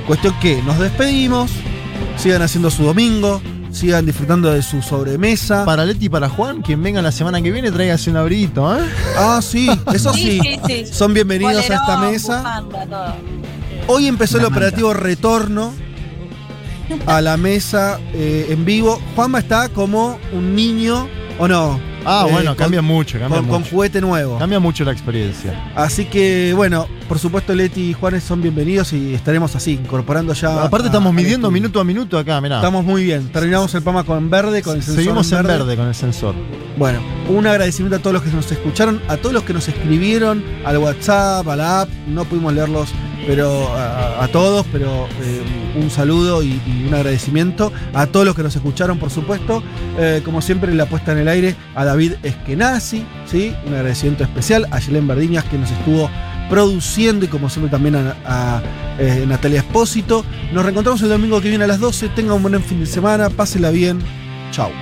Cuestión que nos despedimos. Sigan haciendo su domingo. Sigan disfrutando de su sobremesa. Para Leti y para Juan, quien venga la semana que viene, tráigase un abriguito, ¿eh? Ah, sí, eso sí. Sí, sí, sí. Son bienvenidos a esta mesa. bufanda. Hoy empezó el operativo retorno a la mesa eh, en vivo. Juanma está como un niño, ¿o no? Ah, Eh, bueno, con- cambia mucho, cambia con, con mucho. juguete nuevo. Cambia mucho la experiencia. Así que, bueno, por supuesto, Leti y Juanes son bienvenidos y estaremos así, incorporando ya. Aparte a- estamos midiendo minuto a minuto acá, mirá. Estamos muy bien. Terminamos el programa con verde, con el sensor Seguimos en verde con el sensor. Bueno, un agradecimiento a todos los que nos escucharon, a todos los que nos escribieron al WhatsApp, a la app. No pudimos leerlos, pero a, todos, pero eh, un saludo y, un agradecimiento a todos los que nos escucharon, por supuesto. Eh, como siempre, la puesta en el aire a David Eskenazi, ¿sí? Un agradecimiento especial a Yelén Verdiñas que nos estuvo produciendo y como siempre también a, eh, Natalia Espósito. Nos reencontramos el domingo que viene a las 12. Tengan un buen fin de semana, pásenla bien. Chao.